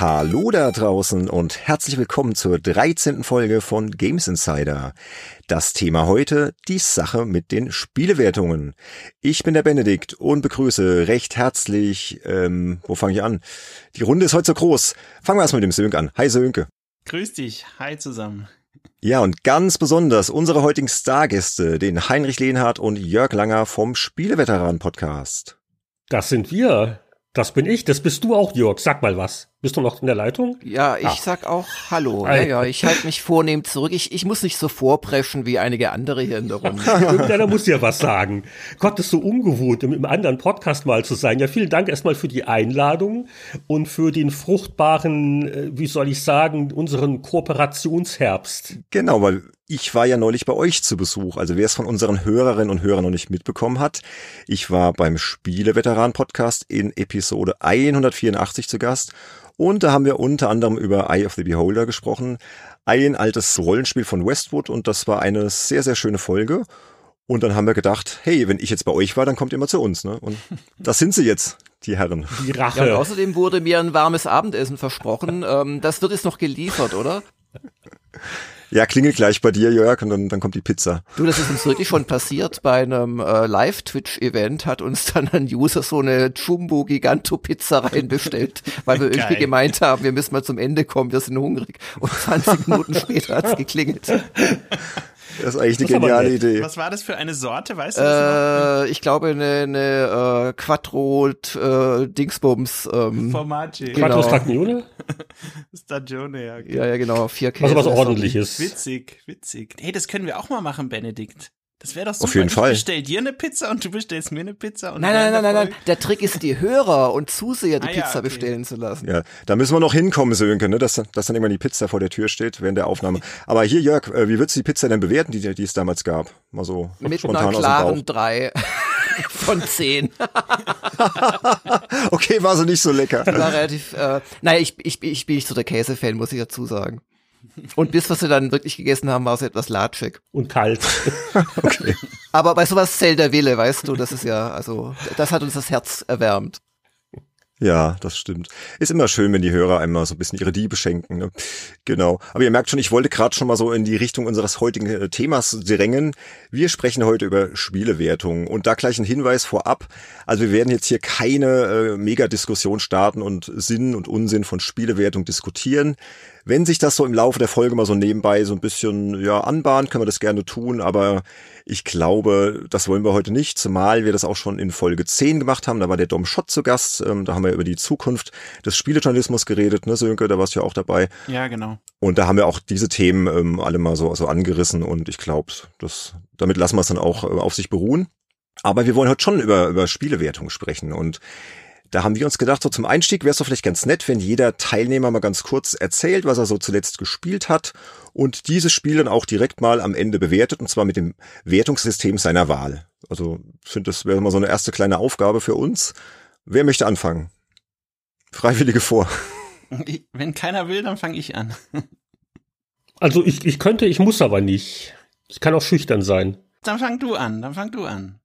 Hallo da draußen und herzlich willkommen zur 13. Folge von Games Insider. Das Thema heute, die Sache mit den Spielewertungen. Ich bin der Benedikt und begrüße recht herzlich, ähm, wo fange ich an? Die Runde ist heute so groß. Fangen wir erstmal mit dem Sönke an. Hi Sönke. Grüß dich. Hi zusammen. Ja, und ganz besonders unsere heutigen Stargäste, den Heinrich Lehnhardt und Jörg Langer vom Spieleveteran Podcast. Das sind wir. Das bin ich, das bist du auch, Jörg. Sag mal was. Bist du noch in der Leitung? Ja, ich ah. sag auch Hallo. Ja, ja, ich halte mich vornehm zurück. Ich, ich muss nicht so vorpreschen wie einige andere hier in der Runde. Irgendeiner muss ja was sagen. Gott, ist so ungewohnt, im, im anderen Podcast mal zu sein. Ja, vielen Dank erstmal für die Einladung und für den fruchtbaren, äh, wie soll ich sagen, unseren Kooperationsherbst. Genau, weil ich war ja neulich bei euch zu Besuch. Also wer es von unseren Hörerinnen und Hörern noch nicht mitbekommen hat, ich war beim Spieleveteran-Podcast in Episode 184 zu Gast und da haben wir unter anderem über Eye of the Beholder gesprochen. Ein altes Rollenspiel von Westwood und das war eine sehr, sehr schöne Folge. Und dann haben wir gedacht, hey, wenn ich jetzt bei euch war, dann kommt ihr mal zu uns. Ne? Und das sind sie jetzt, die Herren. Die Rache. Ja, und außerdem wurde mir ein warmes Abendessen versprochen. Ähm, das wird jetzt noch geliefert, oder? Ja, klingelt gleich bei dir, Jörg, und dann, dann kommt die Pizza. Du, das ist uns wirklich schon passiert. Bei einem äh, Live-Twitch-Event hat uns dann ein User so eine Jumbo-Giganto-Pizza reinbestellt, weil wir irgendwie gemeint haben, wir müssen mal zum Ende kommen, wir sind hungrig. Und 20 Minuten später hat's geklingelt. Das ist eigentlich eine geniale Idee. Was war das für eine Sorte, weißt du das äh, Ich glaube eine, eine äh, Quattro äh, Dingsbums. Ähm, Formaggi. Genau. Quattro Stagione? Stagione, ja. Okay. Ja, ja, genau. Vier Käse. Also was ordentliches. Witzig, witzig. Hey, das können wir auch mal machen, Benedikt. Das wäre doch super. Auf jeden ich Fall. Ich bestell dir eine Pizza und du bestellst mir eine Pizza. Und nein, nein, nein, nein, nein. Der Trick ist, die Hörer und Zuseher die ah, Pizza ja, okay. bestellen zu lassen. Ja, da müssen wir noch hinkommen, Sönke, ne? dass, dass dann irgendwann die Pizza vor der Tür steht während der Aufnahme. Aber hier, Jörg, äh, wie würdest du die Pizza denn bewerten, die, die es damals gab? Mal so Mit spontan einer klaren drei von zehn. okay, war so nicht so lecker. War relativ, äh, naja, ich, ich, ich bin nicht so der Käsefan, muss ich dazu sagen. Und bis was wir dann wirklich gegessen haben, war es etwas latschig. Und kalt. okay. Aber bei sowas zählt der Wille, weißt du, das ist ja, also, das hat uns das Herz erwärmt. Ja, das stimmt. Ist immer schön, wenn die Hörer einmal so ein bisschen ihre Diebe schenken. Ne? Genau. Aber ihr merkt schon, ich wollte gerade schon mal so in die Richtung unseres heutigen äh, Themas drängen. Wir sprechen heute über Spielewertungen und da gleich ein Hinweis vorab. Also wir werden jetzt hier keine äh, Mega-Diskussion starten und Sinn und Unsinn von Spielewertung diskutieren. Wenn sich das so im Laufe der Folge mal so nebenbei so ein bisschen ja anbahnt, können wir das gerne tun, aber ich glaube, das wollen wir heute nicht, zumal wir das auch schon in Folge 10 gemacht haben. Da war der Dom Schott zu Gast. Ähm, da haben wir über die Zukunft des Spielejournalismus geredet, ne, Sönke? Da warst du ja auch dabei. Ja, genau. Und da haben wir auch diese Themen ähm, alle mal so, so angerissen und ich glaube, das, damit lassen wir es dann auch äh, auf sich beruhen. Aber wir wollen heute schon über, über Spielewertung sprechen und da haben wir uns gedacht, so zum Einstieg wäre es doch vielleicht ganz nett, wenn jeder Teilnehmer mal ganz kurz erzählt, was er so zuletzt gespielt hat und dieses Spiel dann auch direkt mal am Ende bewertet und zwar mit dem Wertungssystem seiner Wahl. Also ich finde, das wäre mal so eine erste kleine Aufgabe für uns. Wer möchte anfangen? Freiwillige vor. Wenn keiner will, dann fange ich an. Also ich, ich könnte, ich muss aber nicht. Ich kann auch schüchtern sein. Dann fang du an, dann fang du an.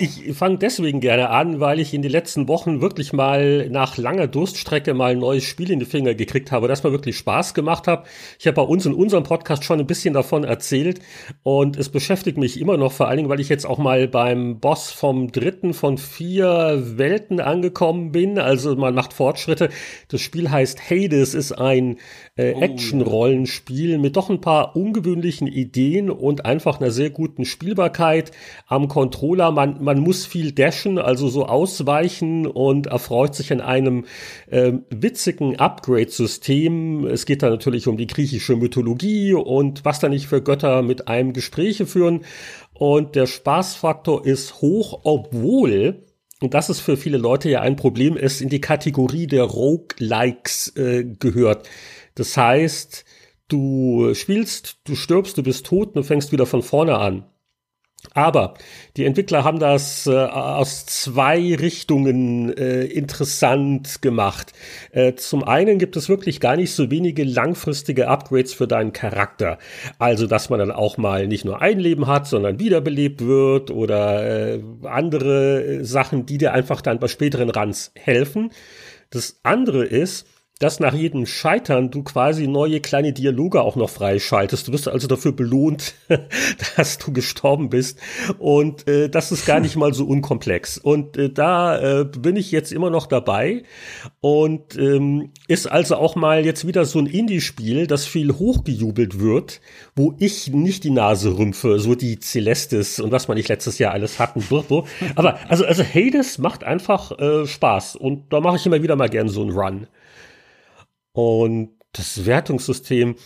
Ich fange deswegen gerne an, weil ich in den letzten Wochen wirklich mal nach langer Durststrecke mal ein neues Spiel in die Finger gekriegt habe, das mir wirklich Spaß gemacht hat. Ich habe bei uns in unserem Podcast schon ein bisschen davon erzählt und es beschäftigt mich immer noch, vor allen Dingen, weil ich jetzt auch mal beim Boss vom dritten von vier Welten angekommen bin. Also man macht Fortschritte. Das Spiel heißt Hades, ist ein äh, oh, Action-Rollenspiel mit doch ein paar ungewöhnlichen Ideen und einfach einer sehr guten Spielbarkeit am Controller. Man, man muss viel dashen, also so ausweichen und erfreut sich an einem äh, witzigen Upgrade-System. Es geht da natürlich um die griechische Mythologie und was da nicht für Götter mit einem Gespräche führen. Und der Spaßfaktor ist hoch, obwohl und das ist für viele Leute ja ein Problem, es in die Kategorie der Roguelikes äh, gehört. Das heißt, du spielst, du stirbst, du bist tot und du fängst wieder von vorne an. Aber die Entwickler haben das äh, aus zwei Richtungen äh, interessant gemacht. Äh, zum einen gibt es wirklich gar nicht so wenige langfristige Upgrades für deinen Charakter. Also, dass man dann auch mal nicht nur ein Leben hat, sondern wiederbelebt wird oder äh, andere äh, Sachen, die dir einfach dann bei späteren Runs helfen. Das andere ist, dass nach jedem Scheitern du quasi neue kleine Dialoge auch noch freischaltest. Du wirst also dafür belohnt, dass du gestorben bist. Und äh, das ist gar nicht mal so unkomplex. Und äh, da äh, bin ich jetzt immer noch dabei. Und ähm, ist also auch mal jetzt wieder so ein Indie-Spiel, das viel hochgejubelt wird, wo ich nicht die Nase rümpfe, so die Celestis und was man nicht letztes Jahr alles hatten. Aber also, also Hades macht einfach äh, Spaß. Und da mache ich immer wieder mal gern so einen Run. Und das Wertungssystem,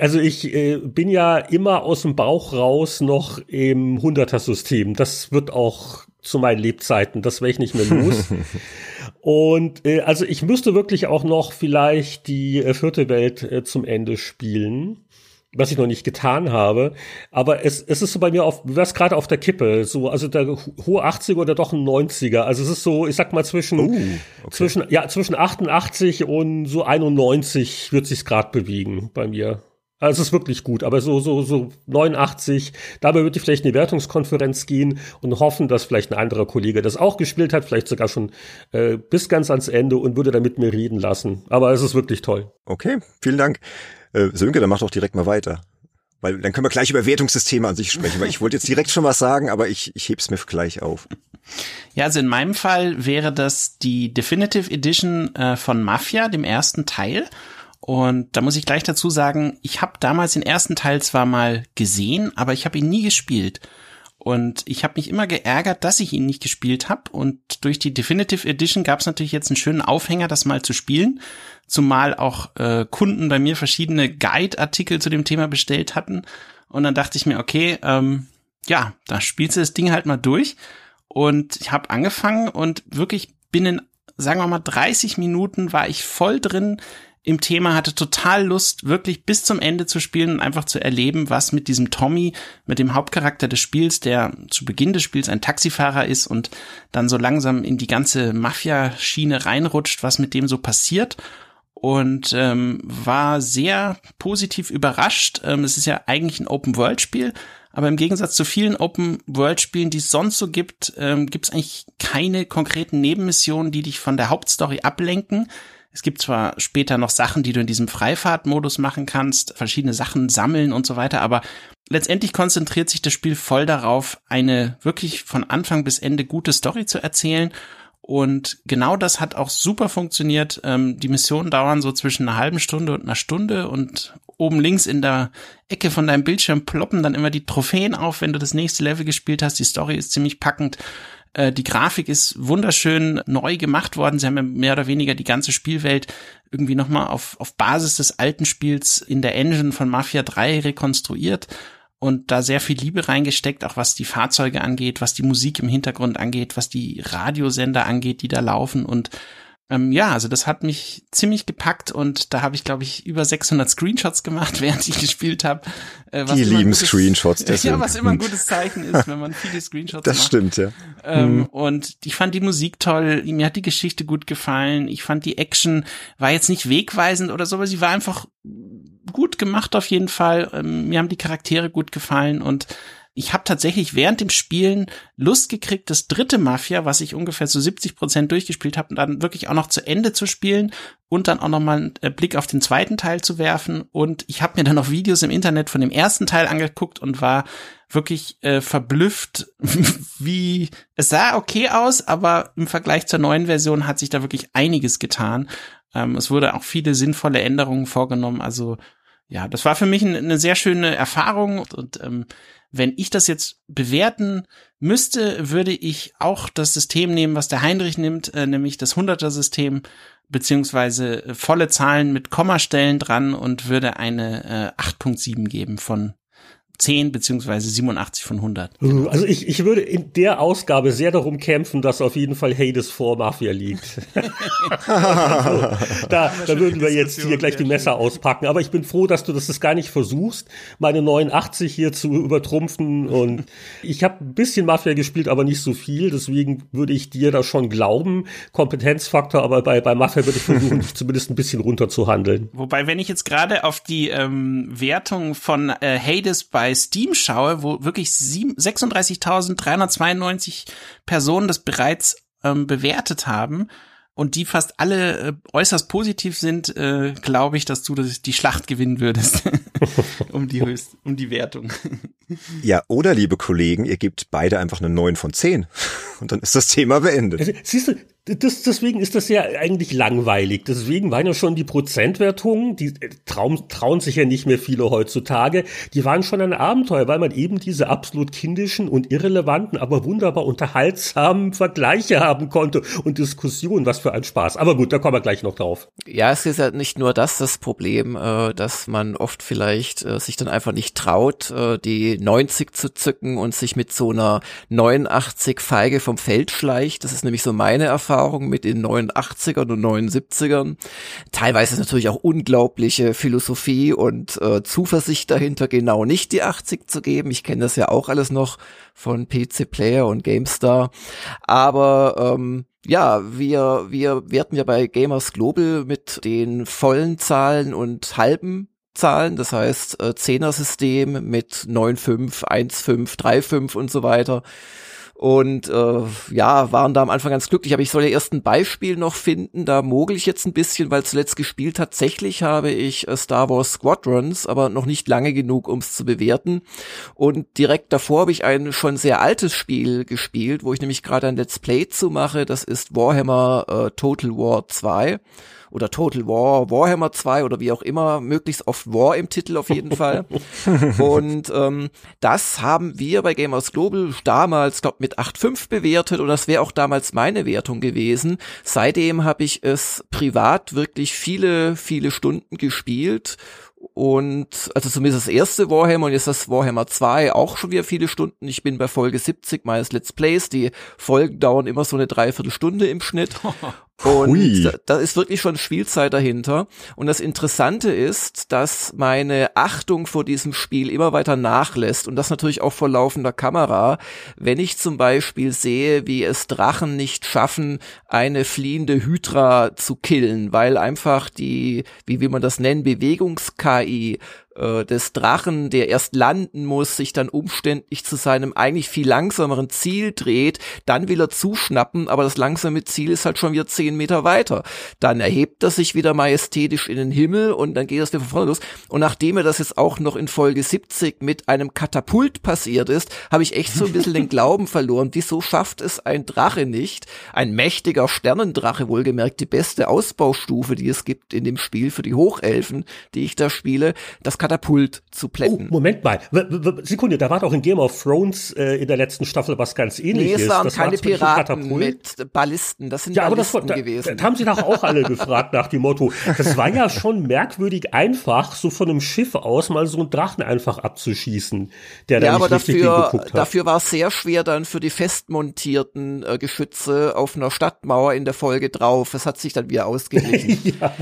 also ich äh, bin ja immer aus dem Bauch raus noch im Hunderter-System. Das wird auch zu meinen Lebzeiten, das werde ich nicht mehr los. Und äh, also ich müsste wirklich auch noch vielleicht die äh, vierte Welt äh, zum Ende spielen was ich noch nicht getan habe. Aber es, es ist so bei mir auf, du wärst gerade auf der Kippe, so, also der hohe 80er oder doch ein 90er. Also es ist so, ich sag mal zwischen, uh, okay. zwischen, ja, zwischen 88 und so 91 wird sich's gerade bewegen bei mir. Also es ist wirklich gut, aber so, so, so 89, dabei würde ich vielleicht in die Wertungskonferenz gehen und hoffen, dass vielleicht ein anderer Kollege das auch gespielt hat, vielleicht sogar schon äh, bis ganz ans Ende und würde dann mit mir reden lassen. Aber es ist wirklich toll. Okay, vielen Dank. Äh, Sönke, dann mach doch direkt mal weiter. Weil dann können wir gleich über Wertungssysteme an sich sprechen, weil ich wollte jetzt direkt schon was sagen, aber ich, ich heb's mir gleich auf. Ja, also in meinem Fall wäre das die Definitive Edition äh, von Mafia, dem ersten Teil. Und da muss ich gleich dazu sagen, ich habe damals den ersten Teil zwar mal gesehen, aber ich habe ihn nie gespielt. Und ich habe mich immer geärgert, dass ich ihn nicht gespielt habe. Und durch die Definitive Edition gab es natürlich jetzt einen schönen Aufhänger, das mal zu spielen. Zumal auch äh, Kunden bei mir verschiedene Guide-Artikel zu dem Thema bestellt hatten. Und dann dachte ich mir, okay, ähm, ja, da spielst du das Ding halt mal durch. Und ich habe angefangen und wirklich binnen, sagen wir mal, 30 Minuten war ich voll drin im Thema, hatte total Lust, wirklich bis zum Ende zu spielen und einfach zu erleben, was mit diesem Tommy, mit dem Hauptcharakter des Spiels, der zu Beginn des Spiels ein Taxifahrer ist und dann so langsam in die ganze Mafia-Schiene reinrutscht, was mit dem so passiert und ähm, war sehr positiv überrascht. Ähm, es ist ja eigentlich ein Open-World-Spiel, aber im Gegensatz zu vielen Open-World-Spielen, die es sonst so gibt, ähm, gibt es eigentlich keine konkreten Nebenmissionen, die dich von der Hauptstory ablenken. Es gibt zwar später noch Sachen, die du in diesem Freifahrtmodus machen kannst, verschiedene Sachen sammeln und so weiter, aber letztendlich konzentriert sich das Spiel voll darauf, eine wirklich von Anfang bis Ende gute Story zu erzählen. Und genau das hat auch super funktioniert. Ähm, die Missionen dauern so zwischen einer halben Stunde und einer Stunde und oben links in der Ecke von deinem Bildschirm ploppen dann immer die Trophäen auf, wenn du das nächste Level gespielt hast. Die Story ist ziemlich packend. Äh, die Grafik ist wunderschön neu gemacht worden. Sie haben ja mehr oder weniger die ganze Spielwelt irgendwie nochmal auf, auf Basis des alten Spiels in der Engine von Mafia 3 rekonstruiert und da sehr viel Liebe reingesteckt, auch was die Fahrzeuge angeht, was die Musik im Hintergrund angeht, was die Radiosender angeht, die da laufen und ähm, ja, also das hat mich ziemlich gepackt und da habe ich, glaube ich, über 600 Screenshots gemacht, während ich gespielt habe. Äh, Die lieben gutes, Screenshots. Deswegen. Ja, was immer ein gutes Zeichen ist, wenn man viele Screenshots das macht. Das stimmt, ja. Ähm, mhm. Und ich fand die Musik toll, mir hat die Geschichte gut gefallen, ich fand die Action, war jetzt nicht wegweisend oder so, aber sie war einfach gut gemacht auf jeden Fall. Ähm, mir haben die Charaktere gut gefallen und ich habe tatsächlich während dem Spielen Lust gekriegt, das dritte Mafia, was ich ungefähr zu 70 Prozent durchgespielt habe, dann wirklich auch noch zu Ende zu spielen und dann auch noch mal einen äh, Blick auf den zweiten Teil zu werfen. Und ich habe mir dann noch Videos im Internet von dem ersten Teil angeguckt und war wirklich äh, verblüfft, wie es sah okay aus, aber im Vergleich zur neuen Version hat sich da wirklich einiges getan. Ähm, es wurde auch viele sinnvolle Änderungen vorgenommen. Also ja, das war für mich eine sehr schöne Erfahrung und, und ähm, wenn ich das jetzt bewerten müsste, würde ich auch das System nehmen, was der Heinrich nimmt, äh, nämlich das 100er-System, beziehungsweise äh, volle Zahlen mit Kommastellen dran und würde eine äh, 8.7 geben von 10 beziehungsweise 87 von 100. Also ich, ich würde in der Ausgabe sehr darum kämpfen, dass auf jeden Fall Hades vor Mafia liegt. also, da, da würden wir jetzt hier gleich die Messer auspacken. Aber ich bin froh, dass du das gar nicht versuchst, meine 89 hier zu übertrumpfen. Und ich habe ein bisschen Mafia gespielt, aber nicht so viel. Deswegen würde ich dir da schon glauben. Kompetenzfaktor, aber bei, bei Mafia würde ich versuchen, dich zumindest ein bisschen runterzuhandeln. Wobei, wenn ich jetzt gerade auf die ähm, Wertung von äh, Hades bei Steam schaue, wo wirklich 36.392 Personen das bereits ähm, bewertet haben, und die fast alle äh, äußerst positiv sind, äh, glaube ich, dass du das, die Schlacht gewinnen würdest um die höchst, um die Wertung. ja, oder liebe Kollegen, ihr gebt beide einfach eine 9 von 10 und dann ist das Thema beendet. Also, siehst du, das, deswegen ist das ja eigentlich langweilig. Deswegen waren ja schon die Prozentwertungen, die äh, trauen, trauen sich ja nicht mehr viele heutzutage, die waren schon ein Abenteuer, weil man eben diese absolut kindischen und irrelevanten, aber wunderbar unterhaltsamen Vergleiche haben konnte und Diskussionen. Was für ein Spaß. Aber gut, da kommen wir gleich noch drauf. Ja, es ist ja nicht nur das das Problem, äh, dass man oft vielleicht äh, sich dann einfach nicht traut, die 90 zu zücken und sich mit so einer 89 Feige vom Feld schleicht. Das ist nämlich so meine Erfahrung Erfahrung mit den 89ern und 79ern. Teilweise ist natürlich auch unglaubliche Philosophie und äh, Zuversicht dahinter, genau nicht die 80 zu geben. Ich kenne das ja auch alles noch von PC Player und GameStar. Aber ähm, ja, wir, wir werten ja bei Gamers Global mit den vollen Zahlen und halben Zahlen, das heißt äh, Zehner-System mit 9,5, 1,5, 3,5 und so weiter und äh, ja, waren da am Anfang ganz glücklich. Aber ich soll ja erst ein Beispiel noch finden. Da mogel ich jetzt ein bisschen, weil zuletzt gespielt tatsächlich habe ich äh, Star Wars Squadrons, aber noch nicht lange genug, um es zu bewerten. Und direkt davor habe ich ein schon sehr altes Spiel gespielt, wo ich nämlich gerade ein Let's Play zu mache. Das ist Warhammer äh, Total War 2 oder Total War, Warhammer 2 oder wie auch immer, möglichst oft War im Titel auf jeden Fall. und ähm, das haben wir bei Gamers Global damals, glaube mit 8.5 bewertet und das wäre auch damals meine Wertung gewesen. Seitdem habe ich es privat wirklich viele, viele Stunden gespielt und also zumindest das erste Warhammer und jetzt das Warhammer 2 auch schon wieder viele Stunden. Ich bin bei Folge 70 meines Let's Plays. Die Folgen dauern immer so eine Dreiviertelstunde im Schnitt. Und da, da, ist wirklich schon Spielzeit dahinter. Und das Interessante ist, dass meine Achtung vor diesem Spiel immer weiter nachlässt. Und das natürlich auch vor laufender Kamera. Wenn ich zum Beispiel sehe, wie es Drachen nicht schaffen, eine fliehende Hydra zu killen, weil einfach die, wie will man das nennen, Bewegungs-KI äh, des Drachen, der erst landen muss, sich dann umständlich zu seinem eigentlich viel langsameren Ziel dreht, dann will er zuschnappen, aber das langsame Ziel ist halt schon wieder zehn Meter weiter. Dann erhebt er sich wieder majestätisch in den Himmel und dann geht das wieder von vorne los. Und nachdem er das jetzt auch noch in Folge 70 mit einem Katapult passiert ist, habe ich echt so ein bisschen den Glauben verloren. Wieso schafft es ein Drache nicht, ein mächtiger Sternendrache, wohlgemerkt die beste Ausbaustufe, die es gibt in dem Spiel für die Hochelfen, die ich da spiele, das Katapult zu plätten. Oh, Moment mal. Sekunde, da war doch in Game of Thrones äh, in der letzten Staffel was ganz ähnliches. Nee, es waren das keine war Piraten mit Ballisten. Das sind ja, Ballisten aber das, gewesen. Da, da haben sie doch auch alle gefragt nach dem Motto. Das war ja schon merkwürdig einfach, so von einem Schiff aus mal so einen Drachen einfach abzuschießen, der ja, da nicht richtig dafür, hingeguckt hat. Dafür war es sehr schwer dann für die festmontierten äh, Geschütze auf einer Stadtmauer in der Folge drauf. Es hat sich dann wieder ausgeglichen. ja,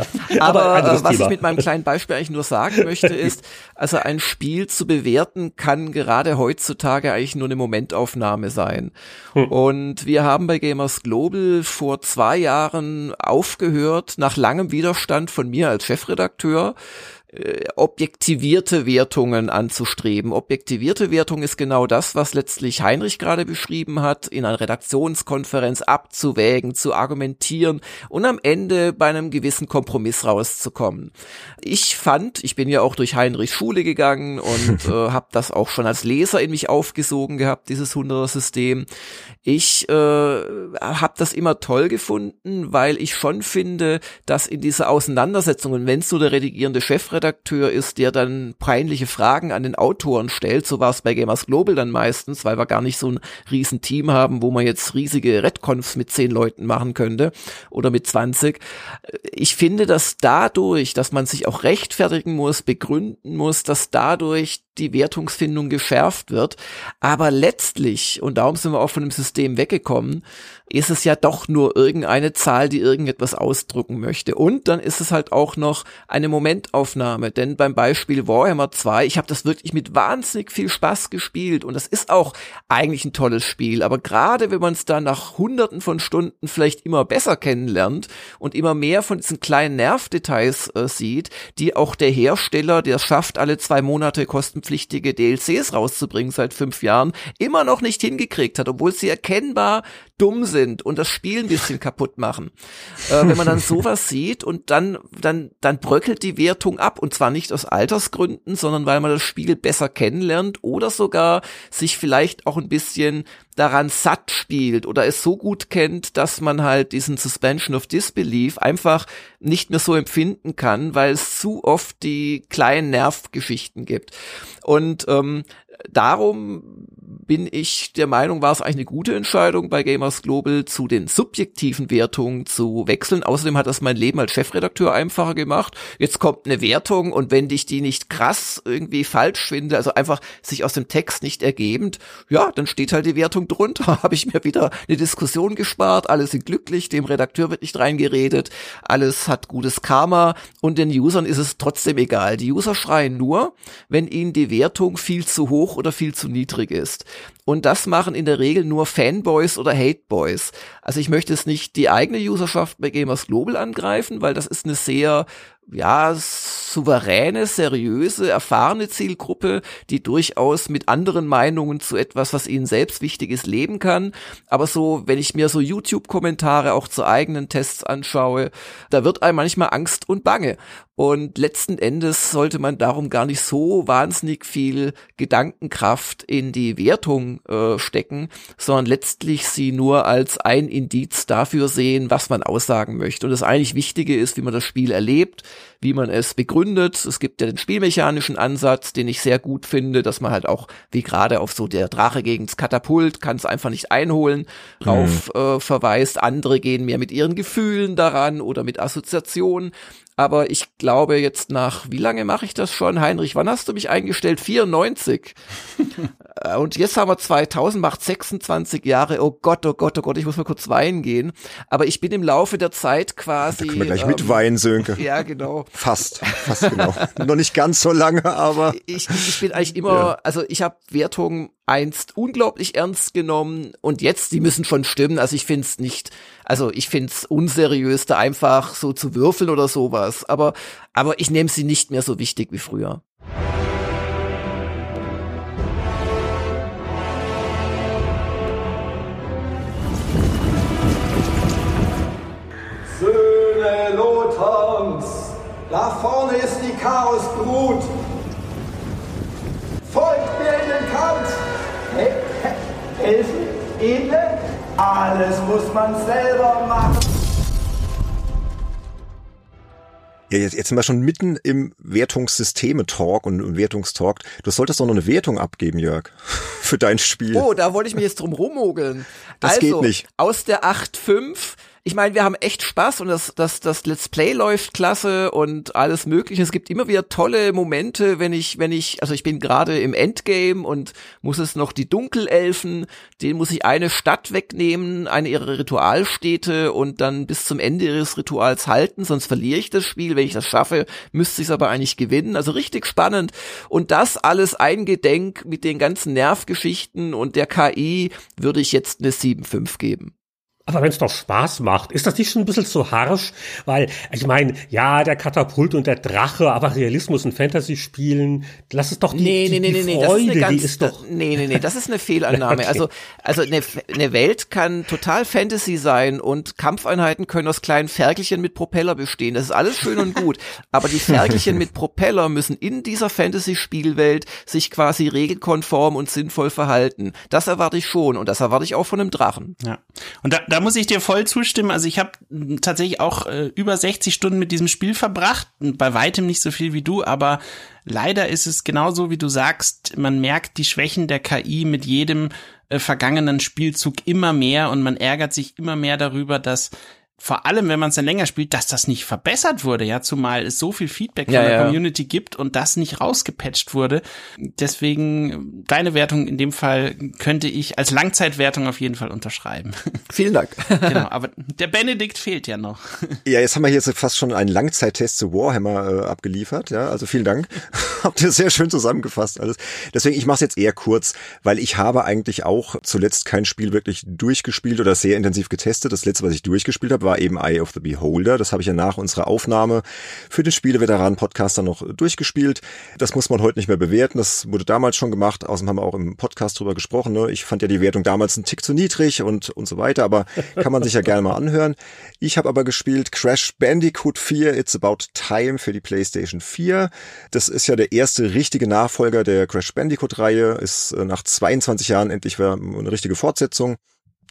aber, aber äh, was Thema. ich mit meinem kleinen Beispiel eigentlich nur sagen möchte, ist, ist, also ein Spiel zu bewerten kann gerade heutzutage eigentlich nur eine Momentaufnahme sein. Hm. Und wir haben bei Gamers Global vor zwei Jahren aufgehört, nach langem Widerstand von mir als Chefredakteur, äh, objektivierte Wertungen anzustreben. Objektivierte Wertung ist genau das, was letztlich Heinrich gerade beschrieben hat, in einer Redaktionskonferenz abzuwägen, zu argumentieren und am Ende bei einem gewissen Kompromiss rauszukommen. Ich fand, ich bin ja auch durch Heinrichs Schule gegangen und äh, habe das auch schon als Leser in mich aufgesogen gehabt, dieses 100er-System. Ich äh, habe das immer toll gefunden, weil ich schon finde, dass in dieser Auseinandersetzung, und wenn es so der redigierende Chefredakteur ist, der dann peinliche Fragen an den Autoren stellt, so war es bei Gamers Global dann meistens, weil wir gar nicht so ein riesen Team haben, wo man jetzt riesige Redconfs mit zehn Leuten machen könnte oder mit 20. Ich finde, dass dadurch, dass man sich auch rechtfertigen muss, begründen muss, dass dadurch die Wertungsfindung geschärft wird. Aber letztlich, und darum sind wir auch von dem System weggekommen, ist es ja doch nur irgendeine Zahl, die irgendetwas ausdrücken möchte. Und dann ist es halt auch noch eine Momentaufnahme. Denn beim Beispiel Warhammer 2, ich habe das wirklich mit wahnsinnig viel Spaß gespielt und das ist auch eigentlich ein tolles Spiel. Aber gerade wenn man es dann nach hunderten von Stunden vielleicht immer besser kennenlernt und immer mehr von diesen kleinen Nervdetails äh, sieht, die auch der Hersteller, der es schafft, alle zwei Monate kostenpflichtige DLCs rauszubringen seit fünf Jahren, immer noch nicht hingekriegt hat, obwohl sie erkennbar dumm sind und das Spiel ein bisschen kaputt machen. Äh, wenn man dann sowas sieht und dann, dann, dann bröckelt die Wertung ab und zwar nicht aus Altersgründen, sondern weil man das Spiel besser kennenlernt oder sogar sich vielleicht auch ein bisschen daran satt spielt oder es so gut kennt, dass man halt diesen Suspension of Disbelief einfach nicht mehr so empfinden kann, weil es zu oft die kleinen Nervgeschichten gibt. Und ähm, darum bin ich der Meinung, war es eigentlich eine gute Entscheidung bei Gamers Global zu den subjektiven Wertungen zu wechseln. Außerdem hat das mein Leben als Chefredakteur einfacher gemacht. Jetzt kommt eine Wertung und wenn ich die nicht krass irgendwie falsch finde, also einfach sich aus dem Text nicht ergebend, ja, dann steht halt die Wertung drunter. Habe ich mir wieder eine Diskussion gespart, alle sind glücklich, dem Redakteur wird nicht reingeredet, alles hat gutes Karma und den Usern ist es trotzdem egal. Die User schreien nur, wenn ihnen die Wertung viel zu hoch oder viel zu niedrig ist. ist, Und das machen in der Regel nur Fanboys oder Hateboys. Also ich möchte es nicht die eigene Userschaft bei Gamers Global angreifen, weil das ist eine sehr ja, souveräne, seriöse, erfahrene Zielgruppe, die durchaus mit anderen Meinungen zu etwas, was ihnen selbst wichtig ist, leben kann. Aber so, wenn ich mir so YouTube-Kommentare auch zu eigenen Tests anschaue, da wird einem manchmal Angst und Bange. Und letzten Endes sollte man darum gar nicht so wahnsinnig viel Gedankenkraft in die Wertung äh, stecken, sondern letztlich sie nur als ein Indiz dafür sehen, was man aussagen möchte. Und das eigentlich Wichtige ist, wie man das Spiel erlebt, wie man es begründet. Es gibt ja den spielmechanischen Ansatz, den ich sehr gut finde, dass man halt auch, wie gerade auf so der Drache gegen das Katapult, kann es einfach nicht einholen, drauf mhm. äh, verweist. Andere gehen mehr mit ihren Gefühlen daran oder mit Assoziationen. Aber ich glaube jetzt nach, wie lange mache ich das schon? Heinrich, wann hast du mich eingestellt? 94. Äh, und jetzt haben wir 2000, macht 26 Jahre. Oh Gott, oh Gott, oh Gott, ich muss mal kurz weinen gehen. Aber ich bin im Laufe der Zeit quasi. Da können wir gleich ähm, mitweinen, Sönke. Ja, genau. Fast, fast genau. Noch nicht ganz so lange, aber. Ich, ich bin eigentlich immer, ja. also ich habe Wertungen einst unglaublich ernst genommen und jetzt, die müssen schon stimmen. Also ich finde es nicht, also ich finde es unseriös, da einfach so zu würfeln oder sowas. Aber, aber ich nehme sie nicht mehr so wichtig wie früher. Söhne Lothars, da vorne ist die Chaosbrut. Folgt mir in den Kampf! Helfen, Edle, alles muss man selber machen. Ja, jetzt, jetzt sind wir schon mitten im Wertungssysteme-Talk und Wertungstalk. Du solltest doch noch eine Wertung abgeben, Jörg, für dein Spiel. Oh, da wollte ich mich jetzt drum rummogeln. Das also, geht nicht. Aus der 8.5 ich meine, wir haben echt Spaß und das, das, das Let's Play läuft klasse und alles mögliche. Es gibt immer wieder tolle Momente, wenn ich, wenn ich, also ich bin gerade im Endgame und muss es noch die Dunkelelfen, denen muss ich eine Stadt wegnehmen, eine ihrer Ritualstädte und dann bis zum Ende ihres Rituals halten, sonst verliere ich das Spiel. Wenn ich das schaffe, müsste ich es aber eigentlich gewinnen. Also richtig spannend. Und das alles eingedenk mit den ganzen Nervgeschichten und der KI würde ich jetzt eine 7.5 geben. Aber wenn es doch Spaß macht, ist das nicht schon ein bisschen zu harsch? Weil, ich meine, ja, der Katapult und der Drache, aber Realismus und Fantasy spielen, lass es doch die, nee, die, nee, nee, die Freude, nee, ganz, die ist doch... Nee, nee, nee, das ist eine Fehlannahme. okay. Also, also eine, eine Welt kann total Fantasy sein und Kampfeinheiten können aus kleinen Ferkelchen mit Propeller bestehen. Das ist alles schön und gut. aber die Ferkelchen mit Propeller müssen in dieser Fantasy-Spielwelt sich quasi regelkonform und sinnvoll verhalten. Das erwarte ich schon und das erwarte ich auch von einem Drachen. Ja. Und da, da da muss ich dir voll zustimmen. Also ich habe tatsächlich auch äh, über 60 Stunden mit diesem Spiel verbracht. Bei weitem nicht so viel wie du, aber leider ist es genauso, wie du sagst. Man merkt die Schwächen der KI mit jedem äh, vergangenen Spielzug immer mehr und man ärgert sich immer mehr darüber, dass vor allem, wenn man es dann länger spielt, dass das nicht verbessert wurde, ja, zumal es so viel Feedback von Ja, der ja. Community gibt und das nicht rausgepatcht wurde. Deswegen, deine Wertung in dem Fall könnte ich als Langzeitwertung auf jeden Fall unterschreiben. Vielen Dank. genau, aber der Benedikt fehlt ja noch. Ja, jetzt haben wir hier so fast schon einen Langzeittest zu Warhammer äh, abgeliefert. Ja, also vielen Dank. Habt ihr sehr schön zusammengefasst alles. Deswegen, ich mache es jetzt eher kurz, weil ich habe eigentlich auch zuletzt kein Spiel wirklich durchgespielt oder sehr intensiv getestet. Das letzte, was ich durchgespielt habe, war eben Eye of the Beholder. Das habe ich ja nach unserer Aufnahme für den Spieleveteranen-Podcast dann noch durchgespielt. Das muss man heute nicht mehr bewerten. Das wurde damals schon gemacht. Außerdem haben wir auch im Podcast drüber gesprochen. Ne? Ich fand ja die Wertung damals einen Tick zu niedrig und, und so weiter, aber kann man sich ja gerne mal anhören. Ich habe aber gespielt Crash Bandicoot 4 It's About Time für die PlayStation 4. Das ist ja der erste richtige Nachfolger der Crash Bandicoot-Reihe. Ist äh, nach 22 Jahren endlich wieder eine richtige Fortsetzung.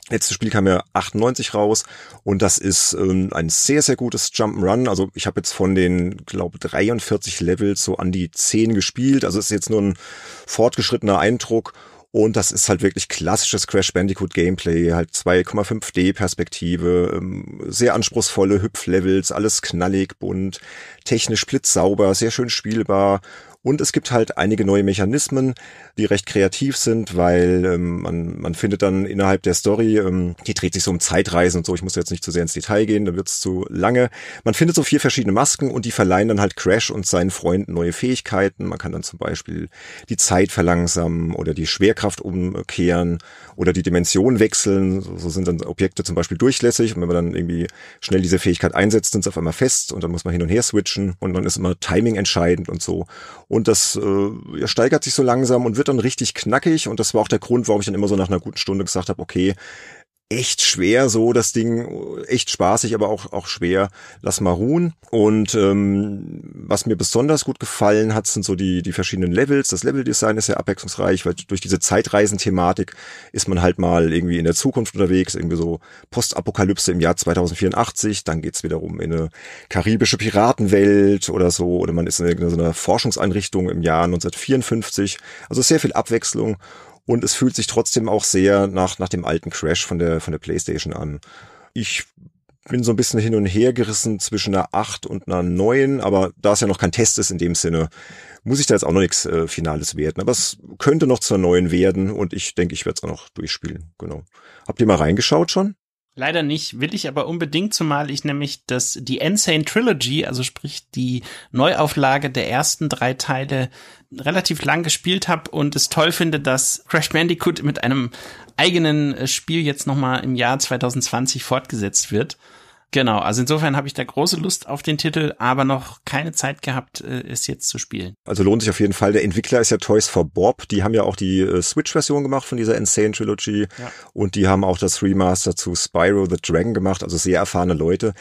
Letztes Spiel kam ja 98 raus und das ist ähm, ein sehr, sehr gutes Jump'n'Run. Also ich habe jetzt von den, glaube 43 Levels so an die 10 gespielt. Also ist jetzt nur ein fortgeschrittener Eindruck. Und das ist halt wirklich klassisches Crash Bandicoot Gameplay, halt 2,5D Perspektive, ähm, sehr anspruchsvolle Hüpflevels, alles knallig, bunt, technisch blitzsauber, sehr schön spielbar. Und es gibt halt einige neue Mechanismen, die recht kreativ sind, weil ähm, man, man findet dann innerhalb der Story, ähm, die dreht sich so um Zeitreisen und so, ich muss jetzt nicht zu sehr ins Detail gehen, dann wird's zu lange. Man findet so vier verschiedene Masken und die verleihen dann halt Crash und seinen Freunden neue Fähigkeiten. Man kann dann zum Beispiel die Zeit verlangsamen oder die Schwerkraft umkehren oder die Dimension wechseln. So, sind dann Objekte zum Beispiel durchlässig und wenn man dann irgendwie schnell diese Fähigkeit einsetzt, sind sie auf einmal fest und dann muss man hin und her switchen und dann ist immer Timing entscheidend und so. Und das äh, ja, steigert sich so langsam und wird dann richtig knackig. Und das war auch der Grund, warum ich dann immer so nach einer guten Stunde gesagt habe, okay, echt schwer so das Ding, echt spaßig, aber auch auch schwer. Lass mal ruhen. Und ähm, was mir besonders gut gefallen hat, sind so die die verschiedenen Levels. Das Leveldesign ist sehr abwechslungsreich, weil durch diese Zeitreisenthematik ist man halt mal irgendwie in der Zukunft unterwegs, irgendwie so Postapokalypse im Jahr 2084. Dann geht's wiederum in eine karibische Piratenwelt oder so, oder man ist in irgendeiner so einer Forschungseinrichtung im Jahr 1954. Also sehr viel Abwechslung. Und es fühlt sich trotzdem auch sehr nach, nach dem alten Crash von der, von der PlayStation an. Ich bin so ein bisschen hin und her gerissen zwischen einer 8 und einer 9, aber da es ja noch kein Test ist in dem Sinne, muss ich da jetzt auch noch nichts äh, Finales werden. Aber es könnte noch zur 9 werden und ich denke, ich werde es auch noch durchspielen. Genau. Habt ihr mal reingeschaut schon? Leider nicht, will ich aber unbedingt, zumal ich nämlich das, die Insane Trilogy, also sprich die Neuauflage der ersten drei Teile, relativ lang gespielt habe und es toll finde, dass Crash Bandicoot mit einem eigenen äh, Spiel jetzt nochmal im Jahr 2020 fortgesetzt wird. Genau, also insofern habe ich da große Lust auf den Titel, aber noch keine Zeit gehabt, äh, es jetzt zu spielen. Also lohnt sich auf jeden Fall. Der Entwickler ist ja Toys for Bob. Die haben ja auch die äh, Switch-Version gemacht von dieser Insane Trilogy. Ja. Und die haben auch das Remaster zu Spyro the Dragon gemacht. Also sehr erfahrene Leute.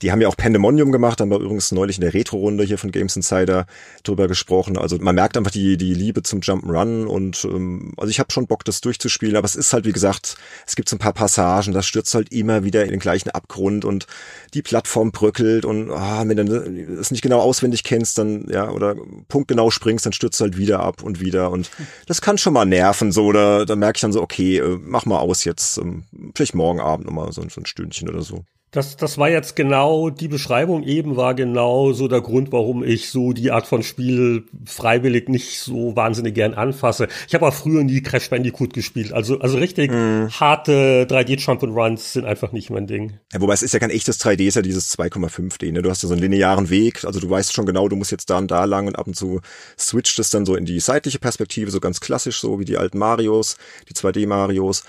Die haben ja auch Pandemonium gemacht. Haben wir übrigens neulich in der Retro-Runde hier von Games Insider drüber gesprochen. Also man merkt einfach die, die Liebe zum Jump'n'Run. Und ähm, also ich habe schon Bock, das durchzuspielen. Aber es ist halt, wie gesagt, es gibt so ein paar Passagen. Das stürzt halt immer wieder in den gleichen Abgrund. Und die Plattform bröckelt und ah, wenn du es nicht genau auswendig kennst, dann ja oder punktgenau springst, dann stürzt du halt wieder ab und wieder und das kann schon mal nerven so oder da merke ich dann so okay, äh, mach mal aus jetzt, ähm, vielleicht morgen Abend noch mal so, so ein Stündchen oder so. Das, das war jetzt genau, die Beschreibung eben war genau so der Grund, warum ich so die Art von Spiel freiwillig nicht so wahnsinnig gern anfasse. Ich habe auch früher nie Crash Bandicoot gespielt. Also, also richtig Mhm. harte 3D-Jump-and-Runs sind einfach nicht mein Ding. Ja, wobei es ist ja kein echtes 3D, es ist ja dieses 2,5D, ne? Du hast ja so einen linearen Weg, also du weißt schon genau, du musst jetzt da und da lang und ab und zu switcht es dann so in die seitliche Perspektive, so ganz klassisch, so wie die alten Marios, die 2D-Marios.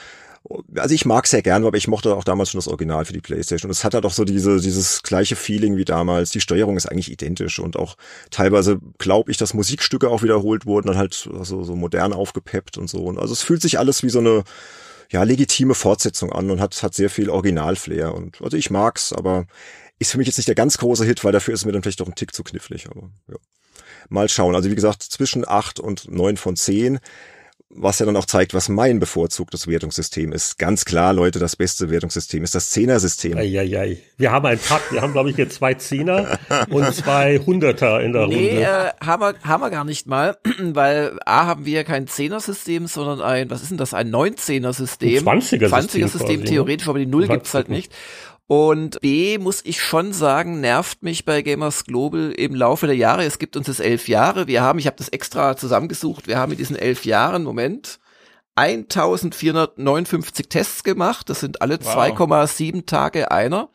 Also ich mag sehr gern, aber ich mochte auch damals schon das Original für die Playstation. Und es hat halt auch so diese, dieses gleiche Feeling wie damals. Die Steuerung ist eigentlich identisch und auch teilweise glaube ich, dass Musikstücke auch wiederholt wurden, dann halt so, so modern aufgepeppt und so. Und also es fühlt sich alles wie so eine ja, legitime Fortsetzung an und hat, hat sehr viel Originalflair. Und also ich mag's, aber ist für mich jetzt nicht der ganz große Hit, weil dafür ist mir dann vielleicht doch ein Tick zu knifflig. Aber ja. Mal schauen. Also wie gesagt, zwischen acht und neun von zehn was ja dann auch zeigt, was mein bevorzugtes Wertungssystem ist. Ganz klar, Leute, das beste Wertungssystem ist das Zehner-System. Eieiei. Wir haben einen Pakt. Wir haben, glaube ich, hier zwei Zehner und zwei Hunderter in der Nee, Runde. äh, haben, wir, haben wir gar nicht mal, weil A haben wir kein Zehner-System, sondern ein, was ist denn das, ein 19er-System. Ein 20er-System 20er-System quasi, ne? theoretisch, aber die Null gibt's halt 20er. nicht. Und B muss ich schon sagen, nervt mich bei Gamers Global im Laufe der Jahre. Es gibt uns jetzt elf Jahre. Wir haben, ich habe das extra zusammengesucht, wir haben in diesen elf Jahren, Moment, 1459 Tests gemacht. Das sind alle wow. 2,7 Tage einer.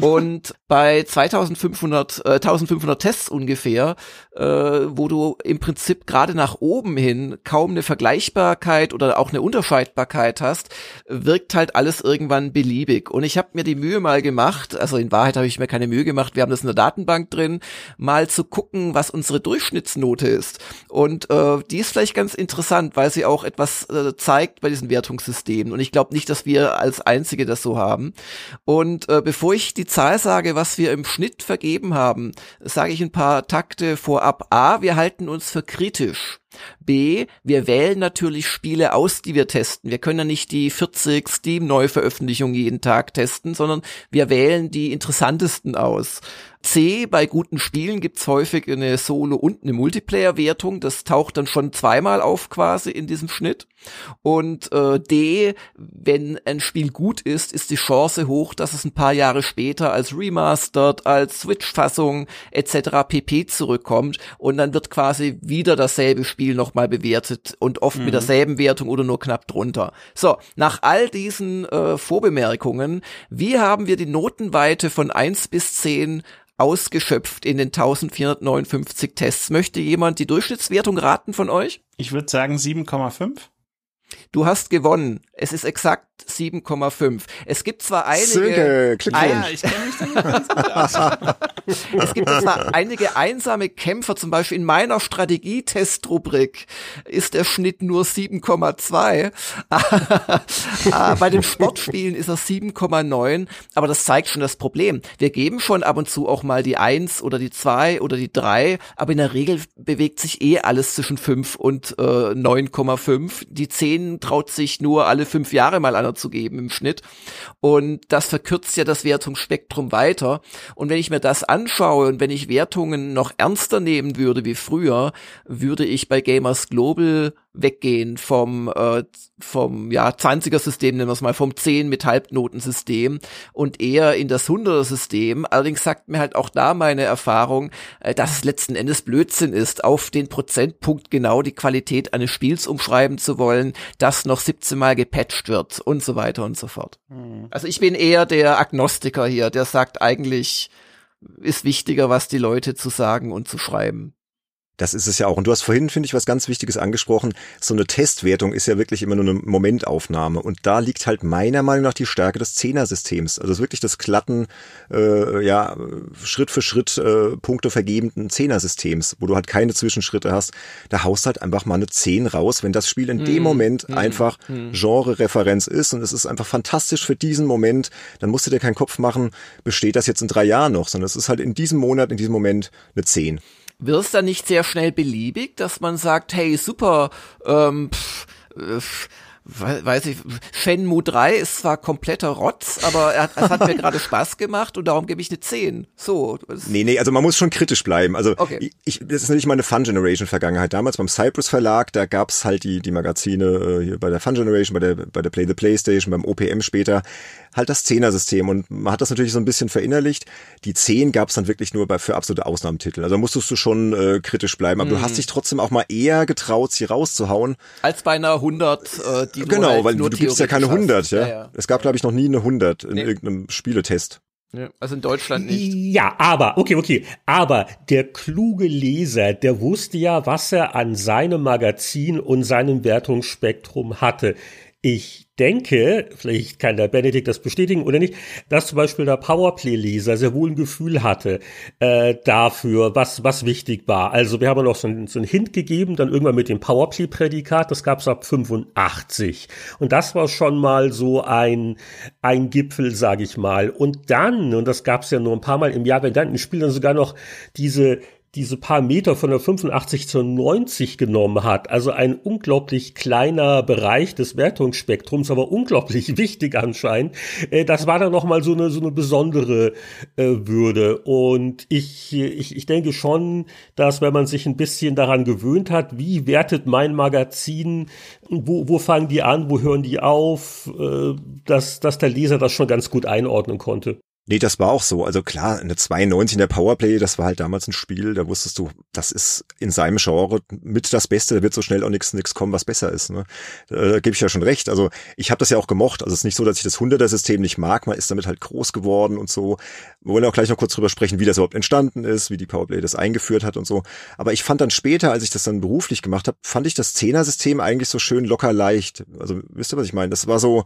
Und bei 2500, äh, 1500 Tests ungefähr, äh, wo du im Prinzip gerade nach oben hin kaum eine Vergleichbarkeit oder auch eine Unterscheidbarkeit hast, wirkt halt alles irgendwann beliebig. Und ich habe mir die Mühe mal gemacht, also in Wahrheit habe ich mir keine Mühe gemacht, wir haben das in der Datenbank drin, mal zu gucken, was unsere Durchschnittsnote ist. Und äh, die ist vielleicht ganz interessant, weil sie auch etwas äh, zeigt bei diesen Wertungssystemen. Und ich glaube nicht, dass wir als Einzige das so haben. Und äh, bevor ich die Zahl sage, was wir im Schnitt vergeben haben, sage ich ein paar Takte vorab. A, wir halten uns für kritisch. B, wir wählen natürlich Spiele aus, die wir testen. Wir können ja nicht die 40 Steam-Neuveröffentlichungen jeden Tag testen, sondern wir wählen die interessantesten aus. C, bei guten Spielen gibt's häufig eine Solo- und eine Multiplayer-Wertung. Das taucht dann schon zweimal auf quasi in diesem Schnitt. Und äh, D, wenn ein Spiel gut ist, ist die Chance hoch, dass es ein paar Jahre später als Remastered, als Switch-Fassung etc. pp zurückkommt und dann wird quasi wieder dasselbe Spiel nochmal bewertet und oft mhm. mit derselben Wertung oder nur knapp drunter. So, nach all diesen äh, Vorbemerkungen, wie haben wir die Notenweite von eins bis zehn ausgeschöpft in den 1459 Tests. Möchte jemand die Durchschnittswertung raten von euch? Ich würde sagen 7,5. Du hast gewonnen. Es ist exakt 7,5. Es gibt zwar einige. Ah, ja, ich kenne mich da Es gibt zwar einige einsame Kämpfer, zum Beispiel in meiner Strategietestrubrik ist der Schnitt nur 7,2. Ah, bei den Sportspielen ist er 7,9. Aber das zeigt schon das Problem. Wir geben schon ab und zu auch mal die 1 oder die 2 oder die 3, aber in der Regel bewegt sich eh alles zwischen 5 und äh, 9,5. Die 10 traut sich nur alle fünf Jahre mal einer zu geben im Schnitt. Und das verkürzt ja das Wertungsspektrum weiter. Und wenn ich mir das anschaue und wenn ich Wertungen noch ernster nehmen würde wie früher, würde ich bei Gamers Global weggehen vom äh, vom ja 20er System nennen wir es mal vom 10 mit Halbnotensystem und eher in das 100er System allerdings sagt mir halt auch da meine Erfahrung äh, dass es letzten Endes Blödsinn ist auf den Prozentpunkt genau die Qualität eines Spiels umschreiben zu wollen das noch 17 mal gepatcht wird und so weiter und so fort. Mhm. also ich bin eher der Agnostiker hier der sagt eigentlich ist wichtiger was die Leute zu sagen und zu schreiben das ist es ja auch. Und du hast vorhin, finde ich, was ganz Wichtiges angesprochen. So eine Testwertung ist ja wirklich immer nur eine Momentaufnahme. Und da liegt halt meiner Meinung nach die Stärke des Zehner-Systems. Also wirklich das glatten, äh, ja, Schritt für Schritt äh, Punkte vergebenden Zehner-Systems, wo du halt keine Zwischenschritte hast. Da haust halt einfach mal eine Zehn raus, wenn das Spiel in dem mhm. Moment mm, einfach mm. Genre-Referenz ist und es ist einfach fantastisch für diesen Moment, dann musst du dir keinen Kopf machen, besteht das jetzt in drei Jahren noch, sondern es ist halt in diesem Monat, in diesem Moment eine Zehn wird es dann nicht sehr schnell beliebig, dass man sagt, hey, super, ähm, pff, pff, weiß ich, Shenmue 3 ist zwar kompletter Rotz, aber er, es hat mir gerade Spaß gemacht und darum gebe ich eine 10. So. Nee, nee, also man muss schon kritisch bleiben. Also okay. ich, das ist natürlich meine Fun Generation Vergangenheit. Damals beim Cypress Verlag, da gab's halt die, die Magazine äh, hier bei der Fun Generation, bei der, bei der Play the Playstation, beim OPM später halt das Zehner-System und man hat das natürlich so ein bisschen verinnerlicht. Die Zehn gab es dann wirklich nur bei, für absolute Ausnahmetitel. Also musstest du schon äh, kritisch bleiben, aber mm. du hast mhm. dich trotzdem auch mal eher getraut, sie rauszuhauen. Als bei einer 100, äh, die Genau, halt weil du, du gibst ja keine 100, ja? ja, ja. Es gab, glaube ich, noch nie eine 100 in nee. irgendeinem Spieletest. Ja, also in Deutschland nicht. Ja, aber, okay, okay. Aber der kluge Leser, der wusste ja, was er an seinem Magazin und seinem Wertungsspektrum hatte. Ich denke, vielleicht kann der Benedikt das bestätigen oder nicht, dass zum Beispiel der Powerplay-Leser sehr wohl ein Gefühl hatte äh, dafür, was, was wichtig war. Also wir haben noch so einen so ein Hint gegeben, dann irgendwann mit dem Powerplay-Prädikat, das gab's ab 85. Und das war schon mal so ein, ein Gipfel, sage ich mal. Und dann, und das gab's ja nur ein paar Mal im Jahr, wenn dann ein Spiel dann sogar noch diese diese paar Meter von der 85 zur 90 genommen hat, also ein unglaublich kleiner Bereich des Wertungsspektrums, aber unglaublich wichtig anscheinend, äh, das war dann nochmal so eine, so eine besondere äh, Würde. Und ich, ich, ich denke schon, dass wenn man sich ein bisschen daran gewöhnt hat, wie wertet mein Magazin, wo, wo fangen die an, wo hören die auf, äh, dass, dass der Leser das schon ganz gut einordnen konnte. Nee, das war auch so. Also klar, eine 92 in der Powerplay, das war halt damals ein Spiel, da wusstest du, das ist in seinem Genre mit das Beste, da wird so schnell auch nichts nix kommen, was besser ist. Ne? Da, gebe ich ja schon recht. Also ich habe das ja auch gemocht. Also es ist nicht so, dass ich das 100er-System nicht mag, man ist damit halt groß geworden und so. Wir wollen auch gleich noch kurz drüber sprechen, wie das überhaupt entstanden ist, wie die Powerplay das eingeführt hat und so. Aber ich fand dann später, als ich das dann beruflich gemacht habe, fand ich das 10er-System eigentlich so schön locker leicht. Also wisst ihr, was ich meine? Das war so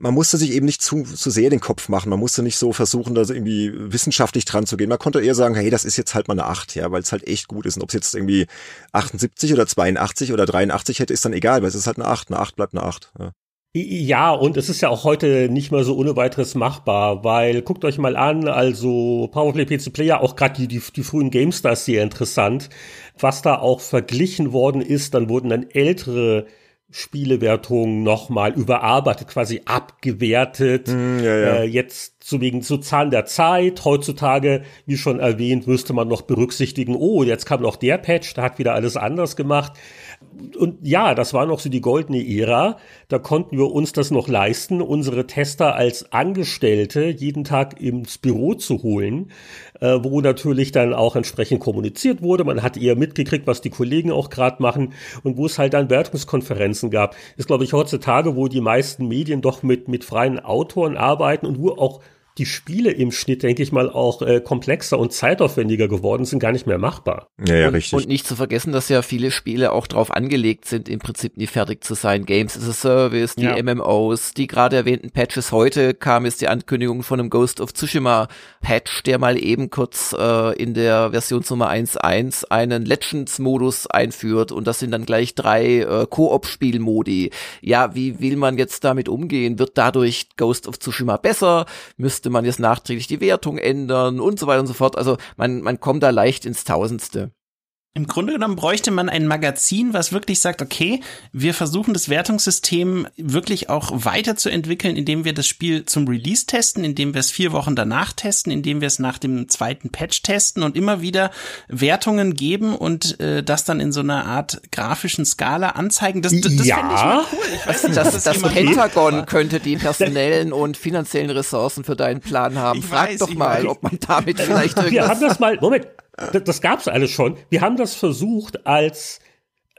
man musste sich eben nicht zu, zu sehr den Kopf machen. Man musste nicht so versuchen, da irgendwie wissenschaftlich dran zu gehen. Man konnte eher sagen, hey, das ist jetzt halt mal eine 8, ja, weil es halt echt gut ist. Und ob es jetzt irgendwie 78 oder 82 oder 83 hätte, ist dann egal, weil es ist halt eine 8. Eine 8 bleibt eine 8. Ja. Ja, und es ist ja auch heute nicht mehr so ohne weiteres machbar, weil guckt euch mal an, also Powerplay PC Player, auch gerade die, die, die frühen GameStars sehr interessant, was da auch verglichen worden ist, dann wurden dann ältere Spielewertungen nochmal überarbeitet, quasi abgewertet. Mm, ja, ja. Äh, jetzt zu wegen zu Zahlen der Zeit. Heutzutage, wie schon erwähnt, müsste man noch berücksichtigen, oh, jetzt kam noch der Patch, da hat wieder alles anders gemacht und ja, das war noch so die goldene Ära. Da konnten wir uns das noch leisten, unsere Tester als Angestellte jeden Tag ins Büro zu holen, äh, wo natürlich dann auch entsprechend kommuniziert wurde. Man hat eher mitgekriegt, was die Kollegen auch gerade machen und wo es halt dann Wertungskonferenzen gab. Ist, glaube ich, heutzutage, wo die meisten Medien doch mit, mit freien Autoren arbeiten und wo auch die Spiele im Schnitt, denke ich mal, auch äh, komplexer und zeitaufwendiger geworden sind, gar nicht mehr machbar. Ja, ja, und, richtig. Und nicht zu vergessen, dass ja viele Spiele auch darauf angelegt sind, im Prinzip nie fertig zu sein. Games as a Service, die ja. MMOs, die gerade erwähnten Patches. Heute kam es die Ankündigung von einem Ghost of Tsushima Patch, der mal eben kurz äh, in der Versionsnummer 1.1 einen Legends-Modus einführt und das sind dann gleich drei äh, Koop-Spielmodi. Ja, wie will man jetzt damit umgehen? Wird dadurch Ghost of Tsushima besser? Müsste müsste man jetzt nachträglich die Wertung ändern und so weiter und so fort. Also man, man kommt da leicht ins Tausendste. Im Grunde genommen bräuchte man ein Magazin, was wirklich sagt, okay, wir versuchen das Wertungssystem wirklich auch weiterzuentwickeln, indem wir das Spiel zum Release testen, indem wir es vier Wochen danach testen, indem wir es nach dem zweiten Patch testen und immer wieder Wertungen geben und äh, das dann in so einer Art grafischen Skala anzeigen. Das, das, das ja. finde ich mal cool. Ich weiß nicht, das, das, das Pentagon könnte die personellen und finanziellen Ressourcen für deinen Plan haben. Ich Frag weiß, doch mal, weiß. ob man damit vielleicht irgendwas... Wir haben das mal, Moment, das, das gab es alles schon. Wir haben das versucht als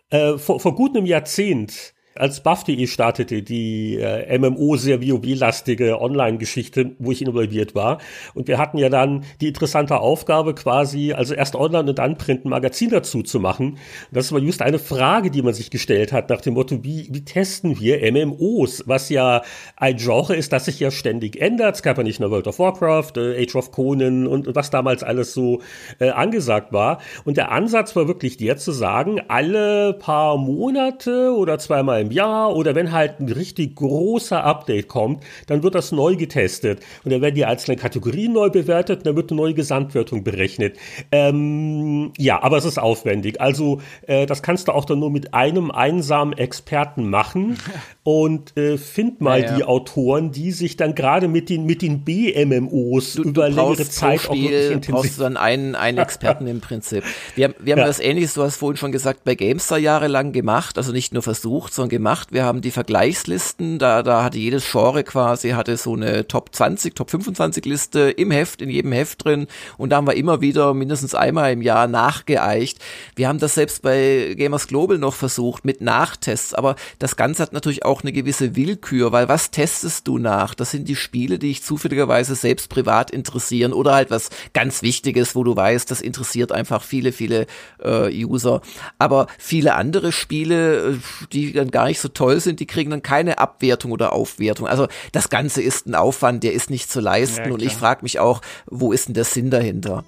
äh, vor, vor gut einem Jahrzehnt als Buff.de startete, die äh, MMO sehr WoW-lastige Online-Geschichte, wo ich involviert war. Und wir hatten ja dann die interessante Aufgabe quasi, also erst online und dann print ein Magazin dazu zu machen. das war just eine Frage, die man sich gestellt hat, nach dem Motto, wie, wie testen wir MMOs? Was ja ein Genre ist, das sich ja ständig ändert. Es gab ja nicht nur World of Warcraft, äh, Age of Conan und, und was damals alles so äh, angesagt war. Und der Ansatz war wirklich der zu sagen, alle paar Monate oder zweimal im Jahr oder wenn halt ein richtig großer Update kommt, dann wird das neu getestet und dann werden die einzelnen Kategorien neu bewertet und dann wird eine neue Gesamtwertung berechnet. Ähm, ja, aber es ist aufwendig. Also äh, das kannst du auch dann nur mit einem einsamen Experten machen und äh, find mal ja, ja. die Autoren, die sich dann gerade mit den mit den BMMOs du, über du längere Zeit Spiel, auch wirklich intensiv brauchst du dann einen, einen Experten im Prinzip. Wir haben, wir haben ja. was ähnliches, du hast vorhin schon gesagt, bei Gamestar jahrelang gemacht, also nicht nur versucht, sondern gemacht. Wir haben die Vergleichslisten, da, da hatte jedes Genre quasi, hatte so eine Top 20, Top 25 Liste im Heft, in jedem Heft drin und da haben wir immer wieder mindestens einmal im Jahr nachgeeicht. Wir haben das selbst bei Gamers Global noch versucht mit Nachtests, aber das Ganze hat natürlich auch eine gewisse Willkür, weil was testest du nach? Das sind die Spiele, die dich zufälligerweise selbst privat interessieren oder halt was ganz Wichtiges, wo du weißt, das interessiert einfach viele, viele äh, User. Aber viele andere Spiele, äh, die dann gar nicht so toll sind, die kriegen dann keine Abwertung oder Aufwertung. Also das Ganze ist ein Aufwand, der ist nicht zu leisten. Ja, und ich frage mich auch, wo ist denn der Sinn dahinter?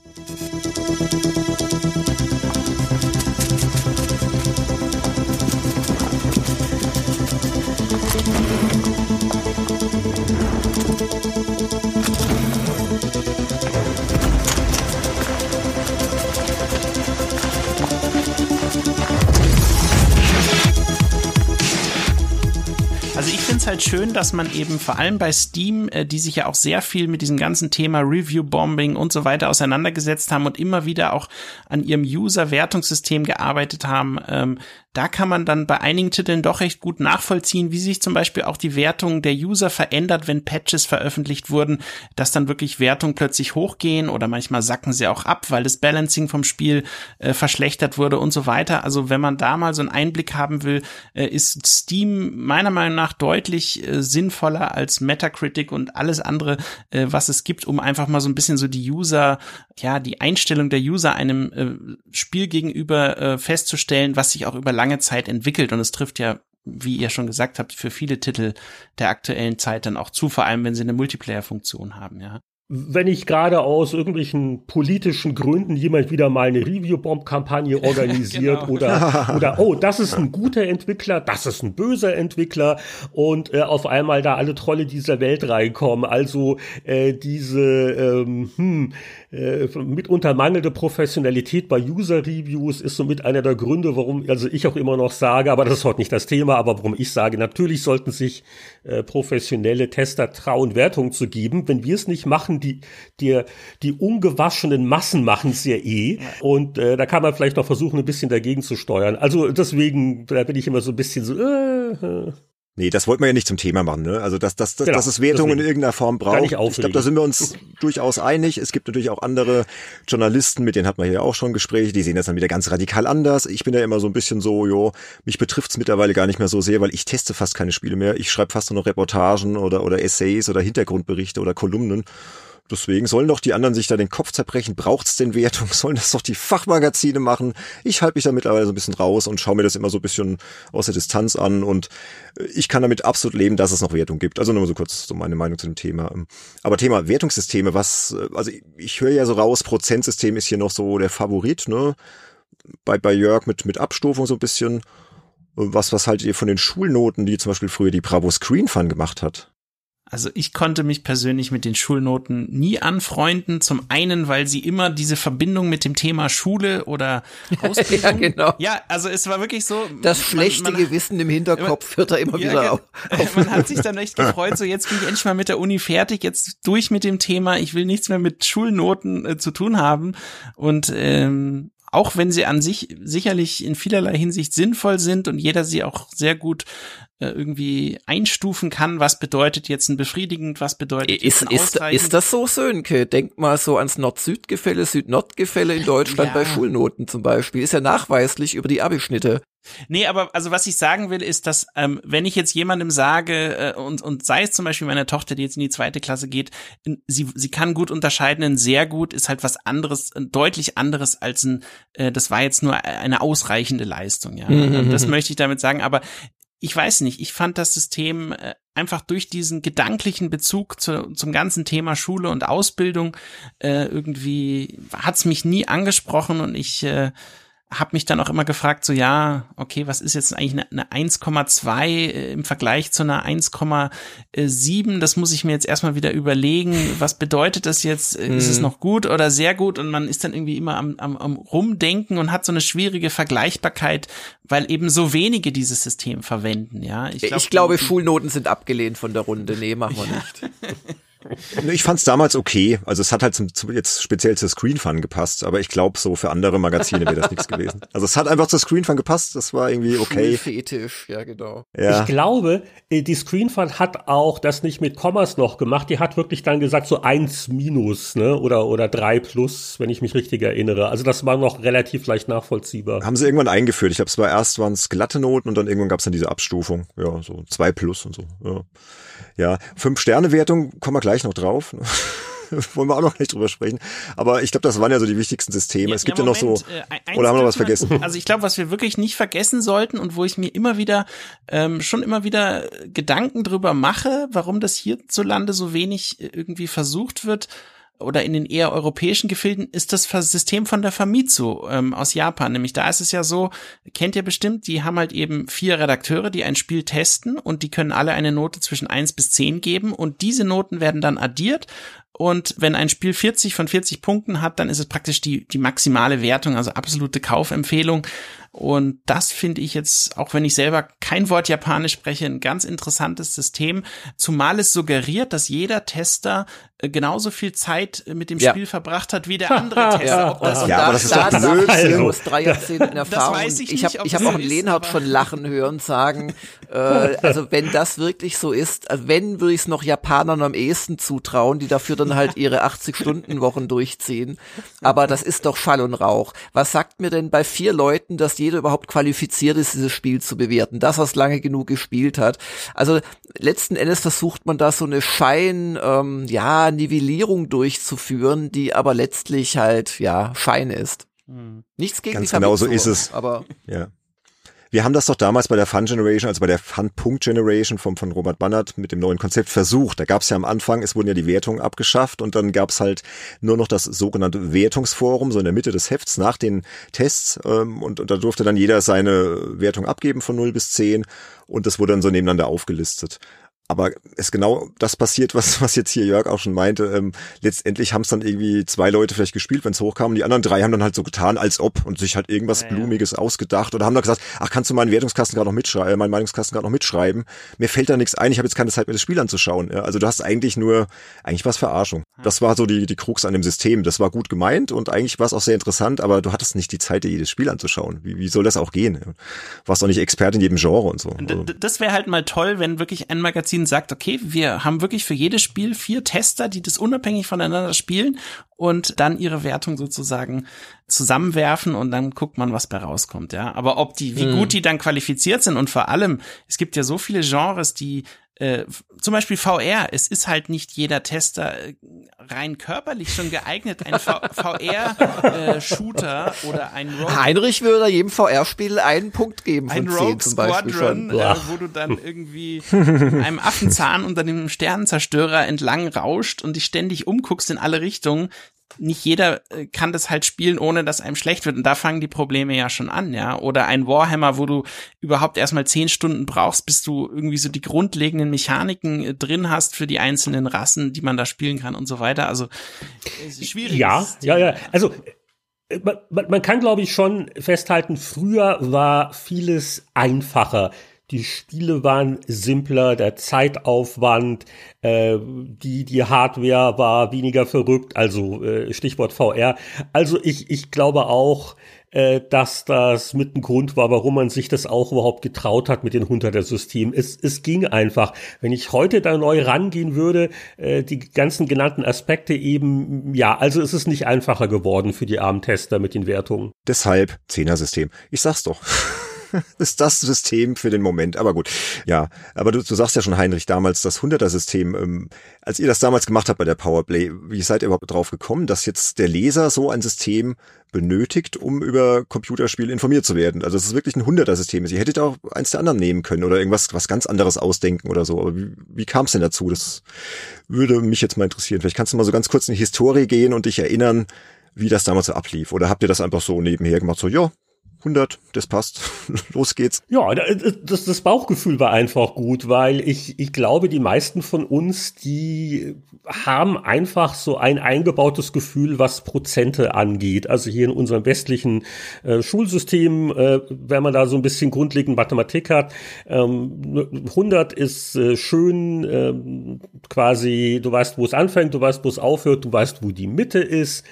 Halt schön, dass man eben vor allem bei Steam, äh, die sich ja auch sehr viel mit diesem ganzen Thema Review-Bombing und so weiter auseinandergesetzt haben und immer wieder auch an ihrem User-Wertungssystem gearbeitet haben, ähm, da kann man dann bei einigen Titeln doch recht gut nachvollziehen, wie sich zum Beispiel auch die Wertung der User verändert, wenn Patches veröffentlicht wurden, dass dann wirklich Wertungen plötzlich hochgehen oder manchmal sacken sie auch ab, weil das Balancing vom Spiel äh, verschlechtert wurde und so weiter. Also wenn man da mal so einen Einblick haben will, äh, ist Steam meiner Meinung nach deutlich äh, sinnvoller als Metacritic und alles andere, äh, was es gibt, um einfach mal so ein bisschen so die User, ja, die Einstellung der User einem äh, Spiel gegenüber äh, festzustellen, was sich auch über lange Zeit entwickelt. Und es trifft ja wie ihr schon gesagt habt, für viele Titel der aktuellen Zeit dann auch zu, vor allem wenn sie eine Multiplayer-Funktion haben, ja wenn ich gerade aus irgendwelchen politischen Gründen jemand wieder mal eine Review-Bomb-Kampagne organisiert genau. oder, oder, oh, das ist ein guter Entwickler, das ist ein böser Entwickler und äh, auf einmal da alle Trolle dieser Welt reinkommen. Also äh, diese ähm, hm, äh, mitunter mangelnde Professionalität bei User-Reviews ist somit einer der Gründe, warum, also ich auch immer noch sage, aber das ist heute nicht das Thema, aber warum ich sage, natürlich sollten sich äh, professionelle Tester trauen, Wertungen zu geben. Wenn wir es nicht machen, die, die, die ungewaschenen Massen machen es ja eh. Und äh, da kann man vielleicht noch versuchen, ein bisschen dagegen zu steuern. Also deswegen, da bin ich immer so ein bisschen so. Äh, äh. Nee, das wollten wir ja nicht zum Thema machen, ne? Also dass, dass, dass, genau, dass es Wertungen in irgendeiner Form braucht. Ich glaube, da sind wir uns durchaus einig. Es gibt natürlich auch andere Journalisten, mit denen hat man hier auch schon Gespräche, die sehen das dann wieder ganz radikal anders. Ich bin ja immer so ein bisschen so, jo, mich betrifft's mittlerweile gar nicht mehr so sehr, weil ich teste fast keine Spiele mehr. Ich schreibe fast nur noch Reportagen oder, oder Essays oder Hintergrundberichte oder Kolumnen. Deswegen sollen doch die anderen sich da den Kopf zerbrechen. Braucht's denn Wertung? Sollen das doch die Fachmagazine machen? Ich halte mich da mittlerweile so ein bisschen raus und schaue mir das immer so ein bisschen aus der Distanz an und äh, ich kann damit absolut leben, dass es noch Wertung gibt. Also nur so kurz so meine Meinung zu dem Thema. Aber Thema Wertungssysteme, was, äh, also ich höre ja so raus, Prozentsystem ist hier noch so der Favorit, ne? Bei, bei Jörg mit, mit Abstufung so ein bisschen. Was, was haltet ihr von den Schulnoten, die zum Beispiel früher die Bravo Screen Fun gemacht hat? Also ich konnte mich persönlich mit den Schulnoten nie anfreunden. Zum einen, weil sie immer diese Verbindung mit dem Thema Schule oder Ausbildung. ja, genau. Ja, also es war wirklich so. Das man, schlechte man, Gewissen im Hinterkopf wird da immer ja, wieder auf. Man hat sich dann echt gefreut, so jetzt bin ich endlich mal mit der Uni fertig, jetzt durch mit dem Thema. Ich will nichts mehr mit Schulnoten äh, zu tun haben. Und ähm, auch wenn sie an sich sicherlich in vielerlei Hinsicht sinnvoll sind und jeder sie auch sehr gut irgendwie einstufen kann, was bedeutet jetzt ein befriedigend, was bedeutet ist, ist, ist das so, Sönke? Denk mal so ans Nord-Süd-Gefälle, Süd-Nord-Gefälle in Deutschland ja. bei Schulnoten zum Beispiel. Ist ja nachweislich über die Abischnitte. Nee, aber also was ich sagen will, ist, dass ähm, wenn ich jetzt jemandem sage, äh, und, und sei es zum Beispiel meine Tochter, die jetzt in die zweite Klasse geht, sie, sie kann gut unterscheiden, ein sehr gut ist halt was anderes, deutlich anderes als ein, äh, das war jetzt nur eine ausreichende Leistung, ja. Mhm. Das möchte ich damit sagen, aber ich weiß nicht, ich fand das System äh, einfach durch diesen gedanklichen Bezug zu, zum ganzen Thema Schule und Ausbildung äh, irgendwie hat's mich nie angesprochen und ich äh, habe mich dann auch immer gefragt, so ja, okay, was ist jetzt eigentlich eine, eine 1,2 äh, im Vergleich zu einer 1,7? Das muss ich mir jetzt erstmal wieder überlegen. Was bedeutet das jetzt? Hm. Ist es mhm. noch gut oder sehr gut? Und man ist dann irgendwie immer am, am, am Rumdenken und hat so eine schwierige Vergleichbarkeit, weil eben so wenige dieses System verwenden. Ja, ich, glaub, ich glaube, Schulnoten sind abgelehnt von der Runde. Nee, machen wir nicht. Ich fand es damals okay. Also es hat halt zum, zum, jetzt speziell zur Screen Fun gepasst, aber ich glaube, so für andere Magazine wäre das nichts gewesen. Also es hat einfach zur Screen Fun gepasst, das war irgendwie okay. Fetisch, ja genau. Ja. Ich glaube, äh, die Screen Fun hat auch das nicht mit Kommas noch gemacht. Die hat wirklich dann gesagt so eins minus, ne, oder oder drei plus, wenn ich mich richtig erinnere. Also das war noch relativ leicht nachvollziehbar. Haben sie irgendwann eingeführt. Ich habe es war erst waren es glatte Noten und dann irgendwann gab es dann diese Abstufung. Ja, so zwei plus und so. Ja. Ja, Fünf-Sterne-Wertung, kommen wir gleich noch drauf. Wollen wir auch noch nicht drüber sprechen. Aber ich glaube, das waren ja so die wichtigsten Systeme. Ja, es gibt ja, Moment, ja noch so. Äh, oder haben wir noch was vergessen? Also ich glaube, was wir wirklich nicht vergessen sollten und wo ich mir immer wieder, ähm, schon immer wieder Gedanken drüber mache, warum das hierzulande so wenig äh, irgendwie versucht wird, oder in den eher europäischen Gefilden ist das System von der Famitsu ähm, aus Japan. Nämlich da ist es ja so, kennt ihr bestimmt, die haben halt eben vier Redakteure, die ein Spiel testen und die können alle eine Note zwischen eins bis zehn geben und diese Noten werden dann addiert Und wenn ein Spiel 40 von 40 Punkten hat, dann ist es praktisch die, die maximale Wertung, also absolute Kaufempfehlung. Und das finde ich jetzt, auch wenn ich selber kein Wort Japanisch spreche, ein ganz interessantes System, zumal es suggeriert, dass jeder Tester äh, genauso viel Zeit mit dem Spiel verbracht hat wie der andere Tester. Ja, das, ja, aber das ist doch Blödsinn. Aus drei Jahrzehnten Erfahrung. Das weiß ich ich habe hab auch Lehnhardt schon lachen hören sagen, äh, also wenn das wirklich so ist, also wenn würde ich es noch Japanern am ehesten zutrauen, die dafür dann halt ihre 80-Stunden-Wochen durchziehen. Aber das ist doch Schall und Rauch. Was sagt mir denn bei vier Leuten, dass jeder überhaupt qualifiziert ist, dieses Spiel zu bewerten? Das, was lange genug gespielt hat. Also letzten Endes versucht man da so eine Schein, ähm, ja, Nivellierung durchzuführen, die aber letztlich halt, ja, Schein ist. Hm. Nichts gegen Ganz die genau so ist es. Aber ja. Wir haben das doch damals bei der Fun Generation, also bei der Fun Punkt Generation vom, von Robert Bannert mit dem neuen Konzept versucht. Da gab es ja am Anfang, es wurden ja die Wertungen abgeschafft und dann gab es halt nur noch das sogenannte Wertungsforum, so in der Mitte des Hefts nach den Tests. Ähm, und, und da durfte dann jeder seine Wertung abgeben von 0 bis 10 und das wurde dann so nebeneinander aufgelistet. Aber es genau das passiert, was, was jetzt hier Jörg auch schon meinte. Ähm, letztendlich haben es dann irgendwie zwei Leute vielleicht gespielt, wenn es hochkam. Die anderen drei haben dann halt so getan, als ob und sich halt irgendwas ja, Blumiges ja. ausgedacht oder haben dann gesagt, ach, kannst du meinen Wertungskasten gerade noch mitschreiben, äh, meinen Meinungskasten gerade noch mitschreiben? Mir fällt da nichts ein, ich habe jetzt keine Zeit mehr, das Spiel anzuschauen. Ja? Also du hast eigentlich nur, eigentlich was Verarschung. Das war so die, die Krux an dem System. Das war gut gemeint und eigentlich war es auch sehr interessant, aber du hattest nicht die Zeit, dir jedes Spiel anzuschauen. Wie, wie soll das auch gehen? Warst auch nicht Experte in jedem Genre und so. Also. Das wäre halt mal toll, wenn wirklich ein Magazin sagt, okay, wir haben wirklich für jedes Spiel vier Tester, die das unabhängig voneinander spielen und dann ihre Wertung sozusagen zusammenwerfen und dann guckt man, was bei rauskommt, ja. Aber ob die, wie hm. gut die dann qualifiziert sind und vor allem, es gibt ja so viele Genres, die äh, zum Beispiel VR, es ist halt nicht jeder Tester äh, rein körperlich schon geeignet, ein VR-Shooter äh, oder ein Rogue. Heinrich würde jedem VR-Spiel einen Punkt geben von ein 10 Rogue zum Beispiel Squadron, schon. Äh, wo du dann irgendwie einem Affenzahn unter dem Sternenzerstörer entlang rauscht und dich ständig umguckst in alle Richtungen nicht jeder äh, kann das halt spielen, ohne dass einem schlecht wird. Und da fangen die Probleme ja schon an, ja. Oder ein Warhammer, wo du überhaupt erstmal zehn Stunden brauchst, bis du irgendwie so die grundlegenden Mechaniken äh, drin hast für die einzelnen Rassen, die man da spielen kann und so weiter. Also schwierig. Ja, ja, ja. Also äh, man, man kann, glaube ich, schon festhalten, früher war vieles einfacher die Spiele waren simpler, der Zeitaufwand, äh, die, die Hardware war weniger verrückt, also äh, Stichwort VR. Also ich, ich glaube auch, äh, dass das mit ein Grund war, warum man sich das auch überhaupt getraut hat mit den 100er Systemen. Es, es ging einfach. Wenn ich heute da neu rangehen würde, äh, die ganzen genannten Aspekte eben, ja, also es ist nicht einfacher geworden für die armen Tester mit den Wertungen. Deshalb 10er System. Ich sag's doch. ist das System für den Moment. Aber gut, ja. Aber du, du sagst ja schon, Heinrich, damals das 100er-System. Ähm, als ihr das damals gemacht habt bei der Powerplay, wie seid ihr überhaupt drauf gekommen, dass jetzt der Leser so ein System benötigt, um über Computerspiele informiert zu werden? Also es ist wirklich ein 100er-System. Ihr hättet auch eins der anderen nehmen können oder irgendwas was ganz anderes ausdenken oder so. Aber wie, wie kam es denn dazu? Das würde mich jetzt mal interessieren. Vielleicht kannst du mal so ganz kurz in die Historie gehen und dich erinnern, wie das damals so ablief. Oder habt ihr das einfach so nebenher gemacht, so, ja, 100, das passt. Los geht's. Ja, das, das Bauchgefühl war einfach gut, weil ich, ich glaube, die meisten von uns, die haben einfach so ein eingebautes Gefühl, was Prozente angeht. Also hier in unserem westlichen äh, Schulsystem, äh, wenn man da so ein bisschen grundlegend Mathematik hat, ähm, 100 ist äh, schön, äh, quasi, du weißt, wo es anfängt, du weißt, wo es aufhört, du weißt, wo die Mitte ist.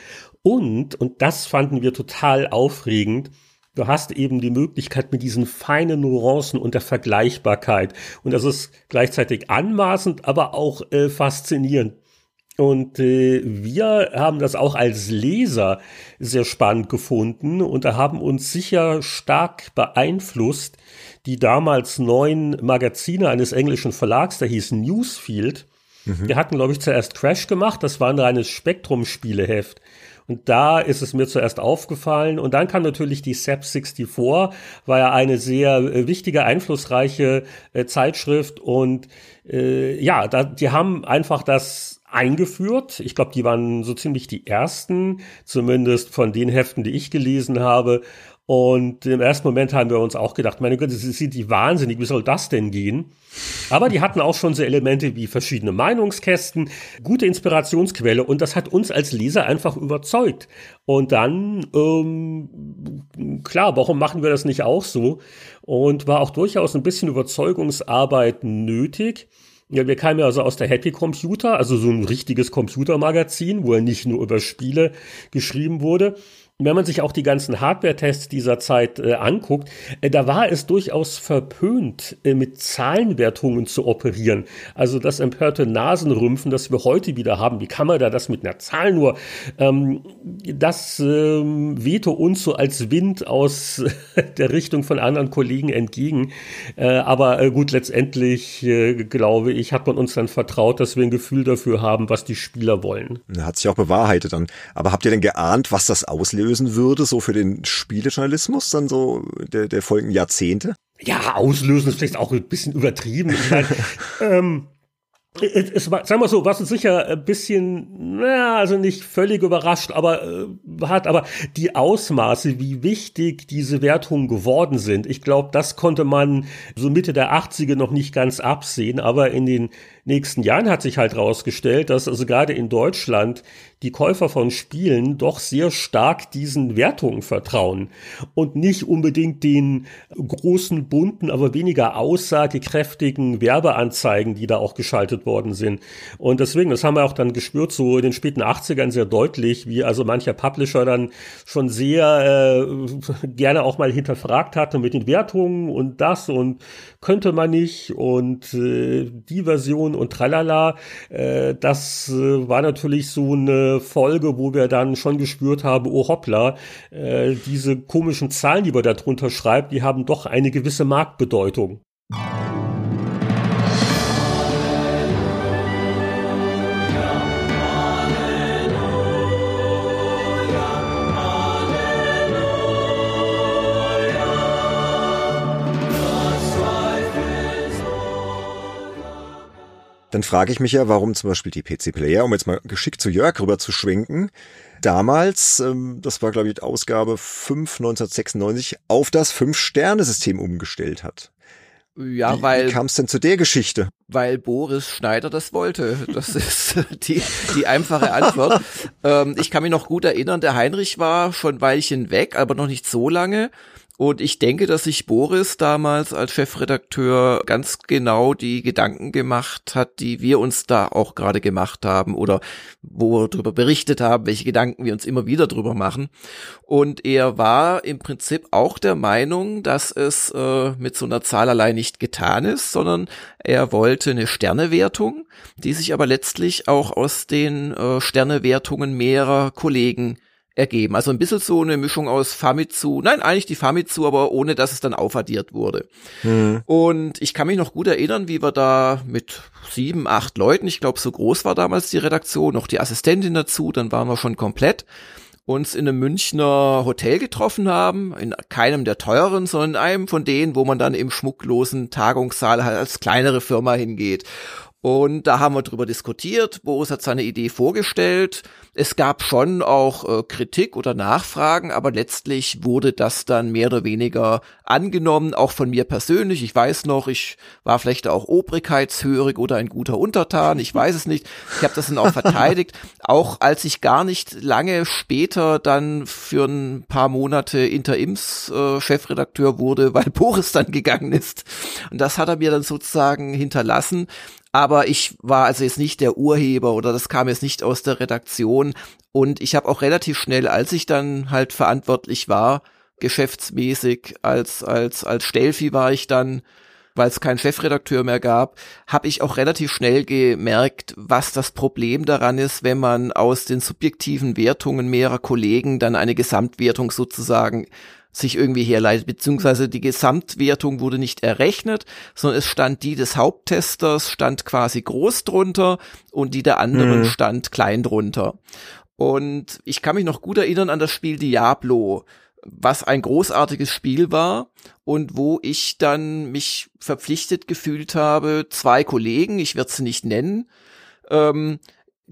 Und, und das fanden wir total aufregend, Du hast eben die Möglichkeit mit diesen feinen Nuancen und der Vergleichbarkeit. Und das ist gleichzeitig anmaßend, aber auch äh, faszinierend. Und äh, wir haben das auch als Leser sehr spannend gefunden und da haben uns sicher stark beeinflusst die damals neuen Magazine eines englischen Verlags, der hieß Newsfield. Mhm. Die hatten, glaube ich, zuerst Crash gemacht, das war ein reines Spektrum-Spieleheft. Und da ist es mir zuerst aufgefallen. Und dann kam natürlich die SEP 64, war ja eine sehr äh, wichtige, einflussreiche äh, Zeitschrift. Und äh, ja, da, die haben einfach das eingeführt. Ich glaube, die waren so ziemlich die ersten, zumindest von den Heften, die ich gelesen habe. Und im ersten Moment haben wir uns auch gedacht, meine Güte, sind die wahnsinnig, wie soll das denn gehen? Aber die hatten auch schon so Elemente wie verschiedene Meinungskästen, gute Inspirationsquelle und das hat uns als Leser einfach überzeugt. Und dann, ähm, klar, warum machen wir das nicht auch so? Und war auch durchaus ein bisschen Überzeugungsarbeit nötig. Ja, wir kamen ja also aus der Happy Computer, also so ein richtiges Computermagazin, wo er nicht nur über Spiele geschrieben wurde wenn man sich auch die ganzen Hardware-Tests dieser Zeit äh, anguckt, äh, da war es durchaus verpönt, äh, mit Zahlenwertungen zu operieren. Also das empörte Nasenrümpfen, das wir heute wieder haben, wie kann man da das mit einer Zahl nur? Ähm, das ähm, wehte uns so als Wind aus der Richtung von anderen Kollegen entgegen. Äh, aber äh, gut, letztendlich, äh, glaube ich, hat man uns dann vertraut, dass wir ein Gefühl dafür haben, was die Spieler wollen. Hat sich auch bewahrheitet dann. Aber habt ihr denn geahnt, was das auslöst? Auslösen würde, so für den Spielejournalismus, dann so der, der folgenden Jahrzehnte? Ja, auslösen ist vielleicht auch ein bisschen übertrieben. Ich meine, ähm, es war, sagen wir so, was uns sicher ein bisschen, na, also nicht völlig überrascht, aber äh, hat, aber die Ausmaße, wie wichtig diese Wertungen geworden sind, ich glaube, das konnte man so Mitte der 80er noch nicht ganz absehen, aber in den nächsten Jahren hat sich halt rausgestellt, dass also gerade in Deutschland die Käufer von Spielen doch sehr stark diesen Wertungen vertrauen und nicht unbedingt den großen, bunten, aber weniger aussagekräftigen Werbeanzeigen, die da auch geschaltet worden sind. Und deswegen, das haben wir auch dann gespürt, so in den späten 80ern sehr deutlich, wie also mancher Publisher dann schon sehr äh, gerne auch mal hinterfragt hatte mit den Wertungen und das und könnte man nicht und äh, die Version und tralala. Äh, das äh, war natürlich so eine Folge, wo wir dann schon gespürt haben, oh hoppla, äh, diese komischen Zahlen, die wir da drunter schreibt, die haben doch eine gewisse Marktbedeutung. Dann frage ich mich ja, warum zum Beispiel die PC-Player, um jetzt mal geschickt zu Jörg rüber zu schwenken, damals, ähm, das war glaube ich Ausgabe 5 1996, auf das Fünf-Sterne-System umgestellt hat. Ja, wie, weil. Wie kam es denn zu der Geschichte? Weil Boris Schneider das wollte. Das ist die, die einfache Antwort. ähm, ich kann mich noch gut erinnern, der Heinrich war schon ein Weilchen weg, aber noch nicht so lange. Und ich denke, dass sich Boris damals als Chefredakteur ganz genau die Gedanken gemacht hat, die wir uns da auch gerade gemacht haben oder wo wir darüber berichtet haben, welche Gedanken wir uns immer wieder drüber machen. Und er war im Prinzip auch der Meinung, dass es äh, mit so einer Zahl allein nicht getan ist, sondern er wollte eine Sternewertung, die sich aber letztlich auch aus den äh, Sternewertungen mehrerer Kollegen ergeben. Also ein bisschen so eine Mischung aus Famitsu, nein, eigentlich die Famitsu, aber ohne dass es dann aufaddiert wurde. Mhm. Und ich kann mich noch gut erinnern, wie wir da mit sieben, acht Leuten, ich glaube, so groß war damals die Redaktion, noch die Assistentin dazu, dann waren wir schon komplett uns in einem Münchner Hotel getroffen haben, in keinem der teuren, sondern in einem von denen, wo man dann im schmucklosen Tagungssaal halt als kleinere Firma hingeht. Und da haben wir drüber diskutiert. Boris hat seine Idee vorgestellt. Es gab schon auch äh, Kritik oder Nachfragen, aber letztlich wurde das dann mehr oder weniger angenommen, auch von mir persönlich. Ich weiß noch, ich war vielleicht auch obrigkeitshörig oder ein guter Untertan, ich weiß es nicht. Ich habe das dann auch verteidigt, auch als ich gar nicht lange später dann für ein paar Monate Interims-Chefredakteur äh, wurde, weil Boris dann gegangen ist. Und das hat er mir dann sozusagen hinterlassen. Aber ich war also jetzt nicht der Urheber oder das kam jetzt nicht aus der Redaktion. Und ich habe auch relativ schnell, als ich dann halt verantwortlich war, geschäftsmäßig, als, als, als Stelfi war ich dann, weil es keinen Chefredakteur mehr gab, habe ich auch relativ schnell gemerkt, was das Problem daran ist, wenn man aus den subjektiven Wertungen mehrerer Kollegen dann eine Gesamtwertung sozusagen sich irgendwie herleitet, beziehungsweise die Gesamtwertung wurde nicht errechnet, sondern es stand die des Haupttesters, stand quasi groß drunter und die der anderen mhm. stand klein drunter. Und ich kann mich noch gut erinnern an das Spiel Diablo, was ein großartiges Spiel war und wo ich dann mich verpflichtet gefühlt habe, zwei Kollegen, ich werde sie nicht nennen, ähm,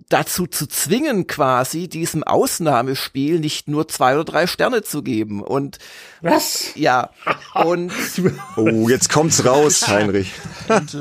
dazu zu zwingen, quasi diesem Ausnahmespiel nicht nur zwei oder drei Sterne zu geben. Und was? Ja. Und oh, jetzt kommt's raus, Heinrich. und,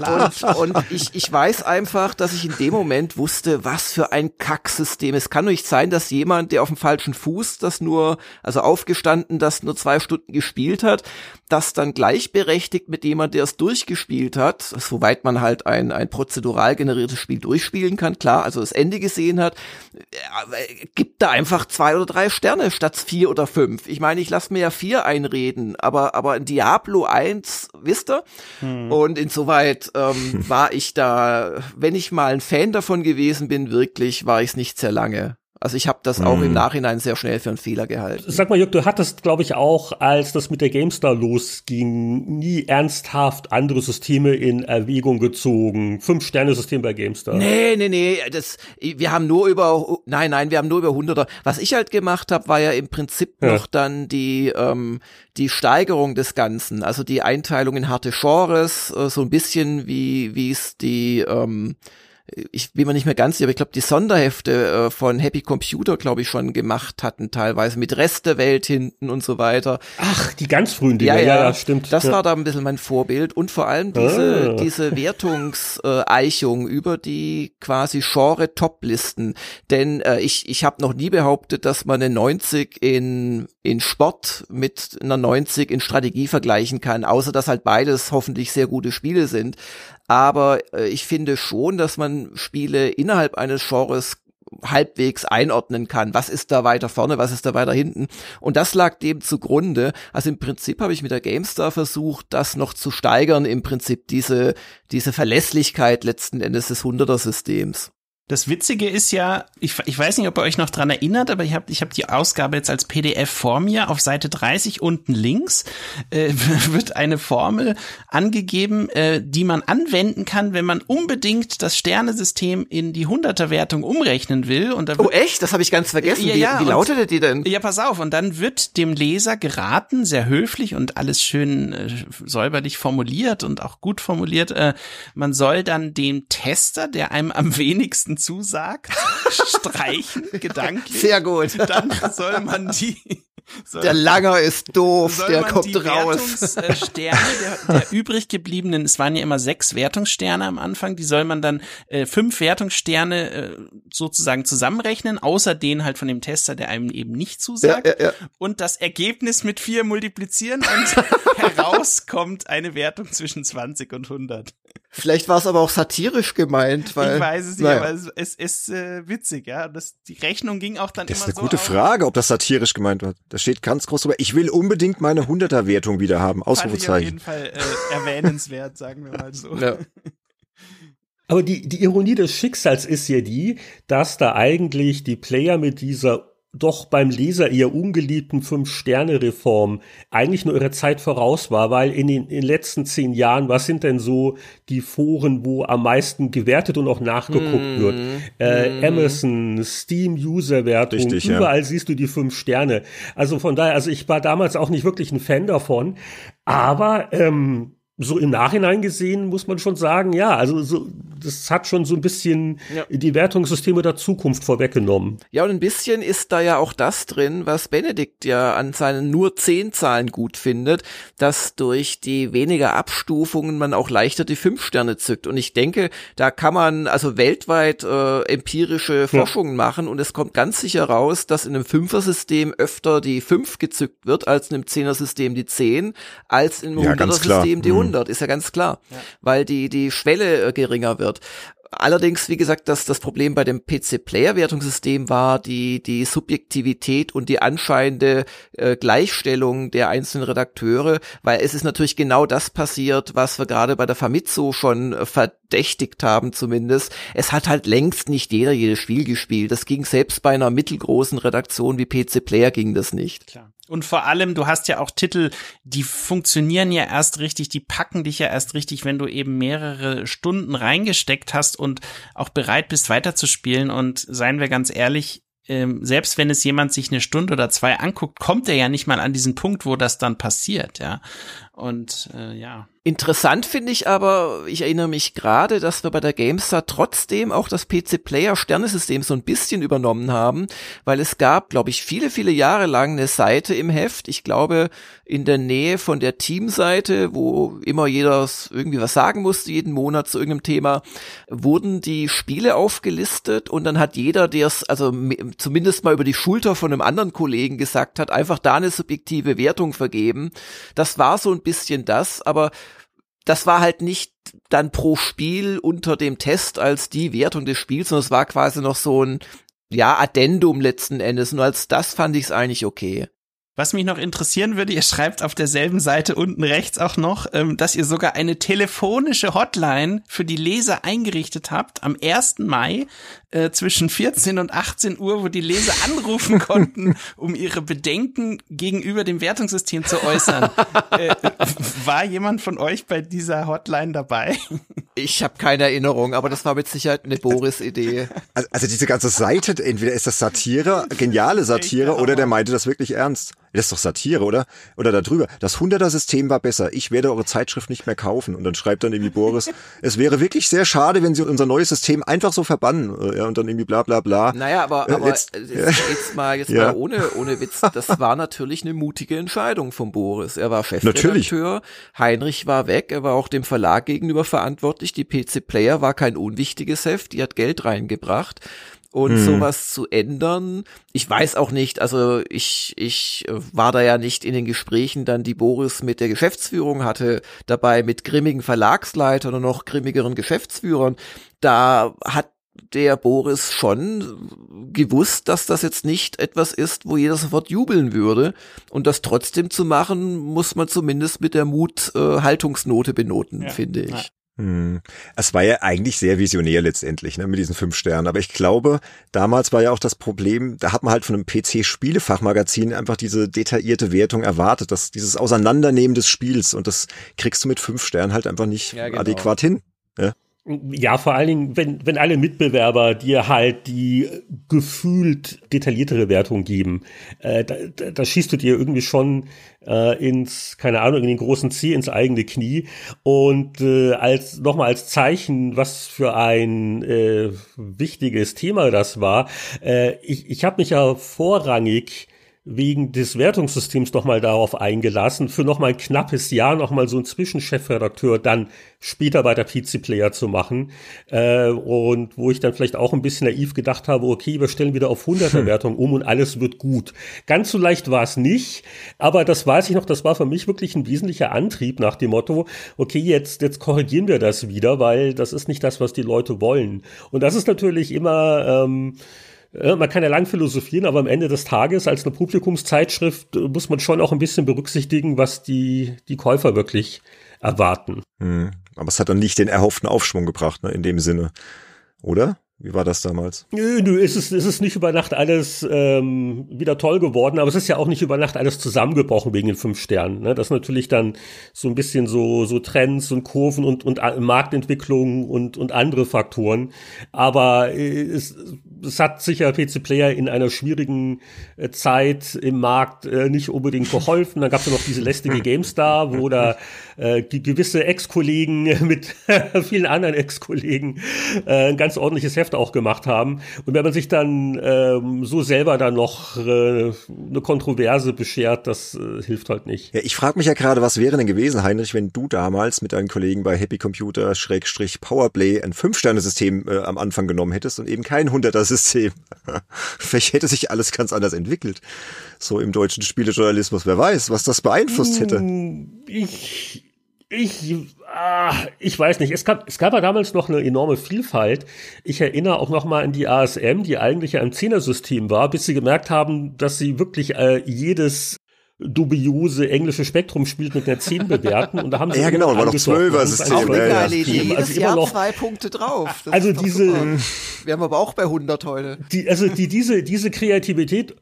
und ich, ich weiß einfach, dass ich in dem Moment wusste, was für ein Kacksystem. Es kann nicht sein, dass jemand, der auf dem falschen Fuß das nur, also aufgestanden, das nur zwei Stunden gespielt hat, das dann gleichberechtigt mit jemand, der es durchgespielt hat, soweit man halt ein, ein prozedural generiertes Spiel durchspielen kann, klar, also das Ende gesehen hat, äh, gibt da einfach zwei oder drei Sterne statt vier oder fünf. Ich meine, ich lasse mir ja vier einreden, aber, aber in Diablo 1, wisst ihr? Hm. Und insoweit ähm, war ich da, wenn ich mal ein Fan davon gewesen bin, wirklich, war ich es nicht sehr lange. Also ich habe das auch im mhm. Nachhinein sehr schnell für einen Fehler gehalten. Sag mal, Jörg, du hattest, glaube ich, auch, als das mit der GameStar losging, nie ernsthaft andere Systeme in Erwägung gezogen. Fünf-Sterne-System bei GameStar. Nee, nee, nee. Das, wir haben nur über, nein, nein, wir haben nur über Hunderter. Was ich halt gemacht habe, war ja im Prinzip ja. noch dann die, ähm, die Steigerung des Ganzen. Also die Einteilung in harte Genres, äh, so ein bisschen wie, wie es die, ähm, ich bin mir nicht mehr ganz sicher, aber ich glaube, die Sonderhefte äh, von Happy Computer, glaube ich, schon gemacht hatten, teilweise mit Rest der Welt hinten und so weiter. Ach, die ganz frühen Dinger, ja, ja, ja stimmt. Das ja. war da ein bisschen mein Vorbild und vor allem diese, ah. diese Wertungseichung über die quasi Genre-Top-Listen. Denn äh, ich, ich habe noch nie behauptet, dass man eine 90 in, in Sport mit einer 90 in Strategie vergleichen kann, außer dass halt beides hoffentlich sehr gute Spiele sind. Aber äh, ich finde schon, dass man Spiele innerhalb eines Genres halbwegs einordnen kann. Was ist da weiter vorne, was ist da weiter hinten? Und das lag dem zugrunde. Also im Prinzip habe ich mit der GameStar versucht, das noch zu steigern, im Prinzip diese, diese Verlässlichkeit letzten Endes des Hunderter-Systems. Das Witzige ist ja, ich, ich weiß nicht, ob ihr euch noch dran erinnert, aber ich habe ich hab die Ausgabe jetzt als PDF vor mir. Auf Seite 30 unten links äh, wird eine Formel angegeben, äh, die man anwenden kann, wenn man unbedingt das Sternesystem in die Hunderterwertung umrechnen will. Und da oh echt? Das habe ich ganz vergessen. Ja, ja, wie, wie lautet und, die denn? Ja, pass auf. Und dann wird dem Leser geraten, sehr höflich und alles schön äh, säuberlich formuliert und auch gut formuliert. Äh, man soll dann dem Tester, der einem am wenigsten zusagt, streichen, gedanklich. Sehr gut. Dann soll man die soll, der Langer ist doof, der kommt raus. Sterne der, der übrig gebliebenen, es waren ja immer sechs Wertungssterne am Anfang, die soll man dann äh, fünf Wertungssterne äh, sozusagen zusammenrechnen, außer den halt von dem Tester, der einem eben nicht zusagt. Ja, ja, ja. Und das Ergebnis mit vier multiplizieren und heraus kommt eine Wertung zwischen 20 und 100. Vielleicht war es aber auch satirisch gemeint, weil. Ich weiß es nicht, naja. aber es, es ist äh, witzig, ja. Das, die Rechnung ging auch dann das immer so. Das ist eine gute Frage, ob das satirisch gemeint war. Da steht ganz groß drüber, ich will unbedingt meine 100er-Wertung wieder haben. Ausrufezeichen. Fand ich auf jeden Fall äh, erwähnenswert, sagen wir mal so. Ja. Aber die, die Ironie des Schicksals ist ja die, dass da eigentlich die Player mit dieser doch beim Leser eher ungeliebten Fünf-Sterne-Reform eigentlich nur ihre Zeit voraus war, weil in den, in den, letzten zehn Jahren, was sind denn so die Foren, wo am meisten gewertet und auch nachgeguckt mm. wird? Äh, mm. Amazon, Steam-User-Wertung, überall ja. siehst du die fünf Sterne. Also von daher, also ich war damals auch nicht wirklich ein Fan davon, aber ähm, so im Nachhinein gesehen muss man schon sagen, ja, also so, das hat schon so ein bisschen ja. die Wertungssysteme der Zukunft vorweggenommen. Ja, und ein bisschen ist da ja auch das drin, was Benedikt ja an seinen nur zehn Zahlen gut findet, dass durch die weniger Abstufungen man auch leichter die fünf Sterne zückt. Und ich denke, da kann man also weltweit äh, empirische Forschungen ja. machen und es kommt ganz sicher raus, dass in einem Fünfer-System öfter die fünf gezückt wird als in einem Zehner-System die zehn, als in einem ja, Hunderter-System die 100. 100, ist ja ganz klar, ja. weil die, die Schwelle äh, geringer wird. Allerdings, wie gesagt, dass das Problem bei dem PC-Player-Wertungssystem war die, die Subjektivität und die anscheinende äh, Gleichstellung der einzelnen Redakteure, weil es ist natürlich genau das passiert, was wir gerade bei der Famitsu schon äh, verdächtigt haben zumindest. Es hat halt längst nicht jeder jedes Spiel gespielt. Das ging selbst bei einer mittelgroßen Redaktion wie PC Player ging das nicht. Klar. Und vor allem, du hast ja auch Titel, die funktionieren ja erst richtig, die packen dich ja erst richtig, wenn du eben mehrere Stunden reingesteckt hast und auch bereit bist weiterzuspielen. Und seien wir ganz ehrlich, ähm, selbst wenn es jemand sich eine Stunde oder zwei anguckt, kommt er ja nicht mal an diesen Punkt, wo das dann passiert, ja. Und äh, ja. Interessant finde ich aber, ich erinnere mich gerade, dass wir bei der GameStar trotzdem auch das PC Player Sternesystem so ein bisschen übernommen haben, weil es gab, glaube ich, viele, viele Jahre lang eine Seite im Heft, ich glaube in der Nähe von der Teamseite, wo immer jeder irgendwie was sagen musste, jeden Monat zu irgendeinem Thema, wurden die Spiele aufgelistet und dann hat jeder, der es also zumindest mal über die Schulter von einem anderen Kollegen gesagt hat, einfach da eine subjektive Wertung vergeben. Das war so ein bisschen das, aber das war halt nicht dann pro Spiel unter dem Test als die Wertung des Spiels, sondern es war quasi noch so ein, ja, Addendum letzten Endes. Nur als das fand ich es eigentlich okay. Was mich noch interessieren würde, ihr schreibt auf derselben Seite unten rechts auch noch, ähm, dass ihr sogar eine telefonische Hotline für die Leser eingerichtet habt am 1. Mai äh, zwischen 14 und 18 Uhr, wo die Leser anrufen konnten, um ihre Bedenken gegenüber dem Wertungssystem zu äußern. äh, war jemand von euch bei dieser Hotline dabei? Ich habe keine Erinnerung, aber das war mit Sicherheit eine Boris-Idee. Also, also diese ganze Seite, entweder ist das Satire, geniale Satire, oder der meinte das wirklich ernst. Das ist doch Satire, oder? Oder darüber. Das 100er-System war besser. Ich werde eure Zeitschrift nicht mehr kaufen. Und dann schreibt dann irgendwie Boris, es wäre wirklich sehr schade, wenn sie unser neues System einfach so verbannen. Ja, und dann irgendwie bla bla bla. Naja, aber, aber jetzt, jetzt, jetzt mal, jetzt ja. mal ohne, ohne Witz. Das war natürlich eine mutige Entscheidung von Boris. Er war Chefredakteur. Heinrich war weg. Er war auch dem Verlag gegenüber verantwortlich. Die PC Player war kein unwichtiges Heft. Die hat Geld reingebracht und hm. sowas zu ändern. Ich weiß auch nicht, also ich, ich war da ja nicht in den Gesprächen dann, die Boris mit der Geschäftsführung hatte, dabei mit grimmigen Verlagsleitern und noch grimmigeren Geschäftsführern. Da hat der Boris schon gewusst, dass das jetzt nicht etwas ist, wo jeder sofort jubeln würde. Und das trotzdem zu machen, muss man zumindest mit der Mut-Haltungsnote äh, benoten, ja. finde ich. Hm. Es war ja eigentlich sehr visionär letztendlich, ne, mit diesen fünf Sternen. Aber ich glaube, damals war ja auch das Problem, da hat man halt von einem PC-Spielefachmagazin einfach diese detaillierte Wertung erwartet, dass dieses Auseinandernehmen des Spiels und das kriegst du mit fünf Sternen halt einfach nicht ja, genau. adäquat hin. Ja? Ja, vor allen Dingen, wenn, wenn alle Mitbewerber dir halt die gefühlt detailliertere Wertung geben, äh, da, da, da schießt du dir irgendwie schon äh, ins, keine Ahnung, in den großen C ins eigene Knie. Und äh, als nochmal als Zeichen, was für ein äh, wichtiges Thema das war, äh, ich, ich habe mich ja vorrangig wegen des Wertungssystems noch mal darauf eingelassen, für noch mal ein knappes Jahr noch mal so ein Zwischenchefredakteur dann später bei der PC Player zu machen äh, und wo ich dann vielleicht auch ein bisschen naiv gedacht habe, okay, wir stellen wieder auf 100er Wertung um und alles wird gut. Ganz so leicht war es nicht, aber das weiß ich noch, das war für mich wirklich ein wesentlicher Antrieb nach dem Motto, okay, jetzt jetzt korrigieren wir das wieder, weil das ist nicht das, was die Leute wollen. Und das ist natürlich immer ähm, man kann ja lang philosophieren, aber am Ende des Tages als eine Publikumszeitschrift äh, muss man schon auch ein bisschen berücksichtigen, was die, die Käufer wirklich erwarten. Hm. Aber es hat dann nicht den erhofften Aufschwung gebracht, ne, in dem Sinne. Oder? Wie war das damals? Nö, nö, es ist, es ist nicht über Nacht alles ähm, wieder toll geworden, aber es ist ja auch nicht über Nacht alles zusammengebrochen wegen den fünf Sternen. Ne? Das ist natürlich dann so ein bisschen so, so Trends und Kurven und, und Marktentwicklung und, und andere Faktoren. Aber äh, es, es hat sicher PC Player in einer schwierigen äh, Zeit im Markt äh, nicht unbedingt geholfen. Dann gab es ja noch diese lästige GameStar, wo da äh, gewisse Ex-Kollegen mit vielen anderen Ex-Kollegen äh, ein ganz ordentliches Heft auch gemacht haben. Und wenn man sich dann ähm, so selber dann noch äh, eine Kontroverse beschert, das äh, hilft halt nicht. Ja, ich frage mich ja gerade, was wäre denn gewesen, Heinrich, wenn du damals mit deinen Kollegen bei Happy Computer Schrägstrich Powerplay ein Fünf-Sterne-System äh, am Anfang genommen hättest und eben kein 100er-System. Vielleicht hätte sich alles ganz anders entwickelt. So im deutschen Spielejournalismus. Wer weiß, was das beeinflusst hätte. Ich ich, ah, ich weiß nicht. Es gab, es gab ja damals noch eine enorme Vielfalt. Ich erinnere auch noch mal an die ASM, die eigentlich ein Zehnersystem war, bis sie gemerkt haben, dass sie wirklich äh, jedes dubiose englische Spektrum spielt mit einer 10 bewerten und da haben sie ja genau war doch 12er System auch eine geile Idee jedes also Jahr noch, zwei Punkte drauf. Das also diese super. wir haben aber auch bei 100 heute. Die also die diese diese Kreativität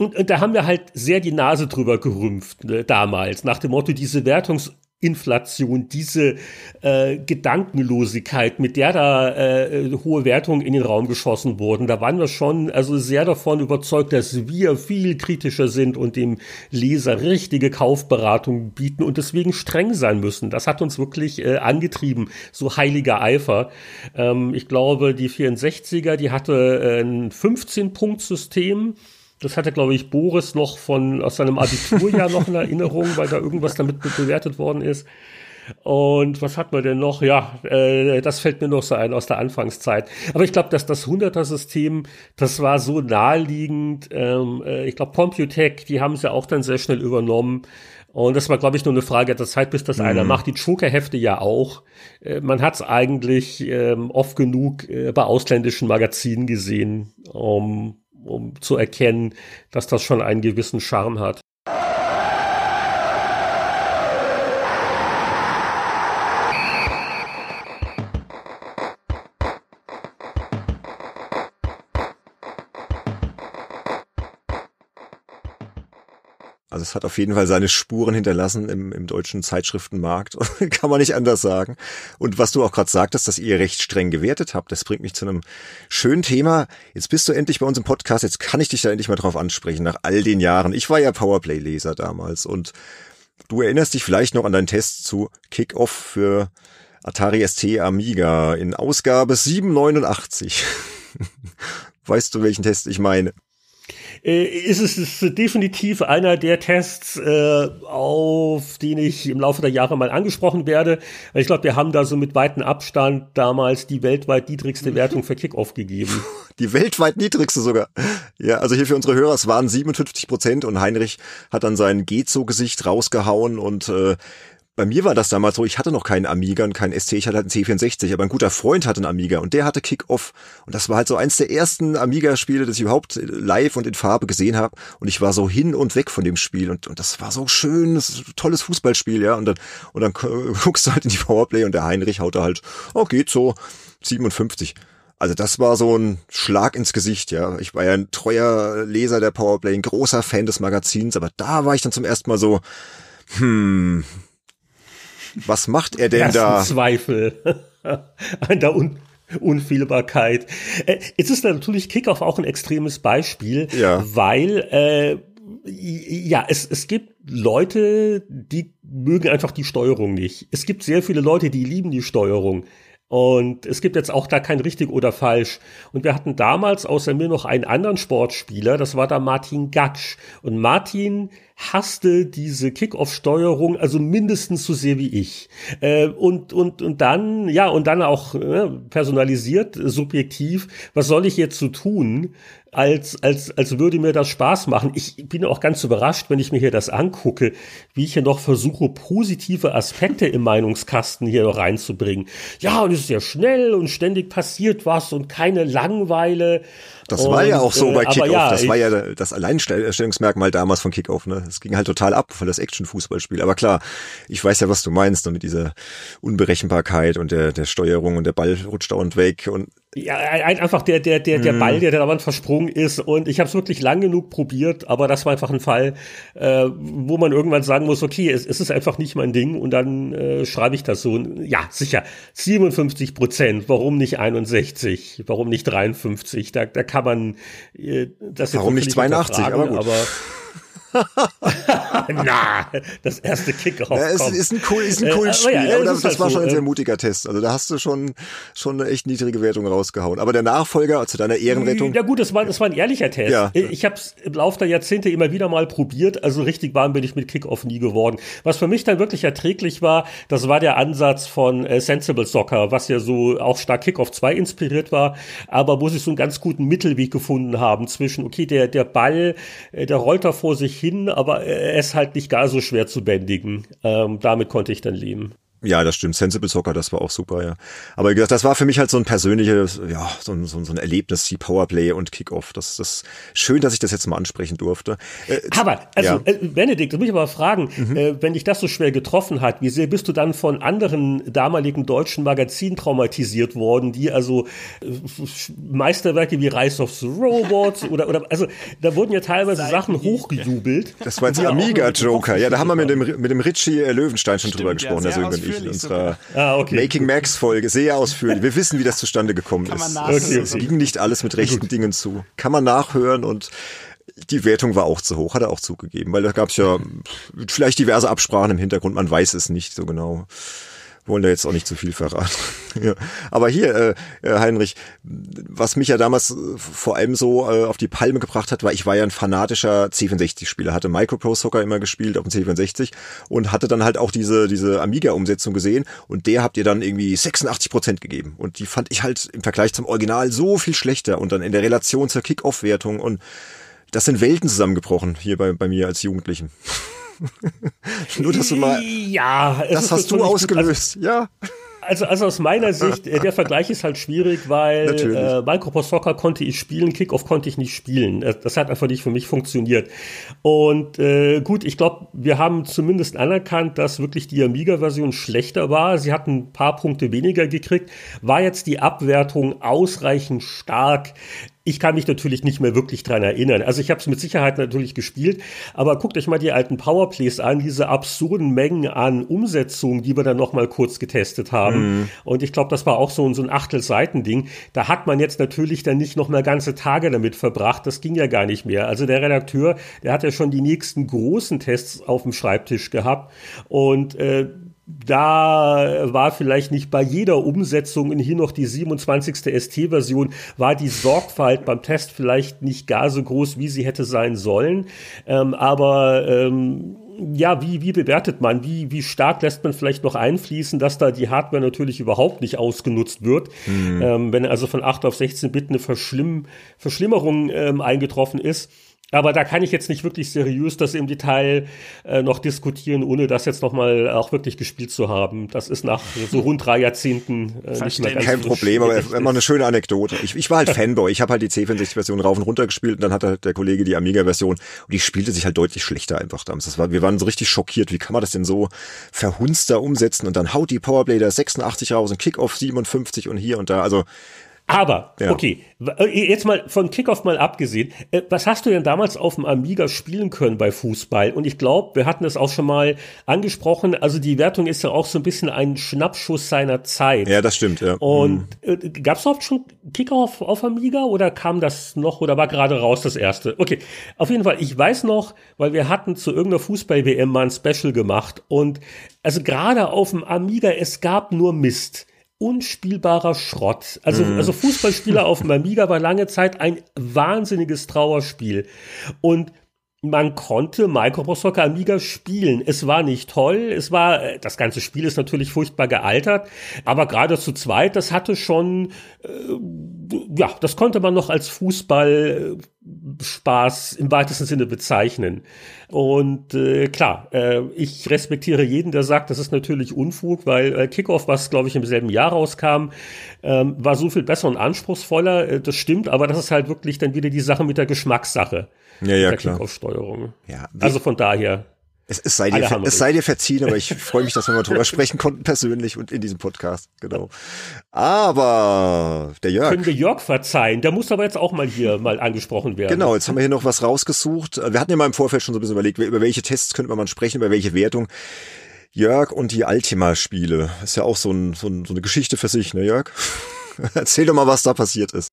und, und da haben wir halt sehr die Nase drüber gerümpft ne, damals. Nach dem Motto diese Wertungs Inflation, diese äh, Gedankenlosigkeit, mit der da äh, hohe Wertungen in den Raum geschossen wurden, da waren wir schon also sehr davon überzeugt, dass wir viel kritischer sind und dem Leser richtige Kaufberatung bieten und deswegen streng sein müssen. Das hat uns wirklich äh, angetrieben, so heiliger Eifer. Ähm, ich glaube, die 64er, die hatte äh, ein 15-Punkt-System das hatte, glaube ich, Boris noch von aus seinem Abiturjahr noch in Erinnerung, weil da irgendwas damit bewertet worden ist. Und was hat man denn noch? Ja, äh, das fällt mir noch so ein aus der Anfangszeit. Aber ich glaube, dass das 100er-System, das war so naheliegend. Ähm, äh, ich glaube, Computec, die haben es ja auch dann sehr schnell übernommen. Und das war, glaube ich, nur eine Frage der Zeit, bis das mhm. einer macht. Die Joker-Hefte ja auch. Äh, man hat es eigentlich ähm, oft genug äh, bei ausländischen Magazinen gesehen. Um, um zu erkennen, dass das schon einen gewissen Charme hat. Also es hat auf jeden Fall seine Spuren hinterlassen im, im deutschen Zeitschriftenmarkt, kann man nicht anders sagen. Und was du auch gerade sagtest, dass ihr recht streng gewertet habt, das bringt mich zu einem schönen Thema. Jetzt bist du endlich bei uns im Podcast, jetzt kann ich dich da endlich mal drauf ansprechen, nach all den Jahren. Ich war ja Powerplay-Leser damals und du erinnerst dich vielleicht noch an deinen Test zu Kick-Off für Atari ST Amiga in Ausgabe 789. weißt du, welchen Test ich meine? Äh, ist es ist definitiv einer der Tests, äh, auf den ich im Laufe der Jahre mal angesprochen werde. Ich glaube, wir haben da so mit weitem Abstand damals die weltweit niedrigste Wertung für Kickoff gegeben. Die weltweit niedrigste sogar. Ja, also hier für unsere Hörer, es waren 57 Prozent und Heinrich hat dann sein Gezo-Gesicht rausgehauen und äh, bei mir war das damals so, ich hatte noch keinen Amiga und keinen ST, ich hatte halt einen C64, aber ein guter Freund hatte einen Amiga und der hatte Kick-Off. Und das war halt so eins der ersten Amiga-Spiele, das ich überhaupt live und in Farbe gesehen habe. Und ich war so hin und weg von dem Spiel. Und, und das war so schön, das tolles Fußballspiel, ja. Und dann, und dann guckst du halt in die Powerplay und der Heinrich haut da halt, oh, geht so, 57. Also das war so ein Schlag ins Gesicht, ja. Ich war ja ein treuer Leser der Powerplay, ein großer Fan des Magazins, aber da war ich dann zum ersten Mal so, hm, was macht er denn Ersten da? Zweifel an der Un Unfehlbarkeit. Äh, jetzt ist natürlich Kickoff auch ein extremes Beispiel, ja. weil äh, ja, es, es gibt Leute, die mögen einfach die Steuerung nicht. Es gibt sehr viele Leute, die lieben die Steuerung. Und es gibt jetzt auch da kein richtig oder falsch. Und wir hatten damals außer mir noch einen anderen Sportspieler, das war da Martin Gatsch. Und Martin hasste diese Kickoff-Steuerung also mindestens so sehr wie ich. Äh, und, und, und dann, ja, und dann auch äh, personalisiert, subjektiv, was soll ich jetzt so tun, als, als, als würde mir das Spaß machen. Ich bin auch ganz überrascht, wenn ich mir hier das angucke, wie ich hier noch versuche, positive Aspekte im Meinungskasten hier reinzubringen. Ja, und es ist ja schnell und ständig passiert was und keine Langweile. Das und, war ja auch so bei äh, Kickoff. Ja, das war ja das Alleinstellungsmerkmal damals von Kickoff. Ne? Es ging halt total ab für das Action-Fußballspiel. Aber klar, ich weiß ja, was du meinst mit dieser Unberechenbarkeit und der, der Steuerung und der Ball rutscht dauernd weg und ja, einfach der, der, der, der Ball, der da dauernd versprungen ist. Und ich habe es wirklich lang genug probiert, aber das war einfach ein Fall, äh, wo man irgendwann sagen muss, okay, es, es ist einfach nicht mein Ding und dann äh, schreibe ich das so. Ja, sicher, 57 Prozent, warum nicht 61, warum nicht 53? Da, da kann man äh, das Warum nicht 82, aber gut. Aber Na, das erste Kickoff. Ja, es ist ein cool, ist ein cooles äh, Spiel. Ja, das, das halt war so, schon ein sehr mutiger Test. Also da hast du schon, schon eine echt niedrige Wertung rausgehauen. Aber der Nachfolger zu deiner Ehrenrettung. Ja gut, das war, das war ein ehrlicher Test. Ja. Ich habe es im Laufe der Jahrzehnte immer wieder mal probiert. Also richtig warm bin ich mit Kickoff nie geworden. Was für mich dann wirklich erträglich war, das war der Ansatz von äh, Sensible Soccer, was ja so auch stark Kickoff 2 inspiriert war, aber wo sie so einen ganz guten Mittelweg gefunden haben zwischen, okay, der, der Ball, äh, der rollt da vor sich hin, aber er ist halt nicht gar so schwer zu bändigen. Ähm, damit konnte ich dann leben. Ja, das stimmt. Sensible Soccer, das war auch super, ja. Aber wie gesagt, das war für mich halt so ein persönliches, ja, so ein, so ein, so ein Erlebnis, die Powerplay und Kickoff. Das, das schön, dass ich das jetzt mal ansprechen durfte. Äh, aber, also, ja. äh, Benedikt, das muss ich aber fragen, mhm. äh, wenn dich das so schwer getroffen hat, wie sehr bist du dann von anderen damaligen deutschen Magazinen traumatisiert worden, die also äh, Meisterwerke wie Rise of the Robots oder, oder, also, da wurden ja teilweise Sachen hochgejubelt. Das war jetzt Amiga Joker. Ja, da haben wir mit dem, mit dem Richie Löwenstein schon Stimmt, drüber gesprochen, ja, der ich in unserer ah, okay. Making Max Folge sehr ausführlich. Wir wissen, wie das zustande gekommen Kann ist. Okay, es ging nicht alles mit rechten Dingen zu. Kann man nachhören und die Wertung war auch zu hoch, hat er auch zugegeben, weil da gab es ja vielleicht diverse Absprachen im Hintergrund, man weiß es nicht so genau wollen da jetzt auch nicht zu viel verraten. ja. Aber hier, äh, äh, Heinrich, was mich ja damals äh, vor allem so äh, auf die Palme gebracht hat, war, ich war ja ein fanatischer C64-Spieler, hatte Micropro Soccer immer gespielt auf dem C64 und hatte dann halt auch diese, diese Amiga-Umsetzung gesehen und der habt ihr dann irgendwie 86 Prozent gegeben. Und die fand ich halt im Vergleich zum Original so viel schlechter und dann in der Relation zur Kick-Off-Wertung und das sind Welten zusammengebrochen hier bei, bei mir als Jugendlichen. Nur, dass du mal. Ja, das hast du ausgelöst, gut. ja. Also, also aus meiner Sicht, äh, der Vergleich ist halt schwierig, weil äh, Microsoft Soccer konnte ich spielen, Kickoff konnte ich nicht spielen. Das hat einfach nicht für mich funktioniert. Und äh, gut, ich glaube, wir haben zumindest anerkannt, dass wirklich die Amiga-Version schlechter war. Sie hatten ein paar Punkte weniger gekriegt. War jetzt die Abwertung ausreichend stark? Ich kann mich natürlich nicht mehr wirklich dran erinnern. Also ich habe es mit Sicherheit natürlich gespielt, aber guckt euch mal die alten Powerplays an, diese absurden Mengen an Umsetzungen, die wir dann noch mal kurz getestet haben. Mhm. Und ich glaube, das war auch so, so ein Achtelseiten-Ding. Da hat man jetzt natürlich dann nicht noch mal ganze Tage damit verbracht. Das ging ja gar nicht mehr. Also der Redakteur, der hat ja schon die nächsten großen Tests auf dem Schreibtisch gehabt und äh, da war vielleicht nicht bei jeder Umsetzung in hier noch die 27. ST-Version, war die Sorgfalt beim Test vielleicht nicht gar so groß, wie sie hätte sein sollen. Ähm, aber ähm, ja, wie, wie bewertet man? Wie, wie stark lässt man vielleicht noch einfließen, dass da die Hardware natürlich überhaupt nicht ausgenutzt wird? Mhm. Ähm, wenn also von 8 auf 16 Bit eine Verschlimm Verschlimmerung ähm, eingetroffen ist. Aber da kann ich jetzt nicht wirklich seriös das im Detail äh, noch diskutieren, ohne das jetzt nochmal auch wirklich gespielt zu haben. Das ist nach so rund drei Jahrzehnten äh, nicht mehr ganz Kein Problem, aber immer eine schöne Anekdote. Ich, ich war halt Fanboy. Ich habe halt die C64-Version rauf und runter gespielt und dann hatte halt der Kollege die Amiga-Version und die spielte sich halt deutlich schlechter einfach damals. Das war, wir waren so richtig schockiert. Wie kann man das denn so verhunster umsetzen und dann haut die Powerblader 86 raus und Kickoff 57 und hier und da. Also aber, ja. okay, äh, jetzt mal von Kickoff mal abgesehen, äh, was hast du denn damals auf dem Amiga spielen können bei Fußball? Und ich glaube, wir hatten das auch schon mal angesprochen, also die Wertung ist ja auch so ein bisschen ein Schnappschuss seiner Zeit. Ja, das stimmt, ja. Und mhm. äh, gab es überhaupt schon Kickoff auf Amiga oder kam das noch oder war gerade raus das erste? Okay, auf jeden Fall, ich weiß noch, weil wir hatten zu irgendeiner Fußball-WM mal ein Special gemacht und also gerade auf dem Amiga, es gab nur Mist unspielbarer Schrott. Also, mm. also Fußballspieler auf dem Amiga war lange Zeit ein wahnsinniges Trauerspiel. Und man konnte Microsoft Soccer Amiga spielen. Es war nicht toll. Es war, äh, das ganze Spiel ist natürlich furchtbar gealtert, aber gerade zu zweit, das hatte schon, äh, ja, das konnte man noch als Fußball Spaß im weitesten Sinne bezeichnen. Und äh, klar, äh, ich respektiere jeden, der sagt, das ist natürlich Unfug, weil äh, Kickoff, was glaube ich im selben Jahr rauskam, ähm, war so viel besser und anspruchsvoller. Äh, das stimmt, aber das ist halt wirklich dann wieder die Sache mit der Geschmackssache. Ja, ja, der Kickoff-Steuerung. Ja, also von daher. Es, es, sei dir, es sei dir verziehen, aber ich freue mich, dass wir mal drüber sprechen konnten, persönlich und in diesem Podcast. Genau. Aber der Jörg. Können wir Jörg verzeihen? Der muss aber jetzt auch mal hier mal angesprochen werden. Genau, jetzt haben wir hier noch was rausgesucht. Wir hatten ja mal im Vorfeld schon so ein bisschen überlegt, über welche Tests könnte man mal sprechen, über welche Wertung. Jörg und die Altima-Spiele. Ist ja auch so, ein, so, ein, so eine Geschichte für sich, ne, Jörg? Erzähl doch mal, was da passiert ist.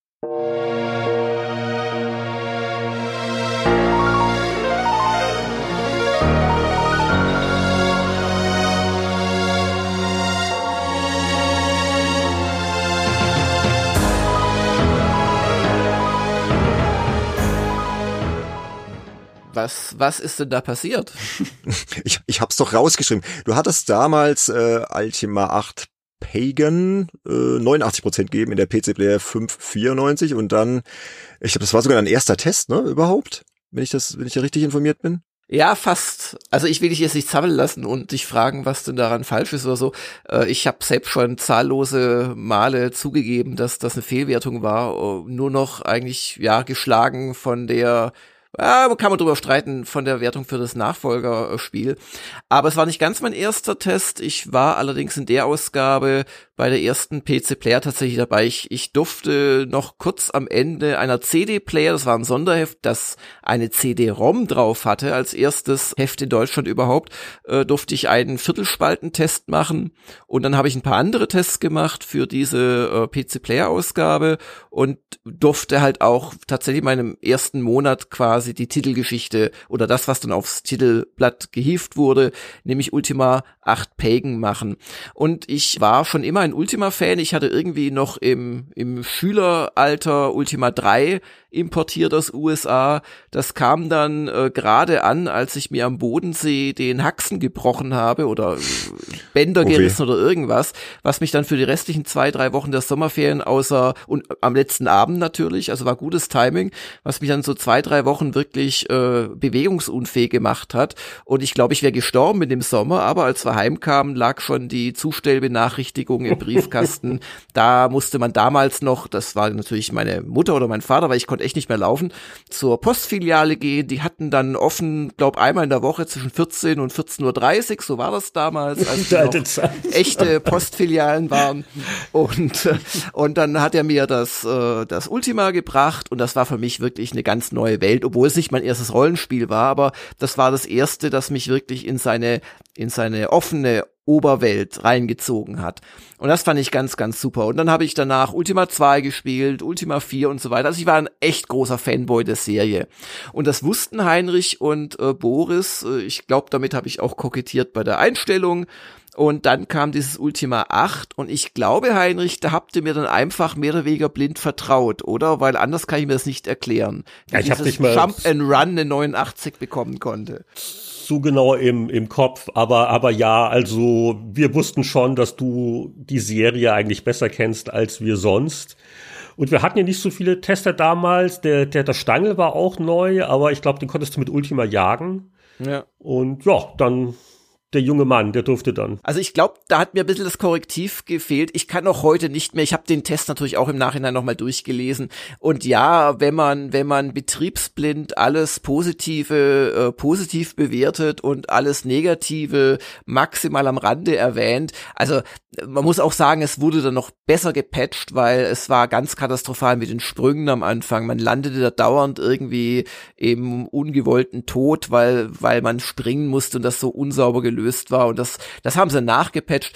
Was, was ist denn da passiert? ich, ich hab's doch rausgeschrieben. Du hattest damals äh, Ultima 8 Pagan äh, 89 Prozent gegeben in der PC Player 594 und dann, ich glaube, das war sogar dein erster Test, ne, überhaupt, wenn ich das, wenn ich da richtig informiert bin. Ja, fast. Also ich will dich jetzt nicht sammeln lassen und dich fragen, was denn daran falsch ist oder so. Äh, ich habe selbst schon zahllose Male zugegeben, dass das eine Fehlwertung war. Nur noch eigentlich ja geschlagen von der ja, kann man drüber streiten von der Wertung für das Nachfolgerspiel. Aber es war nicht ganz mein erster Test. Ich war allerdings in der Ausgabe bei der ersten PC Player tatsächlich dabei. Ich, ich durfte noch kurz am Ende einer CD Player, das war ein Sonderheft, das eine CD-ROM drauf hatte, als erstes Heft in Deutschland überhaupt, äh, durfte ich einen Viertelspaltentest machen und dann habe ich ein paar andere Tests gemacht für diese äh, PC Player Ausgabe und durfte halt auch tatsächlich meinem ersten Monat quasi die Titelgeschichte oder das, was dann aufs Titelblatt gehieft wurde, nämlich Ultima 8 Pagan machen. Und ich war schon immer ein Ultima-Fan. Ich hatte irgendwie noch im, im Schüleralter Ultima 3 importiert aus USA. Das kam dann äh, gerade an, als ich mir am Bodensee den Haxen gebrochen habe oder äh, Bänder okay. gerissen oder irgendwas, was mich dann für die restlichen zwei, drei Wochen der Sommerferien außer und am letzten Abend natürlich, also war gutes Timing, was mich dann so zwei, drei Wochen wirklich äh, bewegungsunfähig gemacht hat. Und ich glaube, ich wäre gestorben in dem Sommer, aber als wir heimkamen, lag schon die Zustellbenachrichtigung im Briefkasten. da musste man damals noch, das war natürlich meine Mutter oder mein Vater, weil ich konnte echt nicht mehr laufen, zur Postfiliale gehen. Die hatten dann offen, glaub einmal in der Woche zwischen 14 und 14.30 Uhr, so war das damals, als noch echte Postfilialen waren. Und, äh, und dann hat er mir das, äh, das Ultima gebracht und das war für mich wirklich eine ganz neue Welt, obwohl es nicht mein erstes Rollenspiel war, aber das war das erste, das mich wirklich in seine, in seine offene Oberwelt reingezogen hat. Und das fand ich ganz, ganz super. Und dann habe ich danach Ultima 2 gespielt, Ultima 4 und so weiter. Also ich war ein echt großer Fanboy der Serie. Und das wussten Heinrich und äh, Boris. Äh, ich glaube, damit habe ich auch kokettiert bei der Einstellung. Und dann kam dieses Ultima 8 und ich glaube, Heinrich, da habt ihr mir dann einfach mehr oder weniger blind vertraut, oder? Weil anders kann ich mir das nicht erklären. Ja, ich habe nicht mal Jump and Run eine 89 bekommen konnte so genau im, im Kopf, aber, aber ja, also wir wussten schon, dass du die Serie eigentlich besser kennst als wir sonst. Und wir hatten ja nicht so viele Tester damals. Der, der, der Stangel war auch neu, aber ich glaube, den konntest du mit Ultima jagen. Ja. Und ja, dann der junge Mann, der durfte dann. Also ich glaube, da hat mir ein bisschen das Korrektiv gefehlt. Ich kann auch heute nicht mehr. Ich habe den Test natürlich auch im Nachhinein nochmal durchgelesen. Und ja, wenn man, wenn man betriebsblind alles Positive äh, positiv bewertet und alles Negative maximal am Rande erwähnt, also man muss auch sagen, es wurde dann noch besser gepatcht, weil es war ganz katastrophal mit den Sprüngen am Anfang. Man landete da dauernd irgendwie im ungewollten Tod, weil, weil man springen musste und das so unsauber gelöst war. Und das, das haben sie nachgepatcht.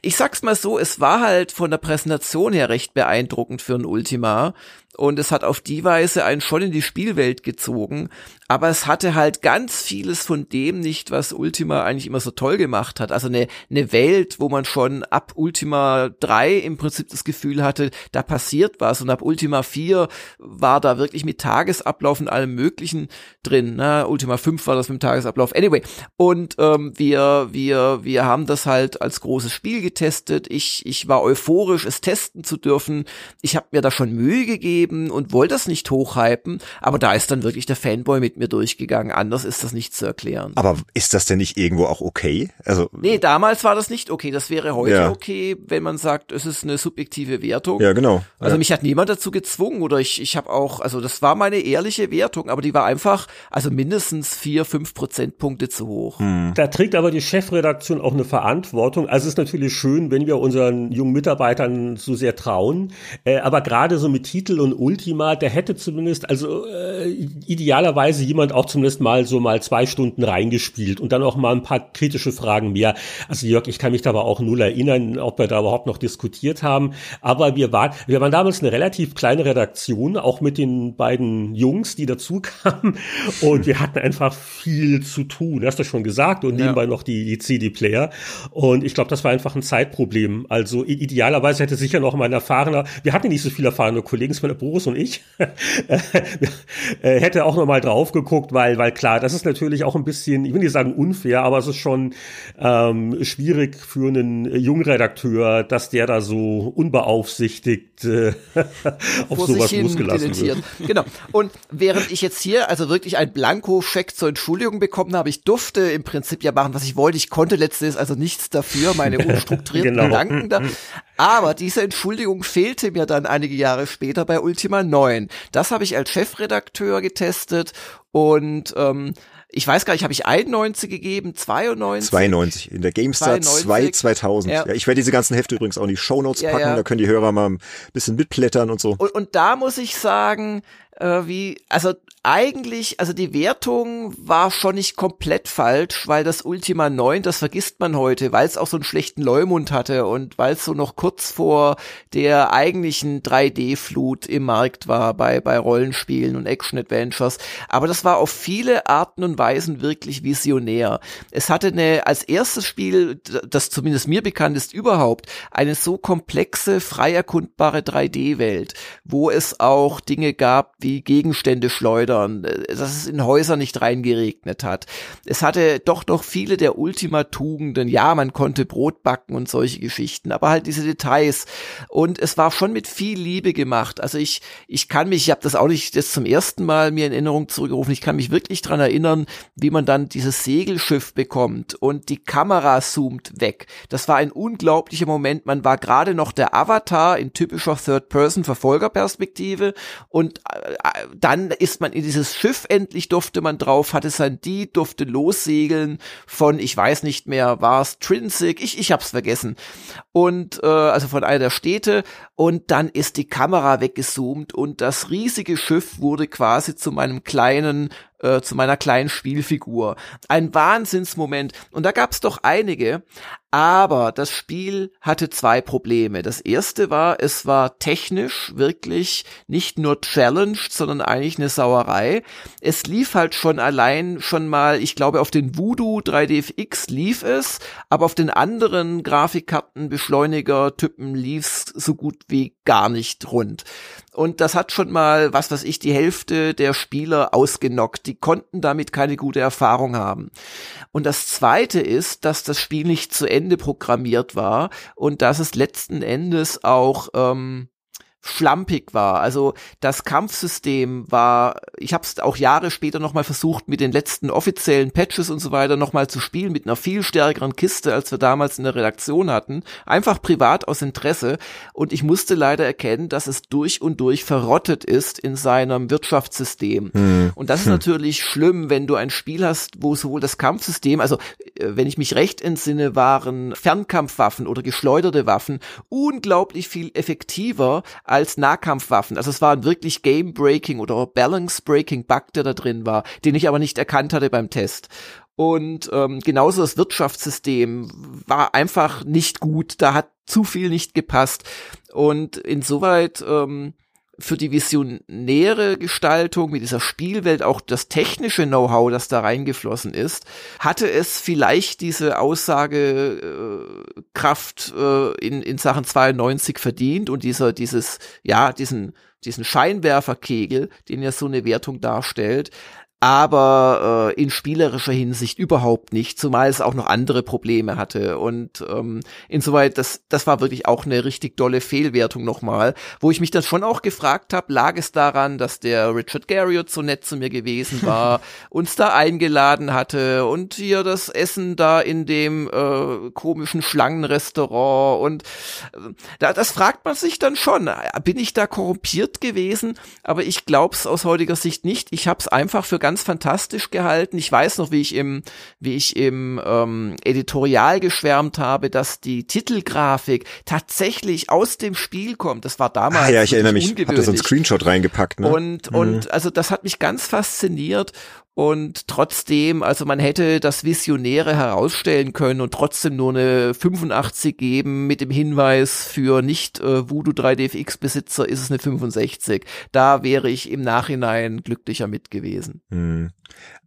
Ich sag's mal so, es war halt von der Präsentation her recht beeindruckend für ein Ultima und es hat auf die Weise einen schon in die Spielwelt gezogen, aber es hatte halt ganz vieles von dem nicht, was Ultima eigentlich immer so toll gemacht hat. Also eine, eine Welt, wo man schon ab Ultima 3 im Prinzip das Gefühl hatte, da passiert was und ab Ultima 4 war da wirklich mit Tagesablauf und allem möglichen drin. Ne? Ultima 5 war das mit dem Tagesablauf. Anyway, und ähm, wir, wir, wir haben das halt als großes Spiel getestet. Ich, ich war euphorisch, es testen zu dürfen. Ich habe mir da schon Mühe gegeben geben und wollte das nicht hochhypen, aber da ist dann wirklich der Fanboy mit mir durchgegangen. Anders ist das nicht zu erklären. Aber ist das denn nicht irgendwo auch okay? Also Nee, damals war das nicht okay. Das wäre heute ja. okay, wenn man sagt, es ist eine subjektive Wertung. Ja, genau. Also ja. mich hat niemand dazu gezwungen oder ich, ich habe auch, also das war meine ehrliche Wertung, aber die war einfach, also mindestens vier, fünf Prozentpunkte zu hoch. Hm. Da trägt aber die Chefredaktion auch eine Verantwortung. Also es ist natürlich schön, wenn wir unseren jungen Mitarbeitern so sehr trauen, äh, aber gerade so mit Titel und Ultima, der hätte zumindest, also äh, idealerweise jemand auch zumindest mal so mal zwei Stunden reingespielt und dann auch mal ein paar kritische Fragen mehr. Also Jörg, ich kann mich da aber auch null erinnern, ob wir da überhaupt noch diskutiert haben. Aber wir waren, wir waren damals eine relativ kleine Redaktion, auch mit den beiden Jungs, die dazu kamen. Und wir hatten einfach viel zu tun. Hast du schon gesagt. Und nebenbei ja. noch die, die CD-Player. Und ich glaube, das war einfach ein Zeitproblem. Also idealerweise hätte sicher noch mal ein erfahrener, wir hatten nicht so viele erfahrene Kollegen, es war Boris und ich, äh, hätte auch nochmal drauf geguckt, weil, weil klar, das ist natürlich auch ein bisschen, ich will nicht sagen unfair, aber es ist schon ähm, schwierig für einen Jungredakteur, dass der da so unbeaufsichtigt äh, auf Vor sowas losgelassen wird. Genau. Und während ich jetzt hier also wirklich ein Blanko-Scheck zur Entschuldigung bekommen habe, ich durfte im Prinzip ja machen, was ich wollte. Ich konnte letztens also nichts dafür, meine unstrukturierten Genau. Gedanken da. Aber diese Entschuldigung fehlte mir dann einige Jahre später bei Ultima 9. Das habe ich als Chefredakteur getestet und ähm, ich weiß gar nicht, habe ich 91 gegeben, 92? 92 in der GameStar 92. 2 2000. Ja. Ja. ich werde diese ganzen Hefte übrigens auch in die Shownotes Ja, packen, ja. da können die Hörer mal ein bisschen mitblättern und so. Und, und da muss ich sagen, äh, wie, also eigentlich, also die Wertung war schon nicht komplett falsch, weil das Ultima 9, das vergisst man heute, weil es auch so einen schlechten Leumund hatte und weil es so noch kurz vor der eigentlichen 3D-Flut im Markt war bei, bei Rollenspielen und Action-Adventures. Aber das war auf viele Arten und Weisen wirklich visionär. Es hatte eine, als erstes Spiel, das zumindest mir bekannt ist überhaupt, eine so komplexe, frei erkundbare 3D-Welt, wo es auch Dinge gab wie Gegenstände schleudern, äh, dass es in Häuser nicht reingeregnet hat. Es hatte doch noch viele der Ultima-Tugenden. Ja, man konnte Brot backen und solche Geschichten, aber halt diese Details. Und es war schon mit viel Liebe gemacht. Also ich, ich kann mich, ich habe das auch nicht das zum ersten Mal mir in Erinnerung zurückgerufen, ich kann mich wirklich dran erinnern, wie man dann dieses Segelschiff bekommt und die Kamera zoomt weg. Das war ein unglaublicher Moment. Man war gerade noch der Avatar in typischer Third-Person-Verfolgerperspektive und äh, dann ist man in dieses Schiff endlich durfte man drauf, hatte sein Die, durfte lossegeln von, ich weiß nicht mehr, war es Trinsic, ich, ich hab's vergessen. Und äh, also von einer der Städte und dann ist die Kamera weggezoomt und das riesige Schiff wurde quasi zu meinem kleinen äh, zu meiner kleinen Spielfigur. Ein Wahnsinnsmoment. Und da gab's doch einige. Aber das Spiel hatte zwei Probleme. Das erste war, es war technisch wirklich nicht nur challenged, sondern eigentlich eine Sauerei. Es lief halt schon allein schon mal, ich glaube, auf den Voodoo 3DFX lief es, aber auf den anderen Grafikkartenbeschleuniger-Typen lief's so gut wie gar nicht rund. Und das hat schon mal, was weiß ich, die Hälfte der Spieler ausgenockt. Die konnten damit keine gute Erfahrung haben. Und das zweite ist, dass das Spiel nicht zu Ende programmiert war und dass es letzten Endes auch ähm, schlampig war. Also das Kampfsystem war, ich habe es auch Jahre später nochmal versucht, mit den letzten offiziellen Patches und so weiter nochmal zu spielen, mit einer viel stärkeren Kiste, als wir damals in der Redaktion hatten. Einfach privat aus Interesse. Und ich musste leider erkennen, dass es durch und durch verrottet ist in seinem Wirtschaftssystem. Und das ist natürlich schlimm, wenn du ein Spiel hast, wo sowohl das Kampfsystem, also äh, wenn ich mich recht entsinne, waren Fernkampfwaffen oder geschleuderte Waffen unglaublich viel effektiver als Nahkampfwaffen. Also es war ein wirklich Game-Breaking oder Balance-Breaking Bug, der da drin war, den ich aber nicht erkannt hatte beim Test. Und ähm, genauso das Wirtschaftssystem war einfach nicht gut. Da hat zu viel nicht gepasst. Und insoweit ähm, für die visionäre Gestaltung mit dieser Spielwelt auch das technische Know-how, das da reingeflossen ist, hatte es vielleicht diese Aussagekraft äh, in, in Sachen 92 verdient und dieser, dieses, ja, diesen, diesen Scheinwerferkegel, den ja so eine Wertung darstellt, aber äh, in spielerischer Hinsicht überhaupt nicht, zumal es auch noch andere Probleme hatte. Und ähm, insoweit, das, das war wirklich auch eine richtig dolle Fehlwertung nochmal, wo ich mich dann schon auch gefragt habe, lag es daran, dass der Richard Garriott so nett zu mir gewesen war, uns da eingeladen hatte und hier das Essen da in dem äh, komischen Schlangenrestaurant und äh, da, das fragt man sich dann schon, bin ich da korrumpiert gewesen? Aber ich glaub's aus heutiger Sicht nicht. Ich habe es einfach für ganz fantastisch gehalten. Ich weiß noch, wie ich im, wie ich im ähm, Editorial geschwärmt habe, dass die Titelgrafik tatsächlich aus dem Spiel kommt. Das war damals Ah ja, ich erinnere mich. Hab da so einen ungewöhnlich. Screenshot reingepackt. Ne? Und, und also das hat mich ganz fasziniert. Und trotzdem, also man hätte das Visionäre herausstellen können und trotzdem nur eine 85 geben mit dem Hinweis für nicht äh, Voodoo 3DFX Besitzer ist es eine 65. Da wäre ich im Nachhinein glücklicher mit gewesen. Hm.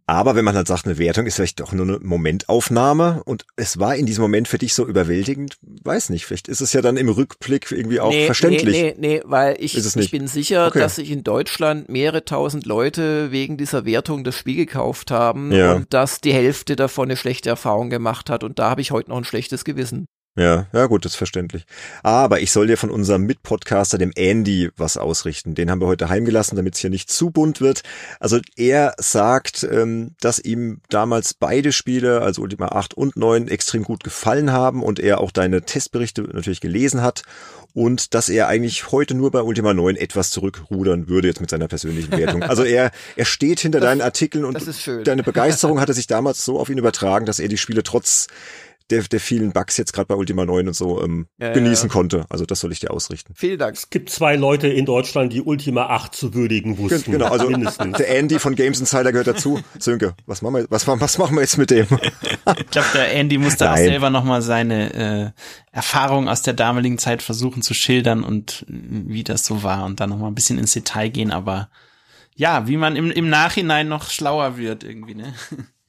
Aber wenn man halt sagt, eine Wertung ist vielleicht doch nur eine Momentaufnahme und es war in diesem Moment für dich so überwältigend, weiß nicht, vielleicht ist es ja dann im Rückblick irgendwie auch nee, verständlich. Nee, nee, nee, weil ich, ich bin sicher, okay. dass sich in Deutschland mehrere tausend Leute wegen dieser Wertung das Spiel gekauft haben ja. und dass die Hälfte davon eine schlechte Erfahrung gemacht hat und da habe ich heute noch ein schlechtes Gewissen. Ja, ja gut, das ist verständlich. Aber ich soll dir von unserem Mitpodcaster, dem Andy, was ausrichten. Den haben wir heute heimgelassen, damit es hier nicht zu bunt wird. Also er sagt, ähm, dass ihm damals beide Spiele, also Ultima 8 und 9, extrem gut gefallen haben und er auch deine Testberichte natürlich gelesen hat und dass er eigentlich heute nur bei Ultima 9 etwas zurückrudern würde jetzt mit seiner persönlichen Wertung. Also er, er steht hinter das, deinen Artikeln und deine Begeisterung hat er sich damals so auf ihn übertragen, dass er die Spiele trotz der, der vielen Bugs jetzt gerade bei Ultima 9 und so ähm, ja, genießen ja. konnte. Also das soll ich dir ausrichten. Vielen Dank. Es gibt zwei Leute in Deutschland, die Ultima 8 zu würdigen wussten. Genau, also mindestens. der Andy von Games Insider gehört dazu. Sönke, was machen wir, was, was machen wir jetzt mit dem? ich glaube, der Andy musste Nein. auch selber nochmal seine äh, Erfahrungen aus der damaligen Zeit versuchen zu schildern und wie das so war und dann nochmal ein bisschen ins Detail gehen, aber ja, wie man im, im Nachhinein noch schlauer wird irgendwie, ne?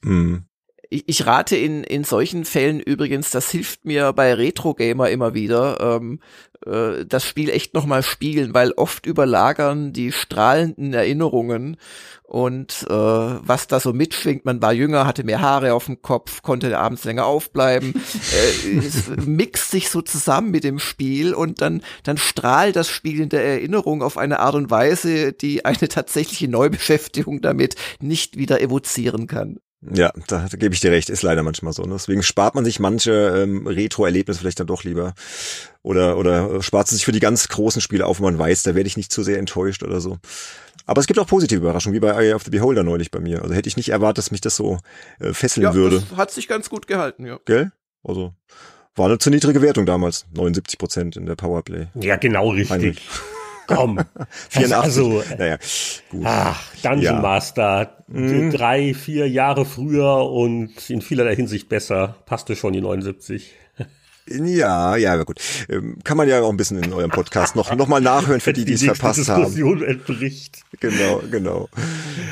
Mm ich, ich rate in, in solchen Fällen übrigens, das hilft mir bei Retro-Gamer immer wieder, ähm, äh, das Spiel echt nochmal spielen, weil oft überlagern die strahlenden Erinnerungen und äh, was da so mitschwingt, man war jünger, hatte mehr Haare auf dem Kopf, konnte abends länger aufbleiben, äh, es mixt sich so zusammen mit dem Spiel und dann, dann strahlt das Spiel in der Erinnerung auf eine Art und Weise, die eine tatsächliche Neubeschäftigung damit nicht wieder evozieren kann. Ja, da, da gebe ich dir recht, ist leider manchmal so. Ne? Deswegen spart man sich manche ähm, Retro-Erlebnisse vielleicht dann doch lieber. Oder, oder spart sich für die ganz großen Spiele auf, wo man weiß, da werde ich nicht zu sehr enttäuscht oder so. Aber es gibt auch positive Überraschungen, wie bei Eye of the Beholder neulich bei mir. Also hätte ich nicht erwartet, dass mich das so äh, fesseln ja, würde. Das hat sich ganz gut gehalten, ja. Gell? Also war eine zu niedrige Wertung damals. 79 Prozent in der Powerplay. Ja, genau richtig. Komm. 84. Also, naja, gut. Ach, Dungeon ja. Master. Mhm. Drei, vier Jahre früher und in vielerlei Hinsicht besser. Passte schon die 79. Ja, ja, gut. Ähm, kann man ja auch ein bisschen in eurem Podcast noch, noch mal nachhören für die, die es verpasst Diskussion haben. Entbricht. Genau, genau.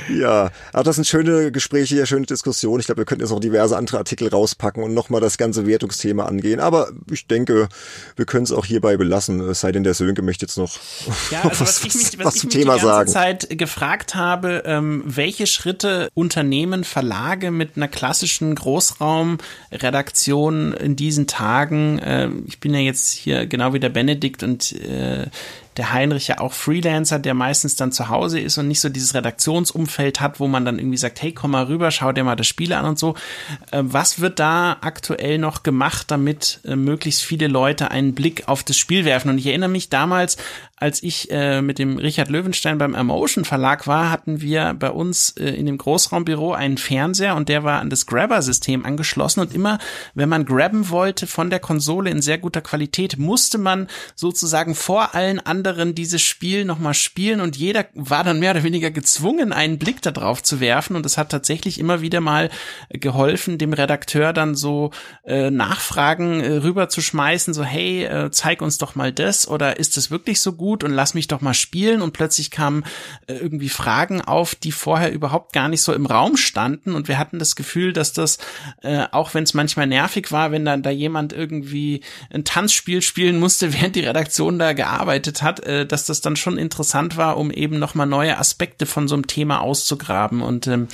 Ja, aber das sind schöne Gespräche hier, schöne Diskussionen. Ich glaube, wir könnten jetzt noch diverse andere Artikel rauspacken und noch mal das ganze Wertungsthema angehen. Aber ich denke, wir können es auch hierbei belassen. Es sei denn, der Sönke möchte jetzt noch ja, also was, was, ich mich, was, was zum ich Thema mich die ganze sagen. Zeit gefragt habe, ähm, welche Schritte Unternehmen, Verlage mit einer klassischen Großraumredaktion in diesen Tagen äh, ich bin ja jetzt hier genau wie der Benedikt und äh, der Heinrich ja auch Freelancer, der meistens dann zu Hause ist und nicht so dieses Redaktionsumfeld hat, wo man dann irgendwie sagt, hey, komm mal rüber, schau dir mal das Spiel an und so. Äh, was wird da aktuell noch gemacht, damit äh, möglichst viele Leute einen Blick auf das Spiel werfen? Und ich erinnere mich damals, als ich äh, mit dem Richard Löwenstein beim Emotion Verlag war, hatten wir bei uns äh, in dem Großraumbüro einen Fernseher und der war an das Grabber-System angeschlossen. Und immer, wenn man grabben wollte von der Konsole in sehr guter Qualität, musste man sozusagen vor allen anderen dieses Spiel nochmal spielen. Und jeder war dann mehr oder weniger gezwungen, einen Blick darauf zu werfen. Und es hat tatsächlich immer wieder mal geholfen, dem Redakteur dann so äh, Nachfragen äh, schmeißen, so hey, äh, zeig uns doch mal das. Oder ist es wirklich so gut? Gut und lass mich doch mal spielen. Und plötzlich kamen äh, irgendwie Fragen auf, die vorher überhaupt gar nicht so im Raum standen. Und wir hatten das Gefühl, dass das, äh, auch wenn es manchmal nervig war, wenn dann da jemand irgendwie ein Tanzspiel spielen musste, während die Redaktion da gearbeitet hat, äh, dass das dann schon interessant war, um eben nochmal neue Aspekte von so einem Thema auszugraben. Und ähm,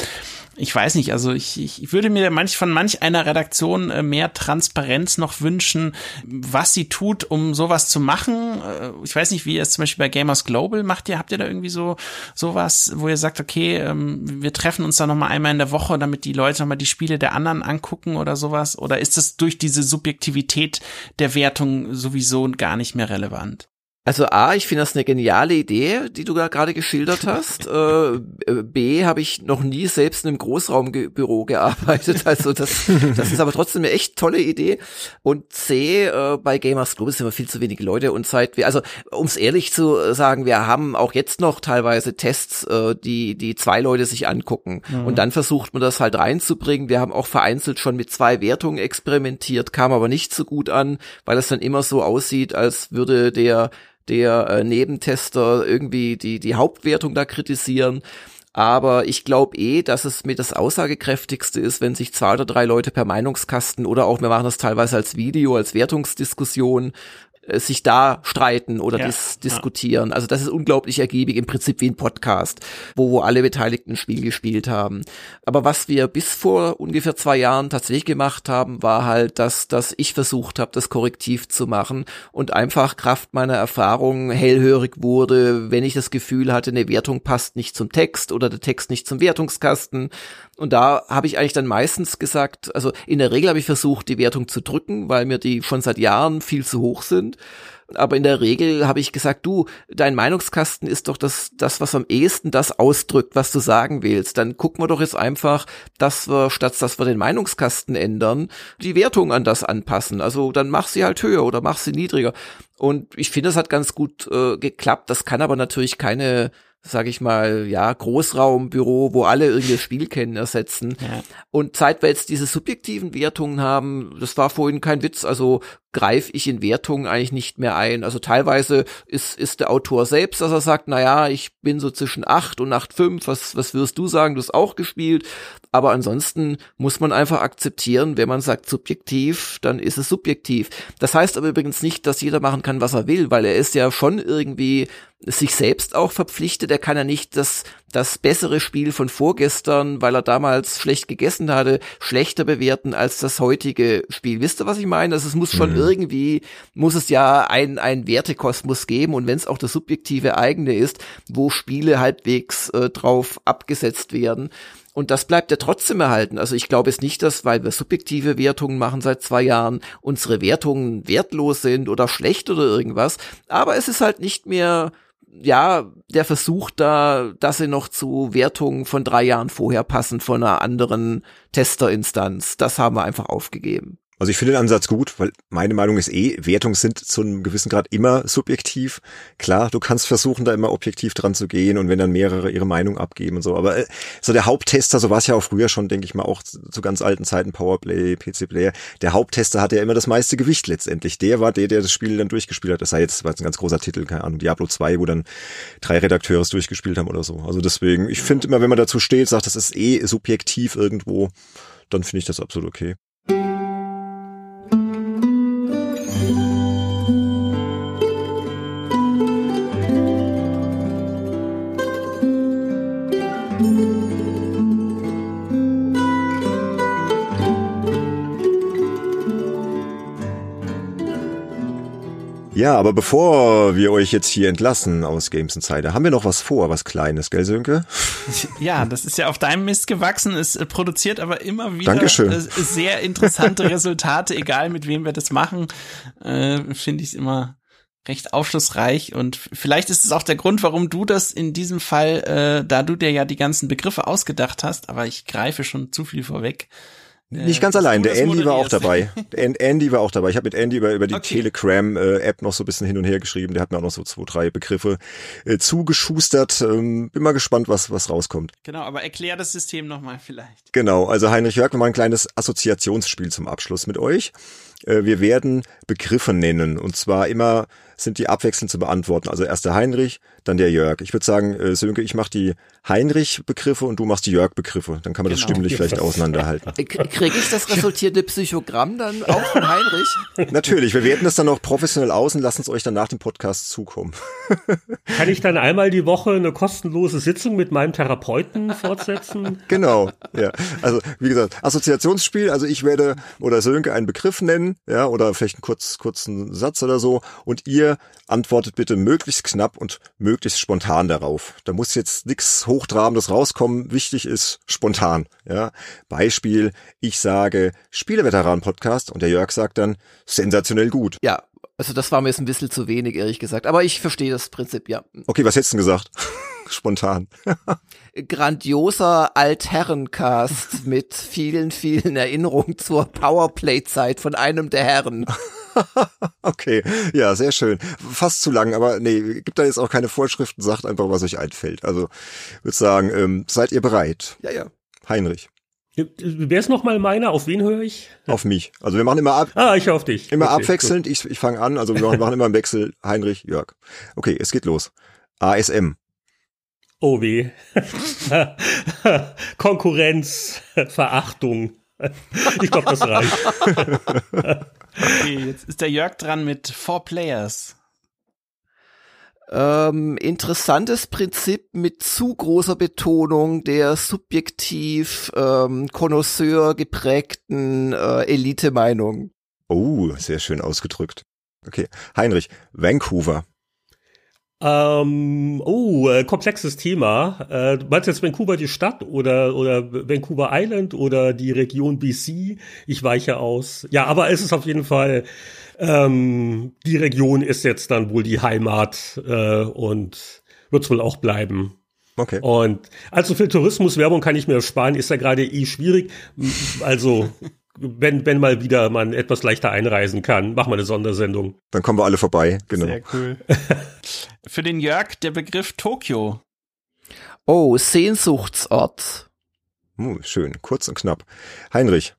ich weiß nicht, also ich, ich würde mir manch, von manch einer Redaktion äh, mehr Transparenz noch wünschen, was sie tut, um sowas zu machen. Äh, ich weiß nicht, wie ihr es zum Beispiel bei Gamers Global macht. Ihr habt ihr da irgendwie so sowas, wo ihr sagt, okay, ähm, wir treffen uns da noch mal einmal in der Woche, damit die Leute noch mal die Spiele der anderen angucken oder sowas? Oder ist das durch diese Subjektivität der Wertung sowieso gar nicht mehr relevant? Also A, ich finde das eine geniale Idee, die du da gerade geschildert hast. äh, B, habe ich noch nie selbst in einem Großraumbüro gearbeitet. Also das, das ist aber trotzdem eine echt tolle Idee. Und C, äh, bei Gamers Club sind wir viel zu wenige Leute und seit wir, also um es ehrlich zu sagen, wir haben auch jetzt noch teilweise Tests, äh, die die zwei Leute sich angucken. Mhm. Und dann versucht man das halt reinzubringen. Wir haben auch vereinzelt schon mit zwei Wertungen experimentiert, kam aber nicht so gut an, weil es dann immer so aussieht, als würde der der äh, Nebentester irgendwie die, die Hauptwertung da kritisieren. Aber ich glaube eh, dass es mit das aussagekräftigste ist, wenn sich zwei oder drei Leute per Meinungskasten oder auch wir machen das teilweise als Video, als Wertungsdiskussion sich da streiten oder ja, dis diskutieren. Ja. Also das ist unglaublich ergiebig, im Prinzip wie ein Podcast, wo, wo alle Beteiligten ein Spiel gespielt haben. Aber was wir bis vor ungefähr zwei Jahren tatsächlich gemacht haben, war halt, dass, dass ich versucht habe, das korrektiv zu machen und einfach Kraft meiner Erfahrung hellhörig wurde, wenn ich das Gefühl hatte, eine Wertung passt nicht zum Text oder der Text nicht zum Wertungskasten, und da habe ich eigentlich dann meistens gesagt, also in der Regel habe ich versucht, die Wertung zu drücken, weil mir die schon seit Jahren viel zu hoch sind. Aber in der Regel habe ich gesagt, du, dein Meinungskasten ist doch das, das, was am ehesten das ausdrückt, was du sagen willst. Dann gucken wir doch jetzt einfach, dass wir, statt dass wir den Meinungskasten ändern, die Wertung an das anpassen. Also dann mach sie halt höher oder mach sie niedriger. Und ich finde, es hat ganz gut äh, geklappt. Das kann aber natürlich keine sag ich mal, ja, Großraumbüro, wo alle irgendwie das Spiel kennen, ersetzen. Ja. Und seit wir jetzt diese subjektiven Wertungen haben, das war vorhin kein Witz, also greife ich in Wertungen eigentlich nicht mehr ein. Also teilweise ist, ist der Autor selbst, dass er sagt, na ja, ich bin so zwischen acht und acht fünf. was, was wirst du sagen, du hast auch gespielt. Aber ansonsten muss man einfach akzeptieren, wenn man sagt subjektiv, dann ist es subjektiv. Das heißt aber übrigens nicht, dass jeder machen kann, was er will, weil er ist ja schon irgendwie sich selbst auch verpflichtet. Er kann ja nicht das, das bessere Spiel von vorgestern, weil er damals schlecht gegessen hatte, schlechter bewerten als das heutige Spiel. Wisst ihr, was ich meine? Also es muss schon mhm. irgendwie, muss es ja ein, ein Wertekosmos geben und wenn es auch das subjektive eigene ist, wo Spiele halbwegs äh, drauf abgesetzt werden. Und das bleibt ja trotzdem erhalten. Also ich glaube es nicht, dass, weil wir subjektive Wertungen machen seit zwei Jahren, unsere Wertungen wertlos sind oder schlecht oder irgendwas. Aber es ist halt nicht mehr ja, der Versuch da, dass sie noch zu Wertungen von drei Jahren vorher passen von einer anderen Testerinstanz. Das haben wir einfach aufgegeben. Also ich finde den Ansatz gut, weil meine Meinung ist eh, Wertungen sind zu einem gewissen Grad immer subjektiv. Klar, du kannst versuchen, da immer objektiv dran zu gehen und wenn dann mehrere ihre Meinung abgeben und so. Aber äh, so der Haupttester, so war es ja auch früher schon, denke ich mal, auch zu ganz alten Zeiten, Powerplay, PC Player, der Haupttester hatte ja immer das meiste Gewicht letztendlich. Der war der, der das Spiel dann durchgespielt hat. Das sei jetzt, war jetzt ein ganz großer Titel, keine Ahnung, Diablo 2, wo dann drei Redakteure es durchgespielt haben oder so. Also deswegen, ich finde immer, wenn man dazu steht, sagt, das ist eh subjektiv irgendwo, dann finde ich das absolut okay. Ja, aber bevor wir euch jetzt hier entlassen aus Games Insider, haben wir noch was vor, was Kleines, gell, Sönke? Ja, das ist ja auf deinem Mist gewachsen. Es äh, produziert aber immer wieder Dankeschön. Äh, sehr interessante Resultate, egal mit wem wir das machen. Äh, Finde ich immer recht aufschlussreich und vielleicht ist es auch der Grund, warum du das in diesem Fall, äh, da du dir ja die ganzen Begriffe ausgedacht hast, aber ich greife schon zu viel vorweg, nicht ganz allein, der Andy war auch dabei. Andy war auch dabei. Ich habe mit Andy über, über die okay. Telegram-App noch so ein bisschen hin und her geschrieben. Der hat mir auch noch so zwei, drei Begriffe äh, zugeschustert. Ähm, bin mal gespannt, was, was rauskommt. Genau, aber erklär das System nochmal vielleicht. Genau, also Heinrich Jörg, wir machen ein kleines Assoziationsspiel zum Abschluss mit euch. Äh, wir werden Begriffe nennen und zwar immer sind die abwechselnd zu beantworten. Also erst der Heinrich, dann der Jörg. Ich würde sagen, äh, Sönke, ich mache die Heinrich-Begriffe und du machst die Jörg-Begriffe. Dann kann man genau. das stimmlich vielleicht auseinanderhalten. Kriege ich das resultierte Psychogramm dann auch von Heinrich? Natürlich, wir werten das dann auch professionell aus und lassen es euch dann nach dem Podcast zukommen. Kann ich dann einmal die Woche eine kostenlose Sitzung mit meinem Therapeuten fortsetzen? Genau, ja. Also wie gesagt, Assoziationsspiel, also ich werde oder Sönke einen Begriff nennen, ja, oder vielleicht einen kurz, kurzen Satz oder so und ihr antwortet bitte möglichst knapp und möglichst spontan darauf. Da muss jetzt nichts Hochtrabendes rauskommen. Wichtig ist spontan. Ja, Beispiel: Ich sage Spieleveteran Podcast und der Jörg sagt dann sensationell gut. Ja, Also das war mir jetzt ein bisschen zu wenig, ehrlich gesagt. Aber ich verstehe das Prinzip, ja. Okay, was hättest du denn gesagt? Spontan. Grandioser Altherrencast mit vielen, vielen Erinnerungen zur Powerplay-Zeit von einem der Herren. okay, ja, sehr schön. Fast zu lang, aber nee, gibt da jetzt auch keine Vorschriften, sagt einfach, was euch einfällt. Also, würde sagen, ähm, seid ihr bereit? Ja, ja. Heinrich. Wer ist nochmal meiner? Auf wen höre ich? Auf mich. Also wir machen immer ab. Ah, ich auf dich. Immer okay, abwechselnd. Gut. Ich, ich fange an. Also wir machen immer im Wechsel. Heinrich, Jörg. Okay, es geht los. ASM. Oh weh. Konkurrenz, Verachtung. Ich glaube, das reicht. okay, jetzt ist der Jörg dran mit Four Players. Ähm, interessantes Prinzip mit zu großer Betonung der subjektiv ähm, Connoisseur geprägten äh, Elite-Meinung. Oh, sehr schön ausgedrückt. Okay, Heinrich, Vancouver. Ähm, oh, äh, komplexes Thema. Äh, meinst du jetzt Vancouver die Stadt oder, oder Vancouver Island oder die Region BC? Ich weiche aus. Ja, aber es ist auf jeden Fall ähm, die Region ist jetzt dann wohl die Heimat äh, und wird es wohl auch bleiben. Okay. Und allzu viel Tourismuswerbung kann ich mir sparen, ist ja gerade eh schwierig. Also wenn, wenn mal wieder man etwas leichter einreisen kann, machen wir eine Sondersendung. Dann kommen wir alle vorbei, genau. Sehr cool. Für den Jörg der Begriff Tokio. Oh, Sehnsuchtsort. Uh, schön, kurz und knapp. Heinrich,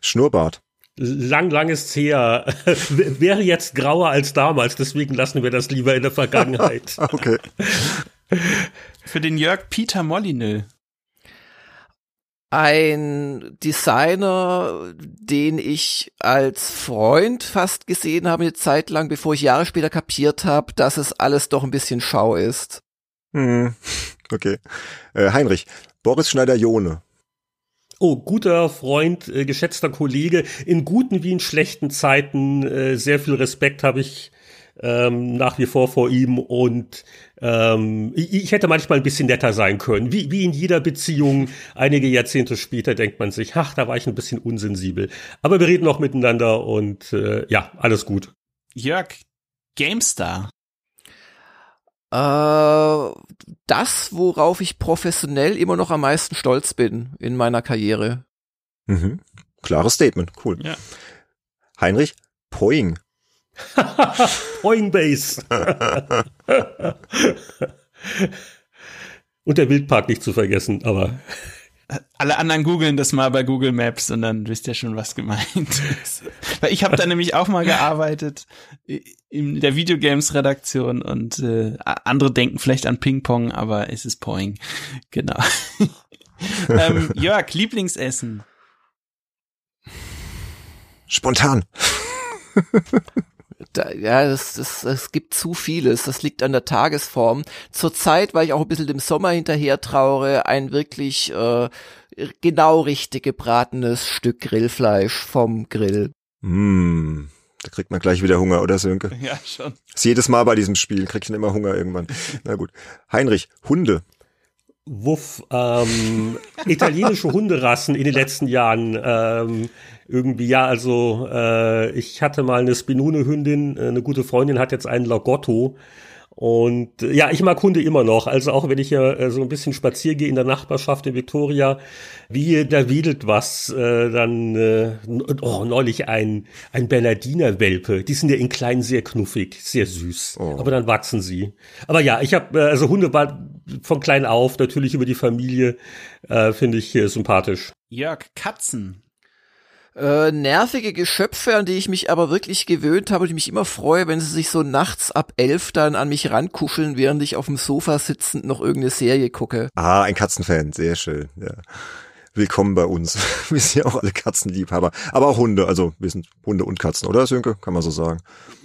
Schnurrbart lang, lang ist her. Wäre jetzt grauer als damals, deswegen lassen wir das lieber in der Vergangenheit. okay. Für den Jörg Peter Molyneux. Ein Designer, den ich als Freund fast gesehen habe, eine Zeit lang, bevor ich Jahre später kapiert habe, dass es alles doch ein bisschen schau ist. Hm. Okay. Äh, Heinrich, Boris Schneider-Jone. Oh, guter Freund, äh, geschätzter Kollege, in guten wie in schlechten Zeiten äh, sehr viel Respekt habe ich ähm, nach wie vor vor ihm und ähm, ich, hätte manchmal ein bisschen netter sein können. Wie, wie in jeder Beziehung, einige Jahrzehnte später denkt man sich, ach, da war ich ein bisschen unsensibel. Aber wir reden noch miteinander und äh, ja, alles gut. Jörg, GameStar. Äh, das, worauf ich professionell immer noch am meisten stolz bin in meiner Karriere. Mhm. Klares Statement, cool. Ja. Heinrich, Poing. Poing Base. Und der Wildpark nicht zu vergessen, aber alle anderen googeln das mal bei Google Maps und dann wisst ihr schon, was gemeint ist. Weil ich habe da nämlich auch mal gearbeitet in der Videogames-Redaktion und äh, andere denken vielleicht an Ping-Pong, aber es ist Poing. Genau. ähm, Jörg, Lieblingsessen. Spontan. Da, ja, es das, das gibt zu vieles. Das liegt an der Tagesform. Zurzeit, weil ich auch ein bisschen dem Sommer hinterher traure, ein wirklich äh, genau richtig gebratenes Stück Grillfleisch vom Grill. Mm, da kriegt man gleich wieder Hunger, oder Sönke? Ja, schon. Das ist jedes Mal bei diesem Spiel, kriegt man immer Hunger irgendwann. Na gut. Heinrich, Hunde. Wuff, ähm, italienische Hunderassen in den letzten Jahren. Ähm, irgendwie, ja, also äh, ich hatte mal eine Spinone-Hündin, äh, eine gute Freundin hat jetzt einen Lagotto. Und äh, ja, ich mag Hunde immer noch. Also auch wenn ich ja äh, so ein bisschen spazieren gehe in der Nachbarschaft in Victoria, wie da wedelt was, äh, dann äh, oh, neulich ein, ein Bernardiner-Welpe. Die sind ja in klein sehr knuffig, sehr süß. Oh. Aber dann wachsen sie. Aber ja, ich habe, äh, also Hunde war von klein auf, natürlich über die Familie, äh, finde ich äh, sympathisch. Jörg, Katzen. Äh, nervige Geschöpfe, an die ich mich aber wirklich gewöhnt habe und ich mich immer freue, wenn sie sich so nachts ab elf dann an mich rankuscheln, während ich auf dem Sofa sitzend noch irgendeine Serie gucke. Ah, ein Katzenfan, sehr schön, ja. Willkommen bei uns. Wir sind ja auch alle Katzenliebhaber. Aber auch Hunde, also wir sind Hunde und Katzen, oder Sönke? Kann man so sagen.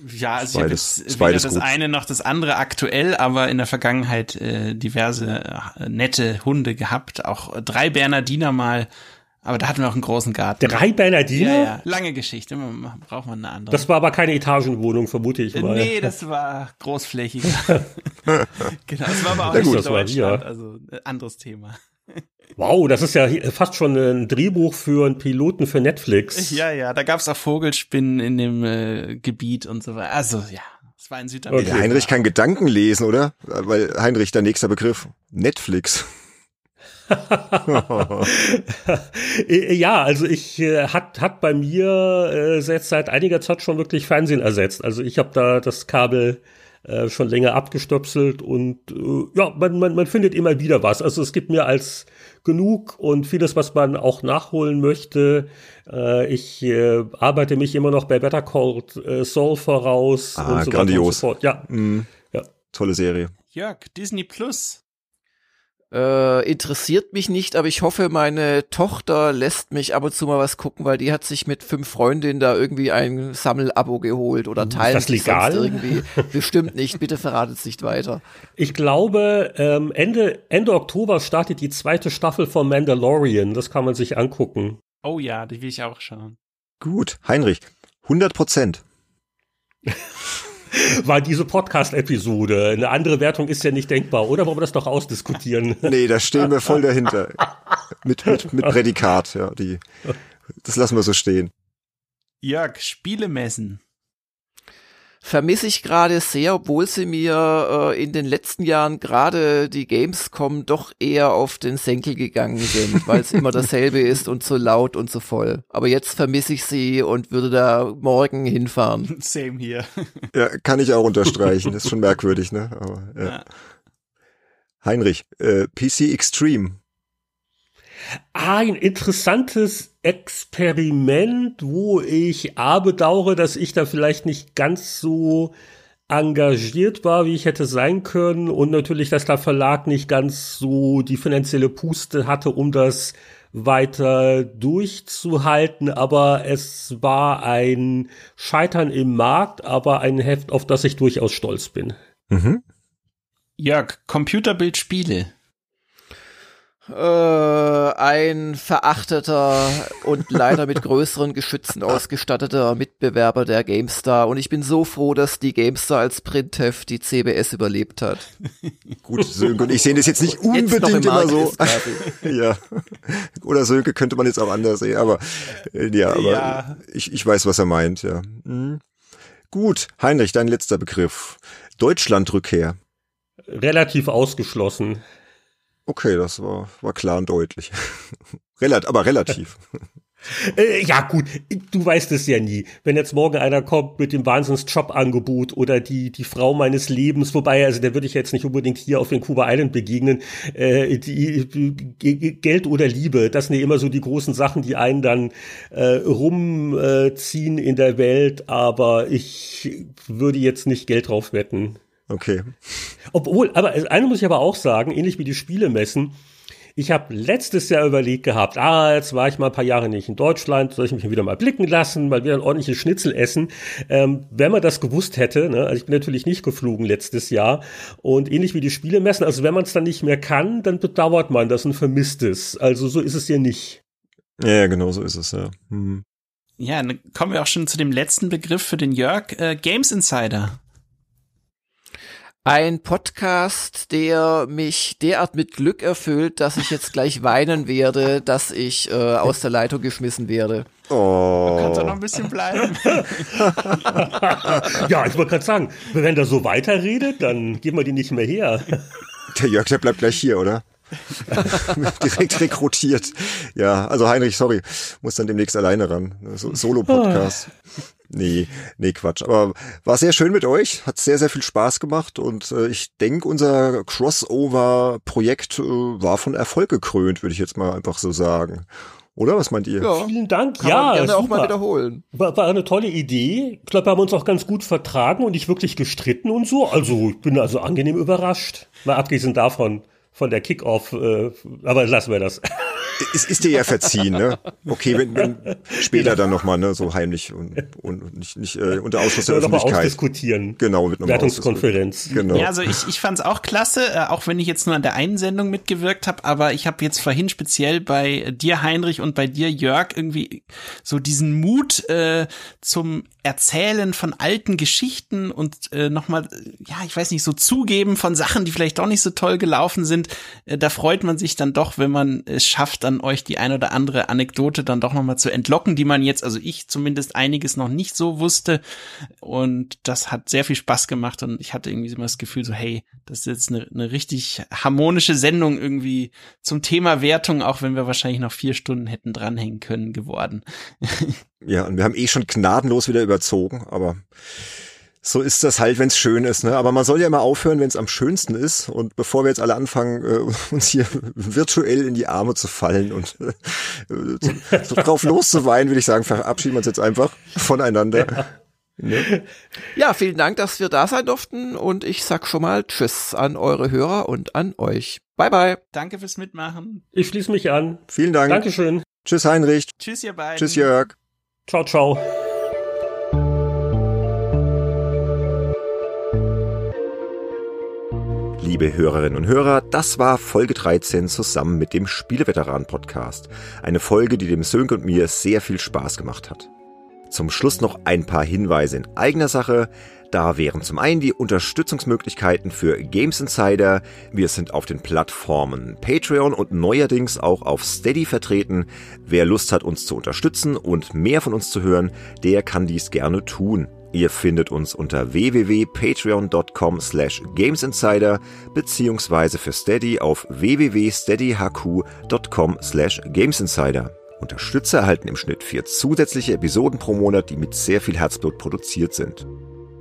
Ja, also beides, ich habe weder das gut. eine noch das andere aktuell, aber in der Vergangenheit äh, diverse äh, nette Hunde gehabt. Auch drei Bernardiner mal aber da hatten wir auch einen großen Garten. Drei Bernardiner? Ja, ja. Lange Geschichte. Braucht man eine andere. Das war aber keine Etagenwohnung, vermute ich mal. Nee, das war großflächig. genau, das war aber auch nicht in Deutschland. Also äh, anderes Thema. Wow, das ist ja fast schon ein Drehbuch für einen Piloten für Netflix. Ja, ja, da gab's auch Vogelspinnen in dem äh, Gebiet und so weiter. Also ja, es war in Südamerika. Okay. Heinrich kann Gedanken lesen, oder? Weil Heinrich, der nächste Begriff. Netflix. ja, also ich äh, hat hat bei mir äh, jetzt seit einiger Zeit schon wirklich Fernsehen ersetzt. Also ich habe da das Kabel äh, schon länger abgestöpselt und äh, ja, man, man, man findet immer wieder was. Also es gibt mir als genug und vieles, was man auch nachholen möchte. Äh, ich äh, arbeite mich immer noch bei Better Call äh, Saul voraus. Ah, und so grandios. So ja. Mm, ja. Tolle Serie. Jörg, Disney Plus. Äh, interessiert mich nicht, aber ich hoffe, meine Tochter lässt mich ab und zu mal was gucken, weil die hat sich mit fünf Freundinnen da irgendwie ein Sammelabo geholt oder teilen Ist das legal? irgendwie. Bestimmt nicht, bitte verratet es nicht weiter. Ich glaube, ähm, Ende, Ende Oktober startet die zweite Staffel von Mandalorian. Das kann man sich angucken. Oh ja, die will ich auch schauen. Gut, Heinrich, 100 Prozent. war diese Podcast-Episode. Eine andere Wertung ist ja nicht denkbar, oder wollen wir das doch ausdiskutieren? Nee, da stehen wir voll dahinter. mit, mit, mit Prädikat, ja, die, das lassen wir so stehen. Jörg, Spielemessen vermisse ich gerade sehr, obwohl sie mir äh, in den letzten Jahren gerade die Gamescom doch eher auf den Senkel gegangen sind, weil es immer dasselbe ist und so laut und so voll. Aber jetzt vermisse ich sie und würde da morgen hinfahren. Same hier. Ja, kann ich auch unterstreichen. Ist schon merkwürdig, ne? Aber, ja. ja. Heinrich, äh, PC Extreme. Ah, ein interessantes Experiment, wo ich A bedauere, dass ich da vielleicht nicht ganz so engagiert war, wie ich hätte sein können und natürlich, dass der Verlag nicht ganz so die finanzielle Puste hatte, um das weiter durchzuhalten, aber es war ein Scheitern im Markt, aber ein Heft, auf das ich durchaus stolz bin. Mhm. Jörg, Computerbildspiele. Äh, ein verachteter und leider mit größeren Geschützen ausgestatteter Mitbewerber der GameStar. Und ich bin so froh, dass die GameStar als Printheft die CBS überlebt hat. Gut, Sönke und ich sehen das jetzt nicht unbedingt jetzt immer so. ja. Oder Sönke könnte man jetzt auch anders sehen, aber äh, ja, aber ja. Ich, ich weiß, was er meint, ja. Mhm. Gut, Heinrich, dein letzter Begriff. Deutschlandrückkehr. Relativ ausgeschlossen. Okay, das war, war klar und deutlich. Relat, aber relativ. Äh, ja, gut, du weißt es ja nie. Wenn jetzt morgen einer kommt mit dem Wahnsinns-Jobangebot oder die, die Frau meines Lebens, wobei, also der würde ich jetzt nicht unbedingt hier auf den Kuba Island begegnen, äh, die, die, Geld oder Liebe, das sind ja immer so die großen Sachen, die einen dann äh, rumziehen in der Welt, aber ich würde jetzt nicht Geld drauf wetten. Okay. Obwohl, aber eine muss ich aber auch sagen, ähnlich wie die Spielemessen, ich habe letztes Jahr überlegt gehabt, ah, jetzt war ich mal ein paar Jahre nicht in Deutschland, soll ich mich wieder mal blicken lassen, mal wieder ein ordentliches Schnitzel essen. Ähm, wenn man das gewusst hätte, ne, also ich bin natürlich nicht geflogen letztes Jahr und ähnlich wie die Spielemessen, also wenn man es dann nicht mehr kann, dann bedauert man das und vermisst es. Also so ist es ja nicht. Ja, genau so ist es, ja. Hm. Ja, dann kommen wir auch schon zu dem letzten Begriff für den Jörg, äh, Games Insider. Ein Podcast, der mich derart mit Glück erfüllt, dass ich jetzt gleich weinen werde, dass ich äh, aus der Leitung geschmissen werde. Oh. Du kannst doch noch ein bisschen bleiben. ja, ich wollte gerade sagen, wenn der so weiterredet, dann geben wir die nicht mehr her. Der Jörg, der bleibt gleich hier, oder? Direkt rekrutiert. Ja, also Heinrich, sorry, muss dann demnächst alleine ran. So, Solo-Podcast. Nee, nee, Quatsch. Aber war sehr schön mit euch, hat sehr, sehr viel Spaß gemacht und äh, ich denke, unser Crossover-Projekt äh, war von Erfolg gekrönt, würde ich jetzt mal einfach so sagen. Oder was meint ihr? Ja, Vielen Dank. Kann ja, man gerne super. auch mal wiederholen. War, war eine tolle Idee. Ich glaube, wir haben uns auch ganz gut vertragen und nicht wirklich gestritten und so. Also ich bin also angenehm überrascht. Mal abgesehen davon, von der Kickoff, äh, aber lassen wir das. ist, ist dir ja verziehen, ne? Okay, wenn, wenn später dann nochmal, ne, so heimlich und, und nicht, nicht äh, unter Ausschuss der Öffentlichkeit. ausdiskutieren. Genau, mit Wertungskonferenz. Genau. Ja, also ich, ich fand es auch klasse, äh, auch wenn ich jetzt nur an der einen Sendung mitgewirkt habe, aber ich habe jetzt vorhin speziell bei dir, Heinrich, und bei dir, Jörg, irgendwie so diesen Mut äh, zum Erzählen von alten Geschichten und äh, nochmal, ja, ich weiß nicht, so zugeben von Sachen, die vielleicht doch nicht so toll gelaufen sind. Äh, da freut man sich dann doch, wenn man es schafft, dann euch die ein oder andere Anekdote dann doch nochmal zu entlocken, die man jetzt, also ich zumindest einiges noch nicht so wusste. Und das hat sehr viel Spaß gemacht und ich hatte irgendwie immer das Gefühl so, hey, das ist jetzt eine, eine richtig harmonische Sendung irgendwie zum Thema Wertung, auch wenn wir wahrscheinlich noch vier Stunden hätten dranhängen können geworden. Ja, und wir haben eh schon gnadenlos wieder überzogen, aber so ist das halt, wenn es schön ist. Ne? Aber man soll ja immer aufhören, wenn es am schönsten ist. Und bevor wir jetzt alle anfangen, äh, uns hier virtuell in die Arme zu fallen und äh, so drauf loszuweinen, würde ich sagen, verabschieden wir uns jetzt einfach voneinander. Ja. Ne? Ja, vielen Dank, dass wir da sein durften und ich sag schon mal Tschüss an eure Hörer und an euch. Bye bye. Danke fürs Mitmachen. Ich schließe mich an. Vielen Dank. Dankeschön. Tschüss Heinrich. Tschüss ihr beiden. Tschüss Jörg. Ciao, ciao. Liebe Hörerinnen und Hörer, das war Folge 13 zusammen mit dem Spieleveteran-Podcast. Eine Folge, die dem Sönke und mir sehr viel Spaß gemacht hat. Zum Schluss noch ein paar Hinweise in eigener Sache. Da wären zum einen die Unterstützungsmöglichkeiten für Games Insider. Wir sind auf den Plattformen Patreon und neuerdings auch auf Steady vertreten. Wer Lust hat, uns zu unterstützen und mehr von uns zu hören, der kann dies gerne tun. Ihr findet uns unter www.patreon.com slash gamesinsider beziehungsweise für Steady auf www.steadyhq.com slash gamesinsider. Unterstützer erhalten im Schnitt vier zusätzliche Episoden pro Monat, die mit sehr viel Herzblut produziert sind.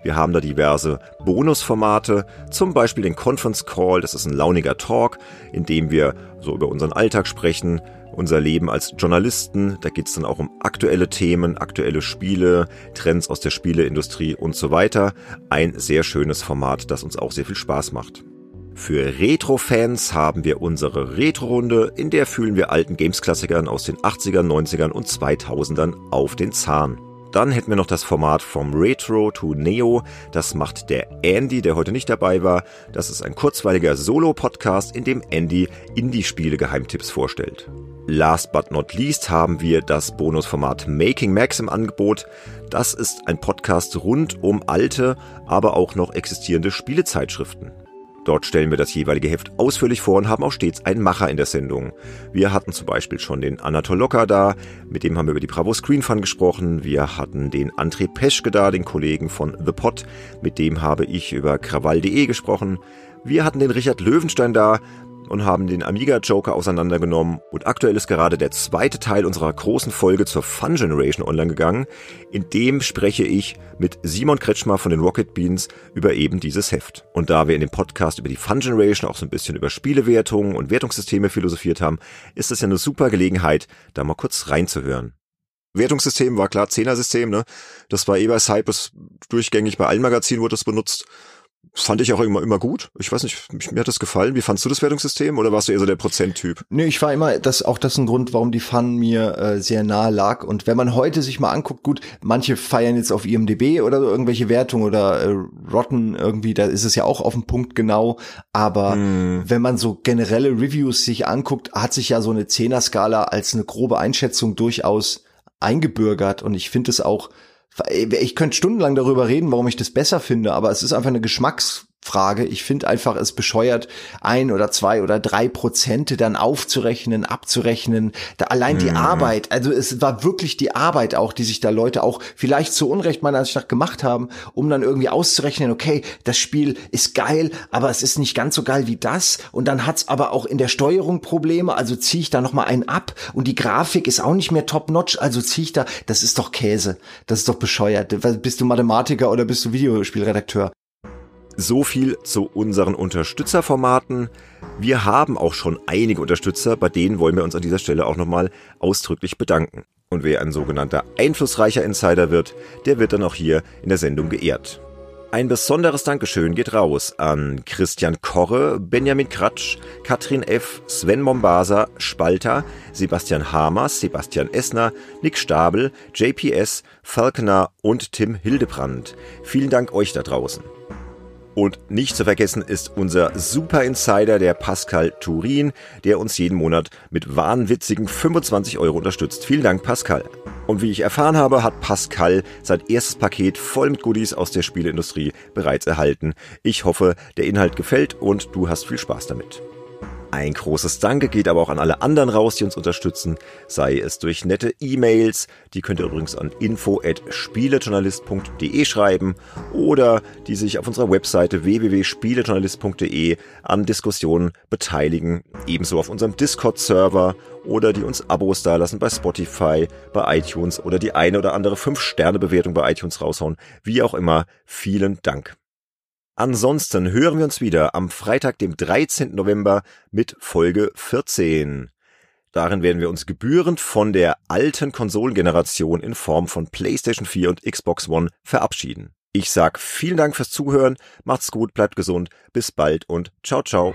Wir haben da diverse Bonusformate, zum Beispiel den Conference Call, das ist ein launiger Talk, in dem wir so über unseren Alltag sprechen, unser Leben als Journalisten. Da geht es dann auch um aktuelle Themen, aktuelle Spiele, Trends aus der Spieleindustrie und so weiter. Ein sehr schönes Format, das uns auch sehr viel Spaß macht. Für Retro-Fans haben wir unsere Retro-Runde, in der fühlen wir alten Games-Klassikern aus den 80ern, 90ern und 2000ern auf den Zahn. Dann hätten wir noch das Format vom Retro to Neo. Das macht der Andy, der heute nicht dabei war. Das ist ein kurzweiliger Solo-Podcast, in dem Andy Indie-Spiele-Geheimtipps vorstellt. Last but not least haben wir das Bonusformat Making Max im Angebot. Das ist ein Podcast rund um alte, aber auch noch existierende Spielezeitschriften. Dort stellen wir das jeweilige Heft ausführlich vor und haben auch stets einen Macher in der Sendung. Wir hatten zum Beispiel schon den Anatol Locker da, mit dem haben wir über die Bravo Screen Fun gesprochen. Wir hatten den André Peschke da, den Kollegen von The Pot, mit dem habe ich über krawall.de gesprochen. Wir hatten den Richard Löwenstein da, und haben den Amiga Joker auseinandergenommen und aktuell ist gerade der zweite Teil unserer großen Folge zur Fun Generation online gegangen. In dem spreche ich mit Simon Kretschmer von den Rocket Beans über eben dieses Heft. Und da wir in dem Podcast über die Fun Generation auch so ein bisschen über Spielewertungen und Wertungssysteme philosophiert haben, ist es ja eine super Gelegenheit, da mal kurz reinzuhören. Wertungssystem war klar, Zehner-System, ne? Das war eh bei Cypress durchgängig, bei allen Magazinen wurde das benutzt fand ich auch immer, immer gut. Ich weiß nicht, mir hat das gefallen. Wie fandst du das Wertungssystem oder warst du eher so der Prozenttyp? Nee, ich war immer, das auch das ist ein Grund, warum die Fun mir äh, sehr nahe lag. Und wenn man heute sich mal anguckt, gut, manche feiern jetzt auf IMDB oder so irgendwelche Wertungen oder äh, Rotten irgendwie, da ist es ja auch auf den Punkt genau. Aber hm. wenn man so generelle Reviews sich anguckt, hat sich ja so eine Zehner-Skala als eine grobe Einschätzung durchaus eingebürgert. Und ich finde es auch ich könnte stundenlang darüber reden, warum ich das besser finde, aber es ist einfach eine Geschmacks Frage. Ich finde einfach es bescheuert, ein oder zwei oder drei Prozente dann aufzurechnen, abzurechnen. Da allein die mhm. Arbeit, also es war wirklich die Arbeit auch, die sich da Leute auch vielleicht zu Unrecht meiner Ansicht nach gemacht haben, um dann irgendwie auszurechnen, okay, das Spiel ist geil, aber es ist nicht ganz so geil wie das. Und dann hat's aber auch in der Steuerung Probleme, also ziehe ich da nochmal einen ab und die Grafik ist auch nicht mehr top-notch, also ziehe ich da, das ist doch Käse, das ist doch bescheuert. Bist du Mathematiker oder bist du Videospielredakteur? So viel zu unseren Unterstützerformaten. Wir haben auch schon einige Unterstützer, bei denen wollen wir uns an dieser Stelle auch nochmal ausdrücklich bedanken. Und wer ein sogenannter einflussreicher Insider wird, der wird dann auch hier in der Sendung geehrt. Ein besonderes Dankeschön geht raus an Christian Korre, Benjamin Kratsch, Katrin F., Sven Mombasa, Spalter, Sebastian Hamers, Sebastian Essner, Nick Stabel, JPS, Falconer und Tim Hildebrand. Vielen Dank euch da draußen. Und nicht zu vergessen ist unser Super Insider, der Pascal Turin, der uns jeden Monat mit wahnwitzigen 25 Euro unterstützt. Vielen Dank, Pascal. Und wie ich erfahren habe, hat Pascal sein erstes Paket voll mit Goodies aus der Spieleindustrie bereits erhalten. Ich hoffe, der Inhalt gefällt und du hast viel Spaß damit. Ein großes Danke geht aber auch an alle anderen raus, die uns unterstützen, sei es durch nette E-Mails, die könnt ihr übrigens an info@spielejournalist.de schreiben oder die sich auf unserer Webseite www.spielejournalist.de an Diskussionen beteiligen, ebenso auf unserem Discord-Server oder die uns Abos dalassen bei Spotify, bei iTunes oder die eine oder andere 5-Sterne-Bewertung bei iTunes raushauen. Wie auch immer, vielen Dank. Ansonsten hören wir uns wieder am Freitag, dem 13. November mit Folge 14. Darin werden wir uns gebührend von der alten Konsolengeneration in Form von PlayStation 4 und Xbox One verabschieden. Ich sag vielen Dank fürs Zuhören, macht's gut, bleibt gesund, bis bald und ciao ciao.